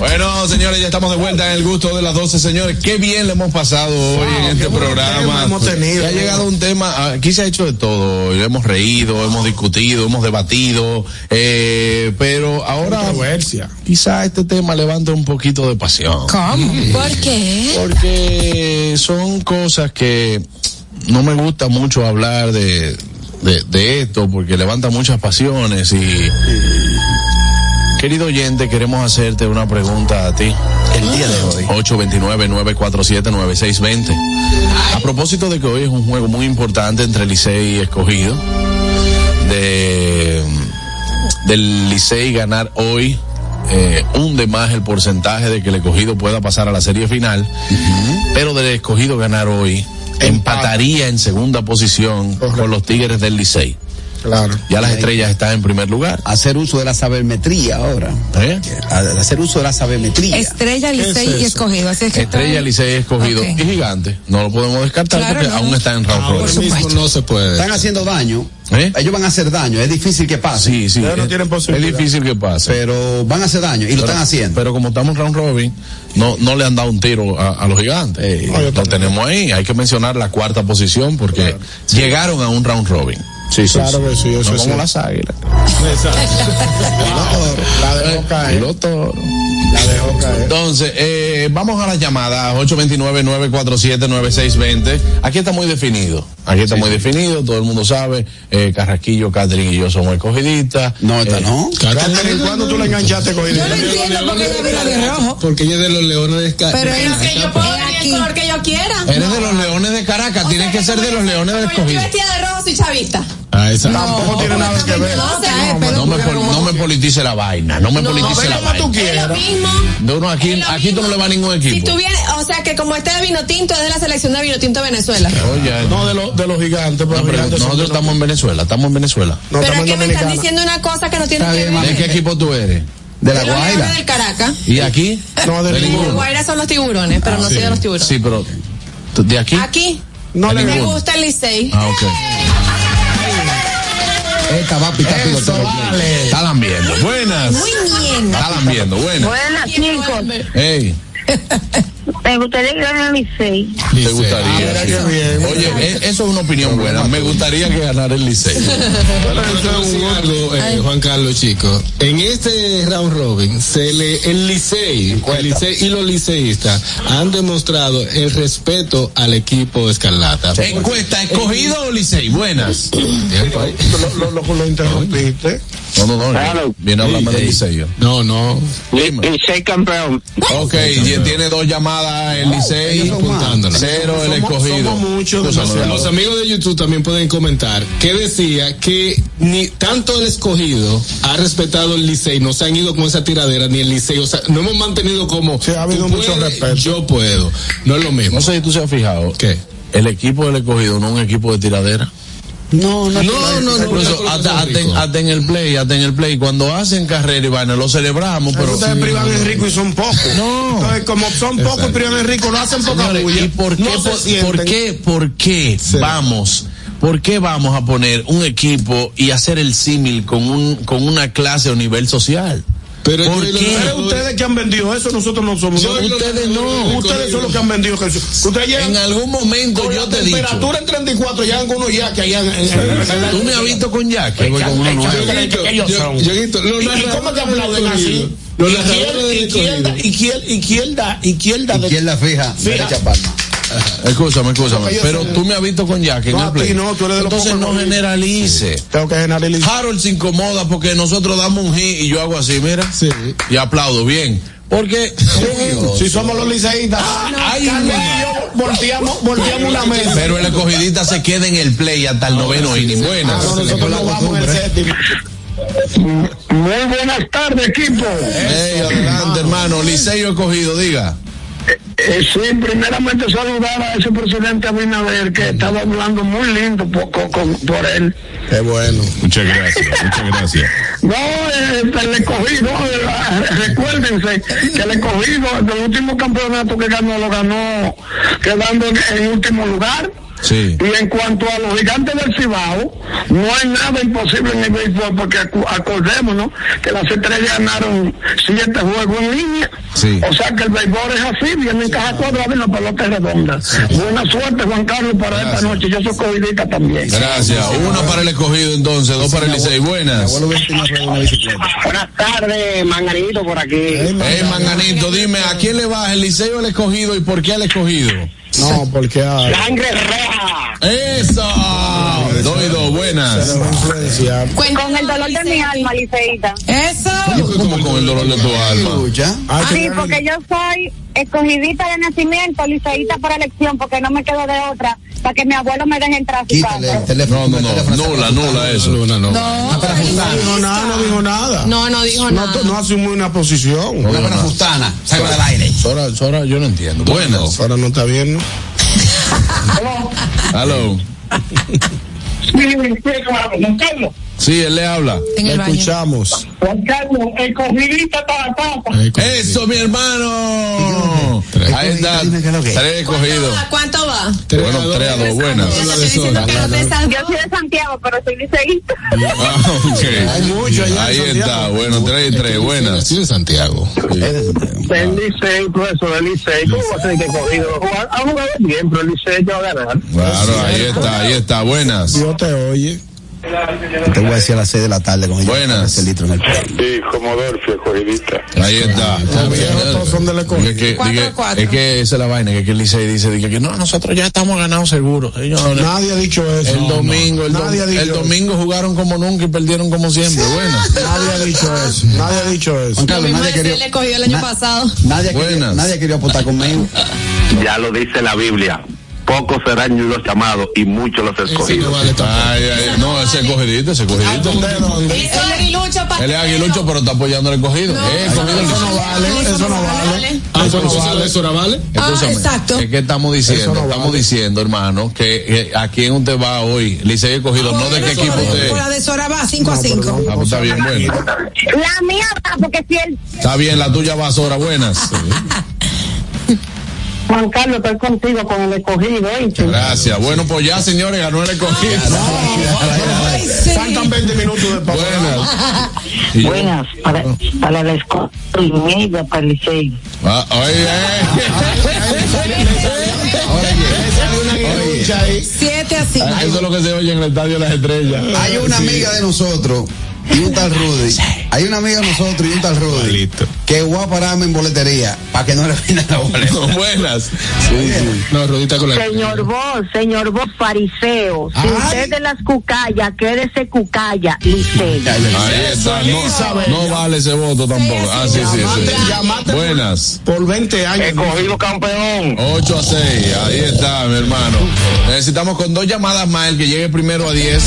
S4: Bueno, señores, ya estamos de vuelta en el gusto de las 12, señores. Qué bien le hemos pasado hoy en este programa.
S5: hemos tenido.
S4: ha llegado un tema, aquí se ha hecho de todo. Hemos reído, hemos discutido, hemos debatido, eh, pero ahora
S5: Controversia.
S4: quizá este tema levanta un poquito de pasión.
S6: ¿Cómo? ¿Por qué?
S4: Porque son cosas que no me gusta mucho hablar de, de, de esto porque levanta muchas pasiones y, querido oyente, queremos hacerte una pregunta a ti. El día de hoy. 829-947-9620. A propósito de que hoy es un juego muy importante entre Licey y Escogido, de, del Licey ganar hoy eh, hunde más el porcentaje de que el escogido pueda pasar a la serie final, pero del escogido ganar hoy empataría en segunda posición con los Tigres del Licey.
S5: Claro.
S4: Ya las estrellas están en primer lugar.
S7: Hacer uso de la sabermetría ahora.
S4: ¿Eh?
S7: Hacer uso de la sabermetría.
S6: Estrella, Licey y escogido. Así es que
S4: Estrella,
S6: está-
S4: Licey escogido
S6: Ok.
S4: y gigante. No lo podemos descartar
S6: Claro,
S4: porque
S6: no.
S4: aún está en round robin.
S36: no se puede.
S7: Están haciendo daño.
S4: ¿Eh?
S7: Ellos van a hacer daño. Es difícil que pase.
S4: Sí, sí.
S5: No
S4: es-
S5: tienen
S4: es,
S5: posibilidad.
S4: difícil que pase.
S7: Pero van a hacer daño y lo están haciendo.
S4: Pero como estamos en round robin, no, no le han dado un tiro a, a los gigantes.
S5: No,
S4: lo tenemos ahí. Hay que mencionar la cuarta posición porque llegaron a un round robin. Sí, sí,
S5: Claro que sí, eso
S4: no
S5: es
S4: como las águilas.
S5: La dejó
S4: Y
S5: caer.
S4: los toros.
S5: La dejó caer.
S4: Entonces, eh, vamos a las llamadas 829-947-9620. Aquí está muy definido. Aquí está muy definido, todo el mundo sabe. Eh, Carrasquillo, Catherine y yo somos escogidistas.
S7: No, esta
S4: Eh,
S7: no.
S5: Catherine, ¿cuándo tú la enganchaste con
S6: Yo no entiendo por qué ella vino de rojo.
S36: Porque ella es de los leones de Esca-
S6: Pero es
S9: Que yo puedo venir el color que yo quiera.
S4: Eres de los Leones de Caracas, tienes que ser de los Leones del
S9: yo
S4: escogido.
S9: vestida de rojo, soy chavista.
S36: Ah, esa.
S5: Tampoco tiene nada que ver.
S9: No, o
S4: No me, pol- no me politice la vaina, no me politice la vaina.
S9: Lo mismo.
S4: No, no, aquí,
S9: lo
S4: aquí tú no le va a ningún
S9: Si
S4: equipo.
S9: tú vienes, o sea, que como este de vino tinto es de la selección de vino tinto de Venezuela.
S4: Oye,
S5: No, de, los de los gigantes. Pero
S4: no, pero
S5: gigantes
S4: nosotros
S5: los-
S4: estamos en Venezuela, estamos en Venezuela.
S5: No,
S9: Pero es que
S5: en
S9: me están diciendo una cosa que no tiene que ver.
S4: ¿De qué equipo tú eres?
S7: De la Guaira.
S9: del Caracas.
S4: ¿Y aquí?
S5: No, de
S4: De.
S9: Los Guairas son los tiburones, pero no soy de los tiburones.
S4: Sí, pero ¿tú- ¿de aquí?
S9: Aquí
S5: No
S4: De
S5: le
S9: gusta el Licey.
S4: Ah, ok.
S7: Esta va a pitar
S5: Eso vale.
S4: Está viendo. Buenas.
S9: Muy bien.
S4: Está viendo. Buenas.
S37: Buenas, chicos.
S4: Hey,
S37: Me gustaría que gane el Licey.
S4: ¿te gustaría? Oye, eso es una opinión buena. Me gustaría que ganara el Licey.
S36: Bueno, yo te voy a decir algo, eh, Juan Carlos, chico. En este round robin, se le, el Licey, el Licey y los liceístas han demostrado el respeto al equipo Escarlata.
S4: Encuesta, ¿escogido o Licey? Buenas.
S5: Lo, lo, lo, lo interrumpiste.
S4: No, no, no.
S22: Claro.
S4: Viene a hablarme del
S36: Ey.
S4: Licey.
S36: No, no.
S22: Licey campeón.
S4: Ok, tiene dos llamadas el Licey. Cero el escogido.
S36: Los amigos de YouTube también pueden comentar que decía que ni tanto el escogido ha respetado el Licey, no se han ido con esa tiradera ni el Licey, o sea, no hemos mantenido como
S5: Sí, ha habido mucho
S36: puedes,
S5: respeto.
S36: Yo puedo, no es lo mismo.
S4: No sé si tú se has fijado.
S36: ¿Qué?
S4: El equipo del escogido no es un equipo de tiradera.
S7: No, no,
S36: No, no, no.
S4: Hasta,
S36: no,
S4: hasta en,
S36: rico.
S4: el play, hasta en el play, cuando hacen carrera y vaina, lo celebramos, pero.
S5: Ustedes privan a Enrico y son pocos.
S4: No.
S5: Entonces, como son pocos y privan a Enrico, lo hacen poca
S4: Señores,
S5: bulla.
S4: ¿Y por qué, por qué, por qué vamos? ¿Por qué vamos a poner un equipo y hacer el símil con un, con una clase o nivel social?
S36: Pero
S4: ¿Por qué?
S5: Ustedes que han vendido eso, nosotros no somos.
S36: Yo-
S5: ustedes no. Ustedes son los que han vendido llegan
S4: En algún momento yo te dicho.
S5: temperatura en 34, llegan con unos ya que allá en, en-
S4: Tú me has visto con
S36: los
S5: ¿Y, cómo te aplauden así? Izquierda, izquierda, izquierda, izquierda, de-
S7: Izquierda fija,
S5: Fija.
S7: derecha palma.
S4: Escúchame, escúchame. Pero tú me has visto con Jack en
S5: No,
S4: el play.
S5: no, tú eres de
S4: Entonces no generalice.
S5: Tengo que generalizar.
S4: Harold se incomoda porque nosotros damos un hit y yo hago así, mira.
S36: Sí.
S4: Y aplaudo bien. Porque.
S5: Si somos los liceístas,
S4: Ay,
S5: Carmen
S4: no.
S5: y yo volteamos, volteamos una mesa.
S4: Pero el escogidista se queda en el play hasta el noveno inning. Buenas.
S5: No, nosotros no vamos en el séptimo.
S22: Muy buenas tardes, equipo.
S4: Ey, adelante, hermano. Liceo escogido, diga.
S22: Eh, sí, primeramente saludar a ese presidente Abinader que estaba hablando muy lindo por, con- por él.
S5: Qué bueno.
S4: Muchas gracias, muchas gracias.
S22: No, eh, el escogido, eh, recuérdense que el escogido del último campeonato que ganó lo ganó quedando en, en último lugar.
S4: Sí.
S22: Y en cuanto a los gigantes del Cibao, no hay nada imposible en el béisbol, porque acu- acordémonos que las estrellas ganaron siete juegos en línea.
S4: Sí.
S22: O sea que el béisbol es así, viene en caja cuadrada y la pelota es redonda. Buena suerte, Juan Carlos, para esta noche. Yo soy covidita también.
S4: Gracias. Una para el escogido entonces, dos para el Licey. Buenas.
S22: Buenas tardes, Manganito, por aquí.
S4: Ey, Manganito, dime, ¿a quién le vas? ¿El Liceo o el escogido? ¿Y por qué al escogido?
S5: No, porque hay.
S22: Sangre reja.
S4: ¡Eso! Dos y dos, buenas.
S37: Con el dolor de mi alma, liceíta.
S6: Eso.
S4: ¿Cómo con el dolor de tu alma?
S37: Sí, porque yo soy escogidita de nacimiento, liceíta por elección, porque no me quedo de otra, para que mi abuelo me deje entrar a su
S7: Quítale
S37: casa.
S7: el teléfono.
S4: No, no, no. Nula, nula eso.
S36: Luna, no.
S6: No,
S5: No dijo nada, no dijo nada.
S9: No, no dijo
S5: No,
S9: nada.
S5: no asumió una posición.
S7: Una buena fustana. Salga del aire.
S4: Sora, Sora, yo no entiendo. Buenas.
S5: Ahora no está bien, ¿no?
S4: Hello.
S22: Juan Carlos.
S4: Sí, él le habla.
S6: En.
S5: Escuchamos.
S22: Juan Carlos, el cogidita para la tapa.
S4: Eso, mi hermano. Ahí está. Tres escogidos.
S9: ¿A cuánto va?
S4: Bueno, tres a dos. Buenas.
S9: Yo estoy diciendo que los de
S37: Yo de Santiago, pero soy liceísta.
S4: Ah, ok.
S5: Hay mucho allá
S4: Ahí está. Bueno, tres y tres. Buenas.
S36: Nació en Santiago.
S22: El Licey, profesor, el Licey. ¿Cómo va a ser que cogido? Ha jugado bien, pero el Licey te va a ganar.
S4: Claro, ahí está. Ahí está. Buenas.
S5: Dios te oye.
S7: Te voy a decir a las 6 de la tarde con ellos.
S4: Buenas.
S7: Ese litro en el pecho.
S22: Sí, como Dorfio, cogidita.
S4: Ahí está.
S5: Todos son del escogido.
S4: Es que, diga- es que esa es la vaina, que, que el Licey dice, dice que no, nosotros ya estamos ganados seguros.
S5: Nadie ha dicho eso.
S4: el domingo, el,
S5: Nadie ha
S4: dom-
S5: dicho
S4: el
S5: eso.
S4: domingo jugaron como nunca y perdieron como siempre. Buenas.
S5: Nadie ha dicho eso. Nadie ha dicho eso.
S7: Carlos, nadie quería,
S9: le cogió el año
S7: na-
S9: pasado.
S7: nadie, quería, nadie quería apostar conmigo.
S22: Ya lo dice la Biblia. Pocos serán los llamados y muchos los
S36: Ese no
S22: escogidos.
S36: vale.
S4: Ay, ay, no, ese cogidito, ese cogidito.
S5: ¿De dónde?
S9: Eso es aguilucho para
S4: Él es aguilucho, pero está apoyando el cogido. Eh,
S5: Eso no vale, eso no vale.
S36: Ah,
S5: Eso no vale.
S36: eso no vale.
S6: Ah, exacto.
S4: Es que estamos diciendo,
S5: no
S4: estamos diciendo, hermano, que, que a quién usted va hoy. Licey y cogido, no de qué equipo usted.
S6: La de Sora va 5 a 5.
S4: Ah, pues está bien, bueno.
S37: La mía va, porque si él.
S4: Está bien, la tuya va Sora, buenas.
S22: Juan Carlos, estoy contigo con el escogido. ¿oíste?
S4: Gracias. Bueno, pues ya, señores, ganó el escogido.
S5: Faltan 20 minutos de pausa.
S4: Buenas.
S22: Buenas, para, para el escogido y media para el Licey.
S4: Ah, oye,
S5: Escucha ahí.
S6: 7 a 5.
S4: eh. Eso es lo que se oye en el estadio de las estrellas.
S7: Hay una amiga de nosotros y un tal Rudy. Hay una amiga de nosotros y un tal Rudy que voy a pararme en boletería para que no le vendan la boleta.
S4: Buenas.
S36: No, Rodita con la.
S37: Señor vos, señor vos, fariseo. Si usted es de las cucayas, quédese cucaya,
S4: está. No, no vale ese voto tampoco. Ah, sí, sí, sí.
S5: Llamate
S4: Buenas.
S5: por 20 años.
S22: Escogido campeón.
S4: 8 a 6. Ahí está, mi hermano. Necesitamos con dos llamadas más el que llegue primero a 10.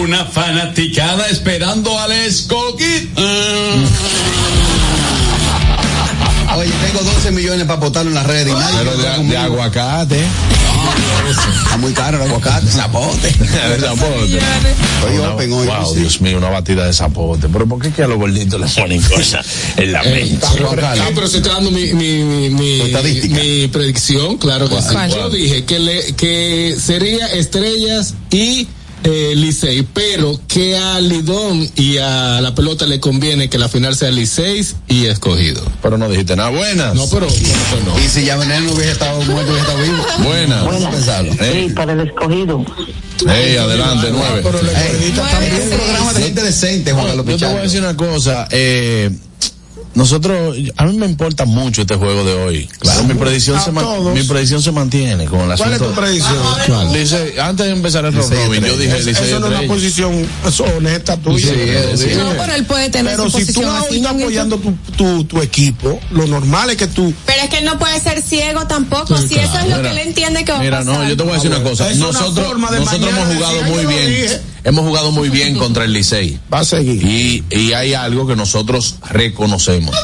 S38: Una fanaticada esperando al escogido.
S7: Oye, tengo 12 millones para botarlo en las redes y nadie.
S4: Pero de, de aguacate.
S7: Está muy caro el aguacate, zapote.
S4: De zapote.
S7: Estoy
S4: Una-
S7: open hoy.
S4: wow,
S7: sí.
S4: Dios mío, una batida de zapote. Pero ¿por qué que a los gorditos le ponen cosas en la
S36: Eh,
S4: mente?
S36: pero, ah, pero se está dando mi, mi, mi, mi,
S7: Estadística.
S36: mi predicción, claro que sí. Yo dije que, le, que sería Estrellas y eh, Licey, pero que a Lidón y a la pelota le conviene que la final sea Licey y escogido.
S4: Pero no dijiste nada. Buenas.
S36: No, pero no, no.
S7: Y si ya Veneno no hubiese estado muerto, hubiese estado vivo.
S4: Buenas.
S7: Vamos a pensarlo.
S4: Ey,
S22: para el escogido.
S4: ey, adelante, nueve.
S5: Pero el
S7: Ey,
S5: escogidita también.
S7: un programa de gente decente, Juan Carlos
S4: Yo te voy a decir una cosa. Eh, nosotros, a mí me importa mucho este juego de hoy. Claro, mi predicción, se, man- mi predicción se mantiene con el
S5: ¿Cuál es tu predicción?
S4: Dice, antes de empezar el round
S7: Licey
S4: robin, yo dije Licey
S5: Eso no es una
S4: Estrella.
S5: posición eso, honesta tuya.
S4: Sí, eh, sí.
S6: No, pero él puede tener
S5: Pero
S6: su
S5: si tú
S6: posición
S5: vas apoyando tu, tu, tu equipo, lo normal es que tú.
S9: Pero es que él no puede ser ciego tampoco.
S36: Sí,
S9: si eso es lo
S4: Mira,
S9: que él entiende que va
S4: Mira,
S9: a pasar.
S4: no, yo te voy a decir una cosa.
S5: Es una
S4: Nosotros, nosotros hemos jugado muy
S5: "Ay, yo lo
S4: bien.
S5: Dije".
S4: Hemos jugado muy bien contra el Licey.
S5: Va a seguir.
S4: Y, y hay algo que nosotros reconocemos.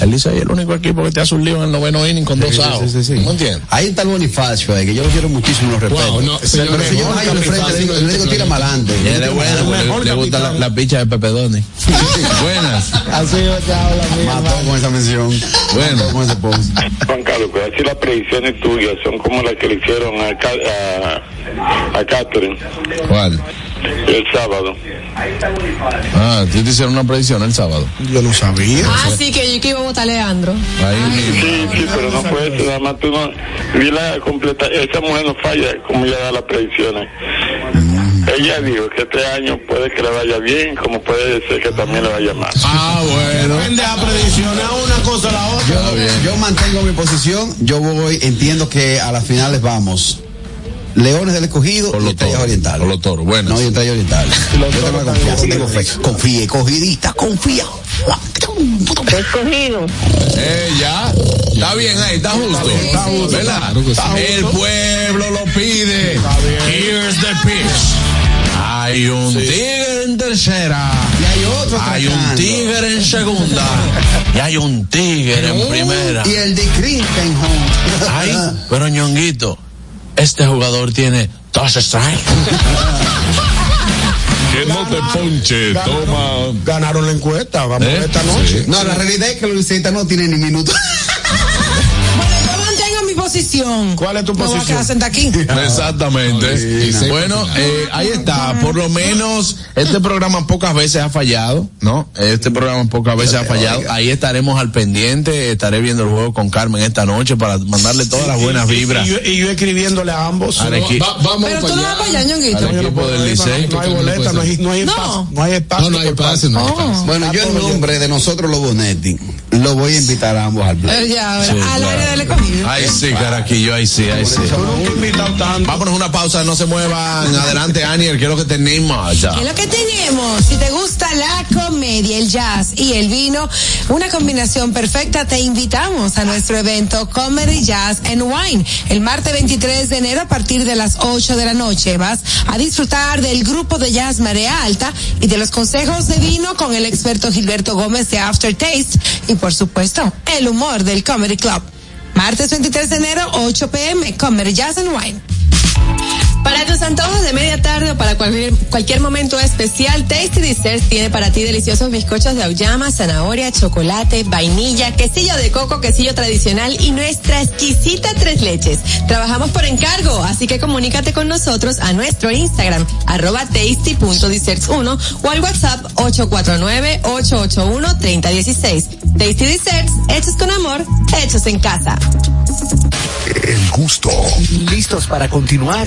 S4: El Licey es el único equipo que te hace un lío en el noveno inning con dos
S7: Sí,
S4: outs.
S7: sí, sí, sí.
S4: ¿No entiendes?
S7: Ahí está el Bonifacio, eh, que yo lo quiero muchísimo, lo respeto.
S36: Wow, no,
S7: pero si yo bajo al frente, le digo, le digo, tira para adelante.
S4: Él es bueno, le, le gusta la, picha de Pepe Doni. Buenas.
S7: Así te habla, Mató con esa mención.
S4: Bueno.
S7: Con ese post.
S22: Juan Carlos, pues así las predicciones tuyas son como las que le hicieron a, Ca- a, a Catherine
S4: ¿Cuál?
S22: El sábado.
S4: Ah, tú te hicieron una predicción el sábado.
S5: Yo no sabía.
S9: Ah, sí, que yo que iba a votar a Leandro.
S4: Ahí mismo.
S22: Sí, sí, pero no fue eso, nada más tú no, vi la completa, esa mujer no falla como ella da las predicciones. Ella dijo que este año puede que le vaya bien, como puede ser que también le vaya mal.
S4: Ah, bueno.
S5: Depende a prediccionar una cosa a la otra.
S7: Yo, yo mantengo mi posición. Yo voy, entiendo que a las finales vamos. Leones del escogido y
S4: los
S7: estrellas
S4: toros.
S7: orientales.
S4: Por los toros, buenas.
S7: No, y estrellas orientales. Yo tengo confianza, tengo fe. Confíe, cogidita, confía.
S22: Escogido.
S4: Eh, ya. Está bien ahí, está justo.
S5: Está justo.
S4: ¿Verdad?
S36: Claro que sí.
S4: El pueblo lo pide. Here's the pitch. Hay un tigre en tercera.
S7: Y hay otro
S4: Hay un
S7: atacando.
S4: tigre en segunda. Y hay un tigre en primera.
S7: Y el de Crinkenhome.
S4: Ay, pero ñonguito, este jugador tiene Dos strikes.
S32: Que no te ponche, toma.
S5: Ganaron la encuesta, vamos
S32: ¿Eh?
S5: esta noche.
S7: No, la realidad es que liceístas no tienen ni minuto.
S6: Posición.
S5: ¿Cuál es tu
S6: a
S5: posición?
S6: quedar sentada aquí.
S4: Exactamente. bueno, eh, ahí está. Por lo menos este programa pocas veces ha fallado, ¿no? Este programa pocas veces ha fallado. Ahí estaremos al pendiente. Estaré viendo el juego con Carmen esta noche para mandarle todas las buenas
S5: y-
S4: vibras.
S5: Y, yo, y yo escribiéndole a ambos.
S4: Al
S36: Va- vamos
S6: Pero
S36: para
S6: tú no vas para allá, ñonguito.
S4: al equipo del Licey.
S5: No hay boleta, no hay, no hay
S6: No.
S5: espacio. No hay espacio.
S36: No, no hay espacio, no hay espacio.
S7: Bueno, yo en nombre de nosotros los Bonetti, lo voy a invitar a ambos al play.
S6: ya, a ver,
S4: Sí,
S6: al
S4: claro.
S6: área del escogido.
S4: Ahí sí, Caraquillo, ahí sí, ahí sí.
S5: Yo.
S4: Vámonos a una pausa, no se muevan. Adelante, Aniel, ¿qué es lo que tenemos? Ya.
S6: ¿Qué es lo que tenemos? Si te gusta la comedia, el jazz y el vino, una combinación perfecta, te invitamos a nuestro evento Comedy Jazz and Wine el martes 23 de enero a partir de las 8 de la noche. Vas a disfrutar del grupo de jazz Marea Alta y de los consejos de vino con el experto Gilberto Gómez de Aftertaste y por supuesto el humor del Comedy Club. Martes 23 de enero, 8 pm, Comedy Jazz and Wine.
S9: Para tus antojos de media tarde o para cualquier, cualquier momento especial, Tasty Desserts tiene para ti deliciosos bizcochos de auyama, zanahoria, chocolate, vainilla, quesillo de coco, quesillo tradicional y nuestra exquisita tres leches. Trabajamos por encargo, así que comunícate con nosotros a nuestro Instagram, arroba tasty.desserts1 o al WhatsApp 849-881-3016. Tasty Desserts, hechos con amor, hechos en casa.
S1: El gusto. ¿Listos para continuar?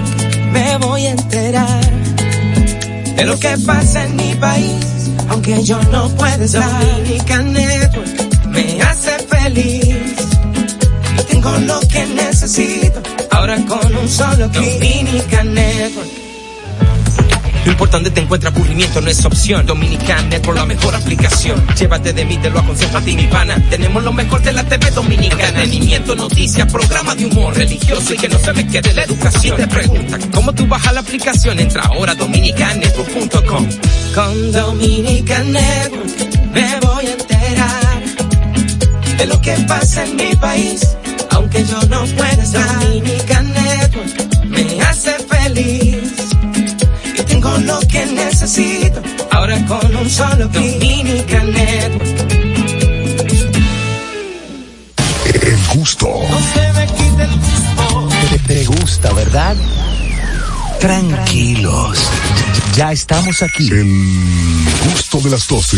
S27: me voy a enterar de lo que pasa en mi país, aunque yo no pueda estar. Dominican Network me hace feliz. Tengo lo que necesito, ahora con un solo clic. Dominican Network.
S39: Lo importante te encuentra aburrimiento, no es opción. Dominican Network, la mejor aplicación. Llévate de mí, te lo aconsejo a ti, mi pana. Tenemos lo mejor de la TV Dominicana. Entretenimiento, noticias, programa de humor religioso y que no se me quede la educación. Te preguntan, ¿cómo tú bajas la aplicación? Entra ahora a dominicannetwork.com.
S27: Con Dominican Network me voy a enterar de lo que pasa en mi país, aunque yo no pueda estar. Dominican Network me hace feliz y tengo lo que necesito. Ahora con un solo. Dominican.
S28: El gusto.
S27: No se me quite el gusto.
S1: Te, te gusta, ¿verdad? Tranquilos. Ya estamos aquí.
S28: El gusto de las 12.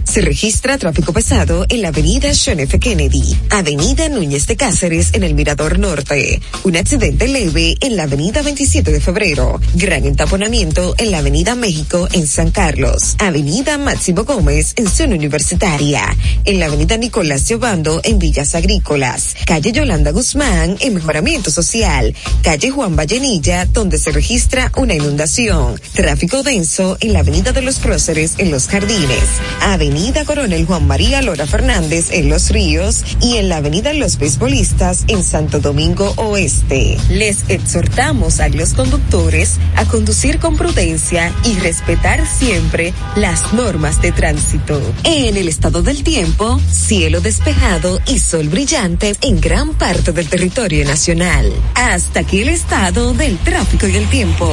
S20: Se registra tráfico pesado en la avenida John F. Kennedy, avenida Núñez de Cáceres en el Mirador Norte, un accidente leve en la avenida 27 de febrero, gran entaponamiento en la avenida México en San Carlos, avenida Máximo Gómez en zona universitaria, en la avenida Nicolás Giobando en Villas Agrícolas, calle Yolanda Guzmán en Mejoramiento Social, calle Juan Vallenilla donde se registra una inundación, tráfico denso en la avenida de los Próceres en Los Jardines, avenida Coronel Juan María Lora Fernández en Los Ríos y en la Avenida Los Beisbolistas en Santo Domingo Oeste. Les exhortamos a los conductores a conducir con prudencia y respetar siempre las normas de tránsito. En el estado del tiempo, cielo despejado y sol brillante en gran parte del territorio nacional. Hasta aquí el estado del tráfico y el tiempo.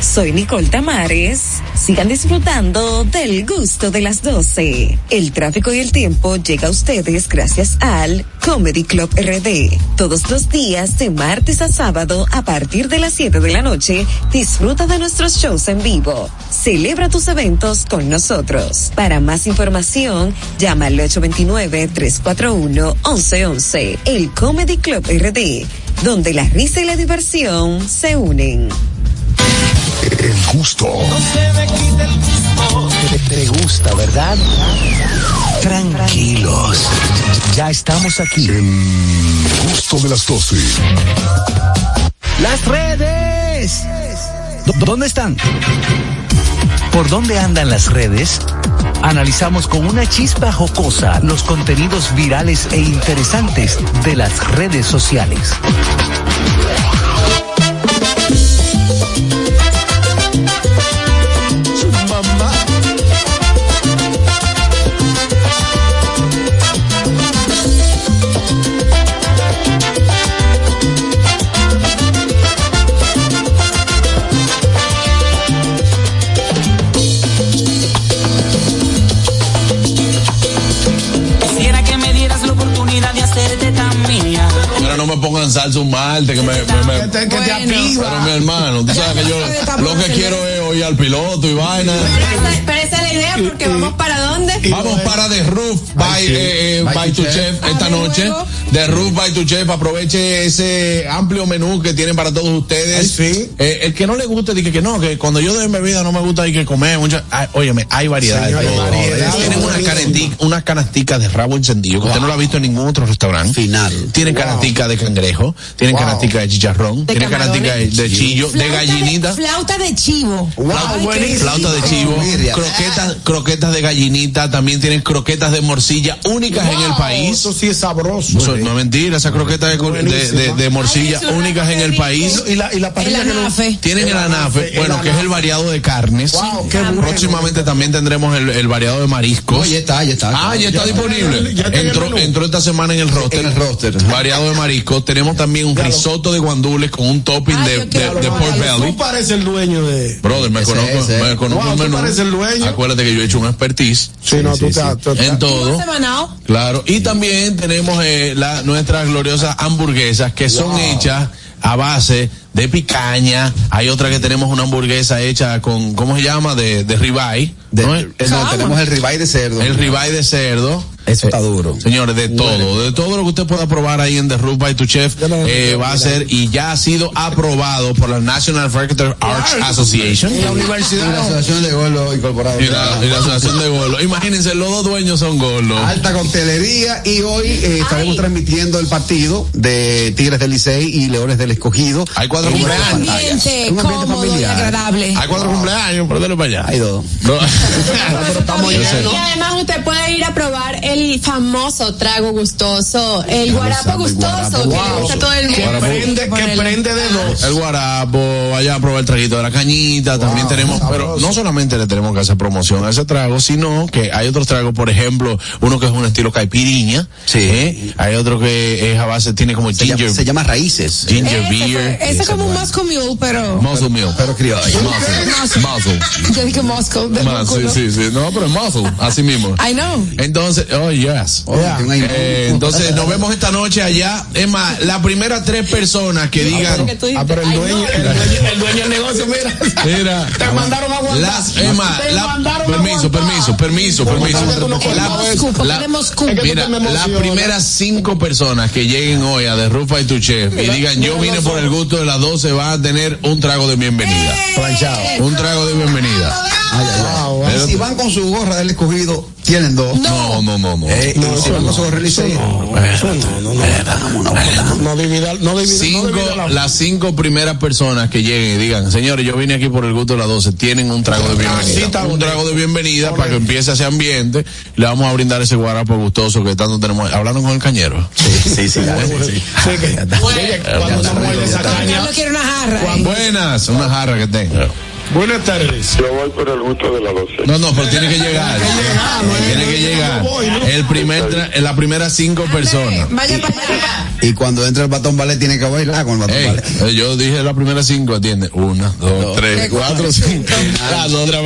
S20: Soy Nicole Tamares. Sigan disfrutando del gusto de las 12. El tráfico y el tiempo llega a ustedes gracias al Comedy Club RD. Todos los días de martes a sábado a partir de las 7 de la noche, disfruta de nuestros shows en vivo. Celebra tus eventos con nosotros. Para más información, llama al 829-341-1111. El Comedy Club RD, donde la risa y la diversión se unen.
S28: El gusto.
S1: Te, te gusta, ¿verdad? Tranquilos. Ya estamos aquí.
S28: El gusto de las 12.
S1: Las redes. ¿Dó- ¿Dónde están? ¿Por dónde andan las redes? Analizamos con una chispa jocosa los contenidos virales e interesantes de las redes sociales.
S4: No me pongan salsa un martes que me, me, me-
S5: Que te, que te
S4: pero mi hermano, tú sabes que yo lo que quiero es oír al piloto y vaina.
S9: Pero esa es la idea porque vamos para dónde.
S4: Vamos para The Roof by, eh, eh, by tu chef esta noche. The Roof by tu chef. Aproveche ese amplio menú que tienen para todos ustedes. Eh, el que no le guste, dice que no, que cuando yo doy bebida no me gusta hay que comer mucha. Ay, óyeme, hay variedad. de
S5: Señor, hay variedad,
S4: Tienen unas
S5: buenísimo.
S4: canetic- unas canasticas de rabo encendido que usted no lo ha visto en ningún otro restaurante.
S7: Final.
S4: Tienen canastica de cangrejo, tienen
S5: Wow.
S4: canastica de chicharrón,
S9: De
S4: tienen canastica de, de chillo, de gallinita.
S6: Flauta de chivo.
S4: Flauta, de chivo, croquetas, croquetas de gallinita, también tienen croquetas de morcilla únicas en el país.
S5: Eso sí es sabroso.
S4: Eso no es mentira, esas croquetas de, de, de- de morcilla
S9: Ay,
S4: únicas en el país.
S5: Y la, y la parrilla
S6: El
S5: que
S6: anafe.
S4: Tienen el anafe,
S5: el
S4: bueno, que es el variado de carnes.
S5: Wow, qué bueno.
S4: Próximamente también tendremos el, el variado de mariscos.
S7: No, ya está, ya está.
S4: Ah, ya está
S5: Ya
S4: disponible.
S5: ya
S4: entró, esta semana en el roster.
S7: En el roster.
S4: Variado de mariscos. Tenemos también un risotto de guandules con un topping
S6: Ay,
S4: de, de- de pork belly.
S5: Tú pareces el dueño de.
S4: Brother, me
S7: Ese,
S4: conozco,
S7: ese.
S4: me conozco
S5: Wow,
S4: un
S5: tú
S4: menú.
S5: pareces el dueño.
S4: Acuérdate que yo he hecho un expertise
S5: Sí, no,
S7: sí,
S5: tú
S4: en todo. Claro, y también tenemos eh, la, nuestras gloriosas hamburguesas que son hechas a base de picaña. Hay otra que tenemos una hamburguesa hecha con, ¿cómo se llama? De, de ribeye.
S7: De-
S4: ¿no?
S7: eh, no, tenemos el ribeye de cerdo.
S4: El ribeye de cerdo.
S7: Eso está duro.
S4: Señores, de todo, de todo lo que usted pueda probar ahí en The Roof by Tu Chef,
S5: no-
S4: eh, va a ser y ya ha sido aprobado por la National Marketer Arts Association.
S5: En la
S7: Y la
S5: universidad.
S7: Asociación de Golo Incorporado.
S4: Y la, y la Asociación de Golo. Imagínense, los dos dueños son Golo.
S7: Alta coctelería y hoy eh, estaremos transmitiendo el partido de Tigres del Licey y Leones del Escogido.
S4: Hay cuatro Cumpleaños.
S6: ambiente
S7: Un ambiente
S6: cómodo y
S7: familiar.
S6: agradable.
S4: Hay cuatro cumpleaños, pero dale para allá.
S7: Hay dos.
S4: No.
S5: estamos.
S9: Y además usted puede ir a probar el famoso trago gustoso, el guarapo gustoso,
S7: guarapo
S9: que le gusta a todo el
S5: Que
S9: mundo.
S5: prende, que prende de dos.
S4: El guarapo, vaya a probar el traguito de la cañita, también tenemos, pero no solamente le tenemos que hacer promoción a ese trago, sino que hay otros tragos, por ejemplo, uno que es un estilo caipiriña, ¿eh? hay otro que es a base, tiene como
S7: Se
S4: ginger,
S7: llama, se llama Raíces.
S4: ginger
S6: Ese,
S4: beer,
S6: fue- ese es como un Moscow Mule, pero.
S4: muscle milk,
S7: Pero criollo.
S4: muscle, muscle,
S6: Yo dije Moscow. de
S4: sí, sí, sí, no, pero es muscle, así mismo.
S6: I know.
S4: Entonces, oh yes.
S7: Ahí-
S4: Eh, entonces nos vemos esta noche allá. Es más, las primeras tres personas que digan,
S5: Ah, pero el dueño, el dueño, el dueño del negocio, mira.
S4: mira,
S5: Te mandaron a aguantar.
S4: las, es más,
S5: Te
S4: la-
S5: mandaron a
S4: permiso, permiso, permiso, permiso.
S6: El
S4: La- la- Mira, las primeras cinco personas que lleguen hoy a The Roof by Tu Chef y digan yo vine por el gusto de las 12 van a tener un trago de bienvenida.
S5: Planchado.
S4: Un trago de bienvenida.
S7: Si van con su gorra del escogido, tienen dos.
S4: No, no, no, no.
S7: Eh, y si van con su gorra del Licey,
S5: No no no la-
S4: las cinco primeras personas que lleguen y digan, señores, yo vine aquí por el gusto de las 12, tienen un trago de
S5: sí,
S4: bienvenida. un trago de bienvenida para que empiece ese ambiente. Le vamos a brindar ese guarapo gustoso que tanto tenemos. Hablando con el cañero.
S7: Sí, sí, sí.
S5: Oye, cuando esa caña.
S6: Quiere una jarra. ¿eh?
S4: Buenas, una jarra que tenga.
S5: Buenas tardes.
S40: Yo voy por el gusto de la 12.
S4: No, no, pero tiene que llegar. Tiene que llegar. El primer, tra- las primeras cinco personas.
S6: Vaya para allá.
S7: Y cuando entra el batón ballet, tiene que bailar con el batón
S4: Ey,
S7: ballet.
S4: eh, yo dije las primeras cinco, atiende. Una, dos, tres, cuatro, cinco. Las otras.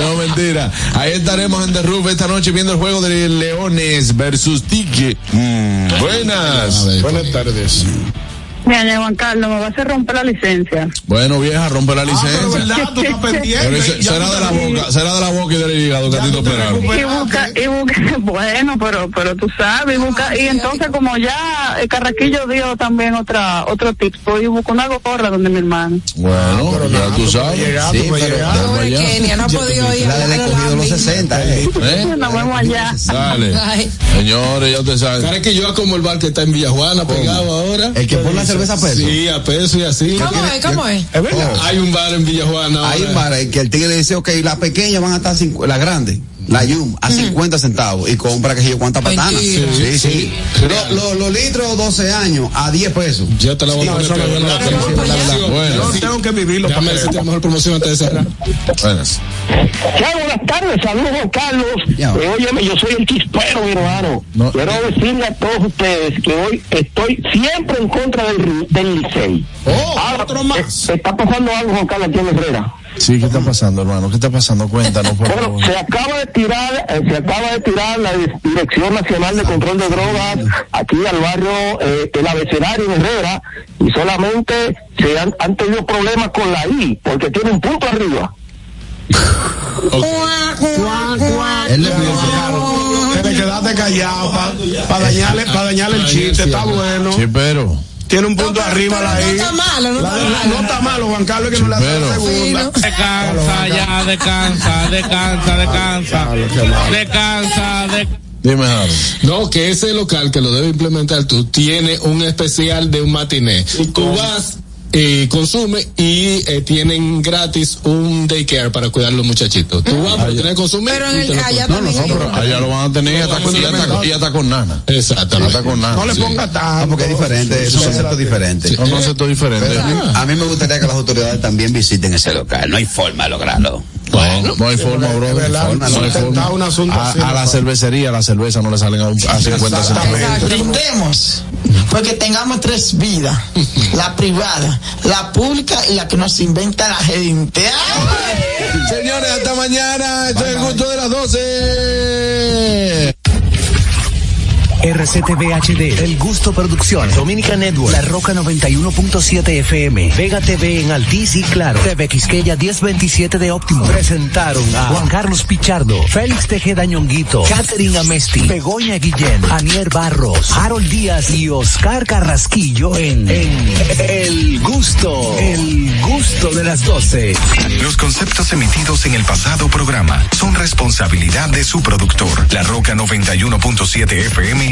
S4: No, mentira. Ahí estaremos en The Roof esta noche viendo el juego de Leones versus Tigre. Mm, buenas.
S5: Buenas tardes.
S22: Mira, Juan Carlos, me vas a romper la licencia.
S4: Bueno, vieja, rompe la
S5: Ah, pero
S4: licencia.
S5: verdad, tú estás pendiente.
S4: Pero ese- será de la boca, será de la boca y del hígado que a ti te operaron.
S22: Y busca, y busca, bueno, pero, pero tú sabes, y busca, y entonces como ya el Carraquillo dio también otra, otro tip, pues y busco una gorra donde mi hermano.
S4: Bueno, ya tú sabes.
S5: Llegar,
S7: Sí, pero-.
S6: Pobre Kenia, no ha podido ir
S7: La del escogido los 60, eh.
S4: ¿Eh?
S22: Nos vemos allá.
S4: Dale. Señores, ya te saben.
S8: Cara que yo como el bar que está en Villajuana pegado ahora.
S7: El que pone la cerveza a peso.
S8: Sí, a peso y así.
S6: ¿Cómo es? ¿Cómo es?
S5: Es verdad.
S8: Hay un bar en Villajuana.
S7: Hay un bar ahí que el tigre dice, ok, las pequeñas van a estar, cincu- la grande, la Yum, a 50 centavos y compra que yo cuántas patanas.
S6: Mentira.
S7: Sí, sí. Lo- lo- Los litros 12 años a 10 pesos.
S8: Ya te la voy a poner
S5: yo lo.
S8: Yo
S4: Bueno,
S5: Yo tengo que vivirlo
S8: Déjame decirte la mejor promoción antes de cerrar.
S4: buenas.
S10: Buenas tardes, saludos Carlos.
S7: Ya.
S10: Eh, óyeme, yo soy el chispero, mi hermano.
S4: No.
S10: Quiero decirle a todos ustedes que hoy estoy siempre en contra del, del Licey.
S5: Oh,
S10: Ahora,
S5: otro más.
S10: eh, está pasando algo, Juan Carlos, aquí en Herrera.
S4: Sí, ¿qué está pasando, hermano? ¿Qué está pasando? Cuéntanos, por
S10: Bueno,
S4: favor.
S10: se acaba de tirar, eh, se acaba de tirar la Dirección Nacional de Control de Drogas aquí al barrio eh, El Abecedario en Herrera y solamente se han, han tenido problemas con la I porque tiene un punto arriba.
S7: Él le pidió
S5: Te le quedaste callado para dañarle, para dañarle el chiste. Está bueno.
S4: Sí, pero.
S5: Tiene un punto
S6: pero-
S5: arriba
S6: pero
S5: la
S6: no
S5: I.
S6: está malo, no
S5: La-
S6: está
S5: la-
S6: malo.
S5: No está malo, Juan Carlos, que no le hace la segunda.
S41: Descansa ya, descansa, descansa, descansa. Descansa, de...
S4: Dime, Harold.
S8: No, que ese local que lo debe implementar tú tiene un especial de un matiné. Tú vas y consume y eh, tienen gratis un daycare para cuidar a los muchachitos. Tú vas para tener que consumir.
S6: Pero en el
S8: lo
S6: allá también hay
S4: Pero allá lo van a tener y hasta, con- y hasta- y hasta con nana.
S8: Exactamente.
S4: Hasta con nana.
S5: No le
S4: sí.
S5: ponga
S7: No,
S5: tanto.
S7: porque es diferente, es un concepto diferente.
S4: Son conceptos diferentes.
S7: Pero a mí, a mí me gustaría que las autoridades también visiten ese local. No hay forma de lograrlo.
S4: No, no hay forma,
S5: verdad,
S4: No hay forma.
S5: un asunto
S4: A,
S5: así,
S4: a la
S5: no.
S4: cervecería, la cerveza no le salen a, un- a 50 centavos.
S41: Brindemos, porque tengamos tres vidas. La privada, la pública y la que nos inventa la gente.
S4: Señores, hasta mañana. Esto es el gusto de las 12.
S1: RCTV HD, El Gusto Producciones, Dominica Network, La Roca 91.7 FM, Vega TV en Altiz y Claro, TV Quisqueya 1027 de Óptimo. Presentaron a Juan Carlos Pichardo, Félix Tejeda Ñonguito, Catherine Amesti, Begoña Guillén, Anier Barros, Harold Díaz y Oscar Carrasquillo en, en El Gusto, El Gusto de las 12.
S42: Los conceptos emitidos en el pasado programa son responsabilidad de su productor. La Roca 91.7 FM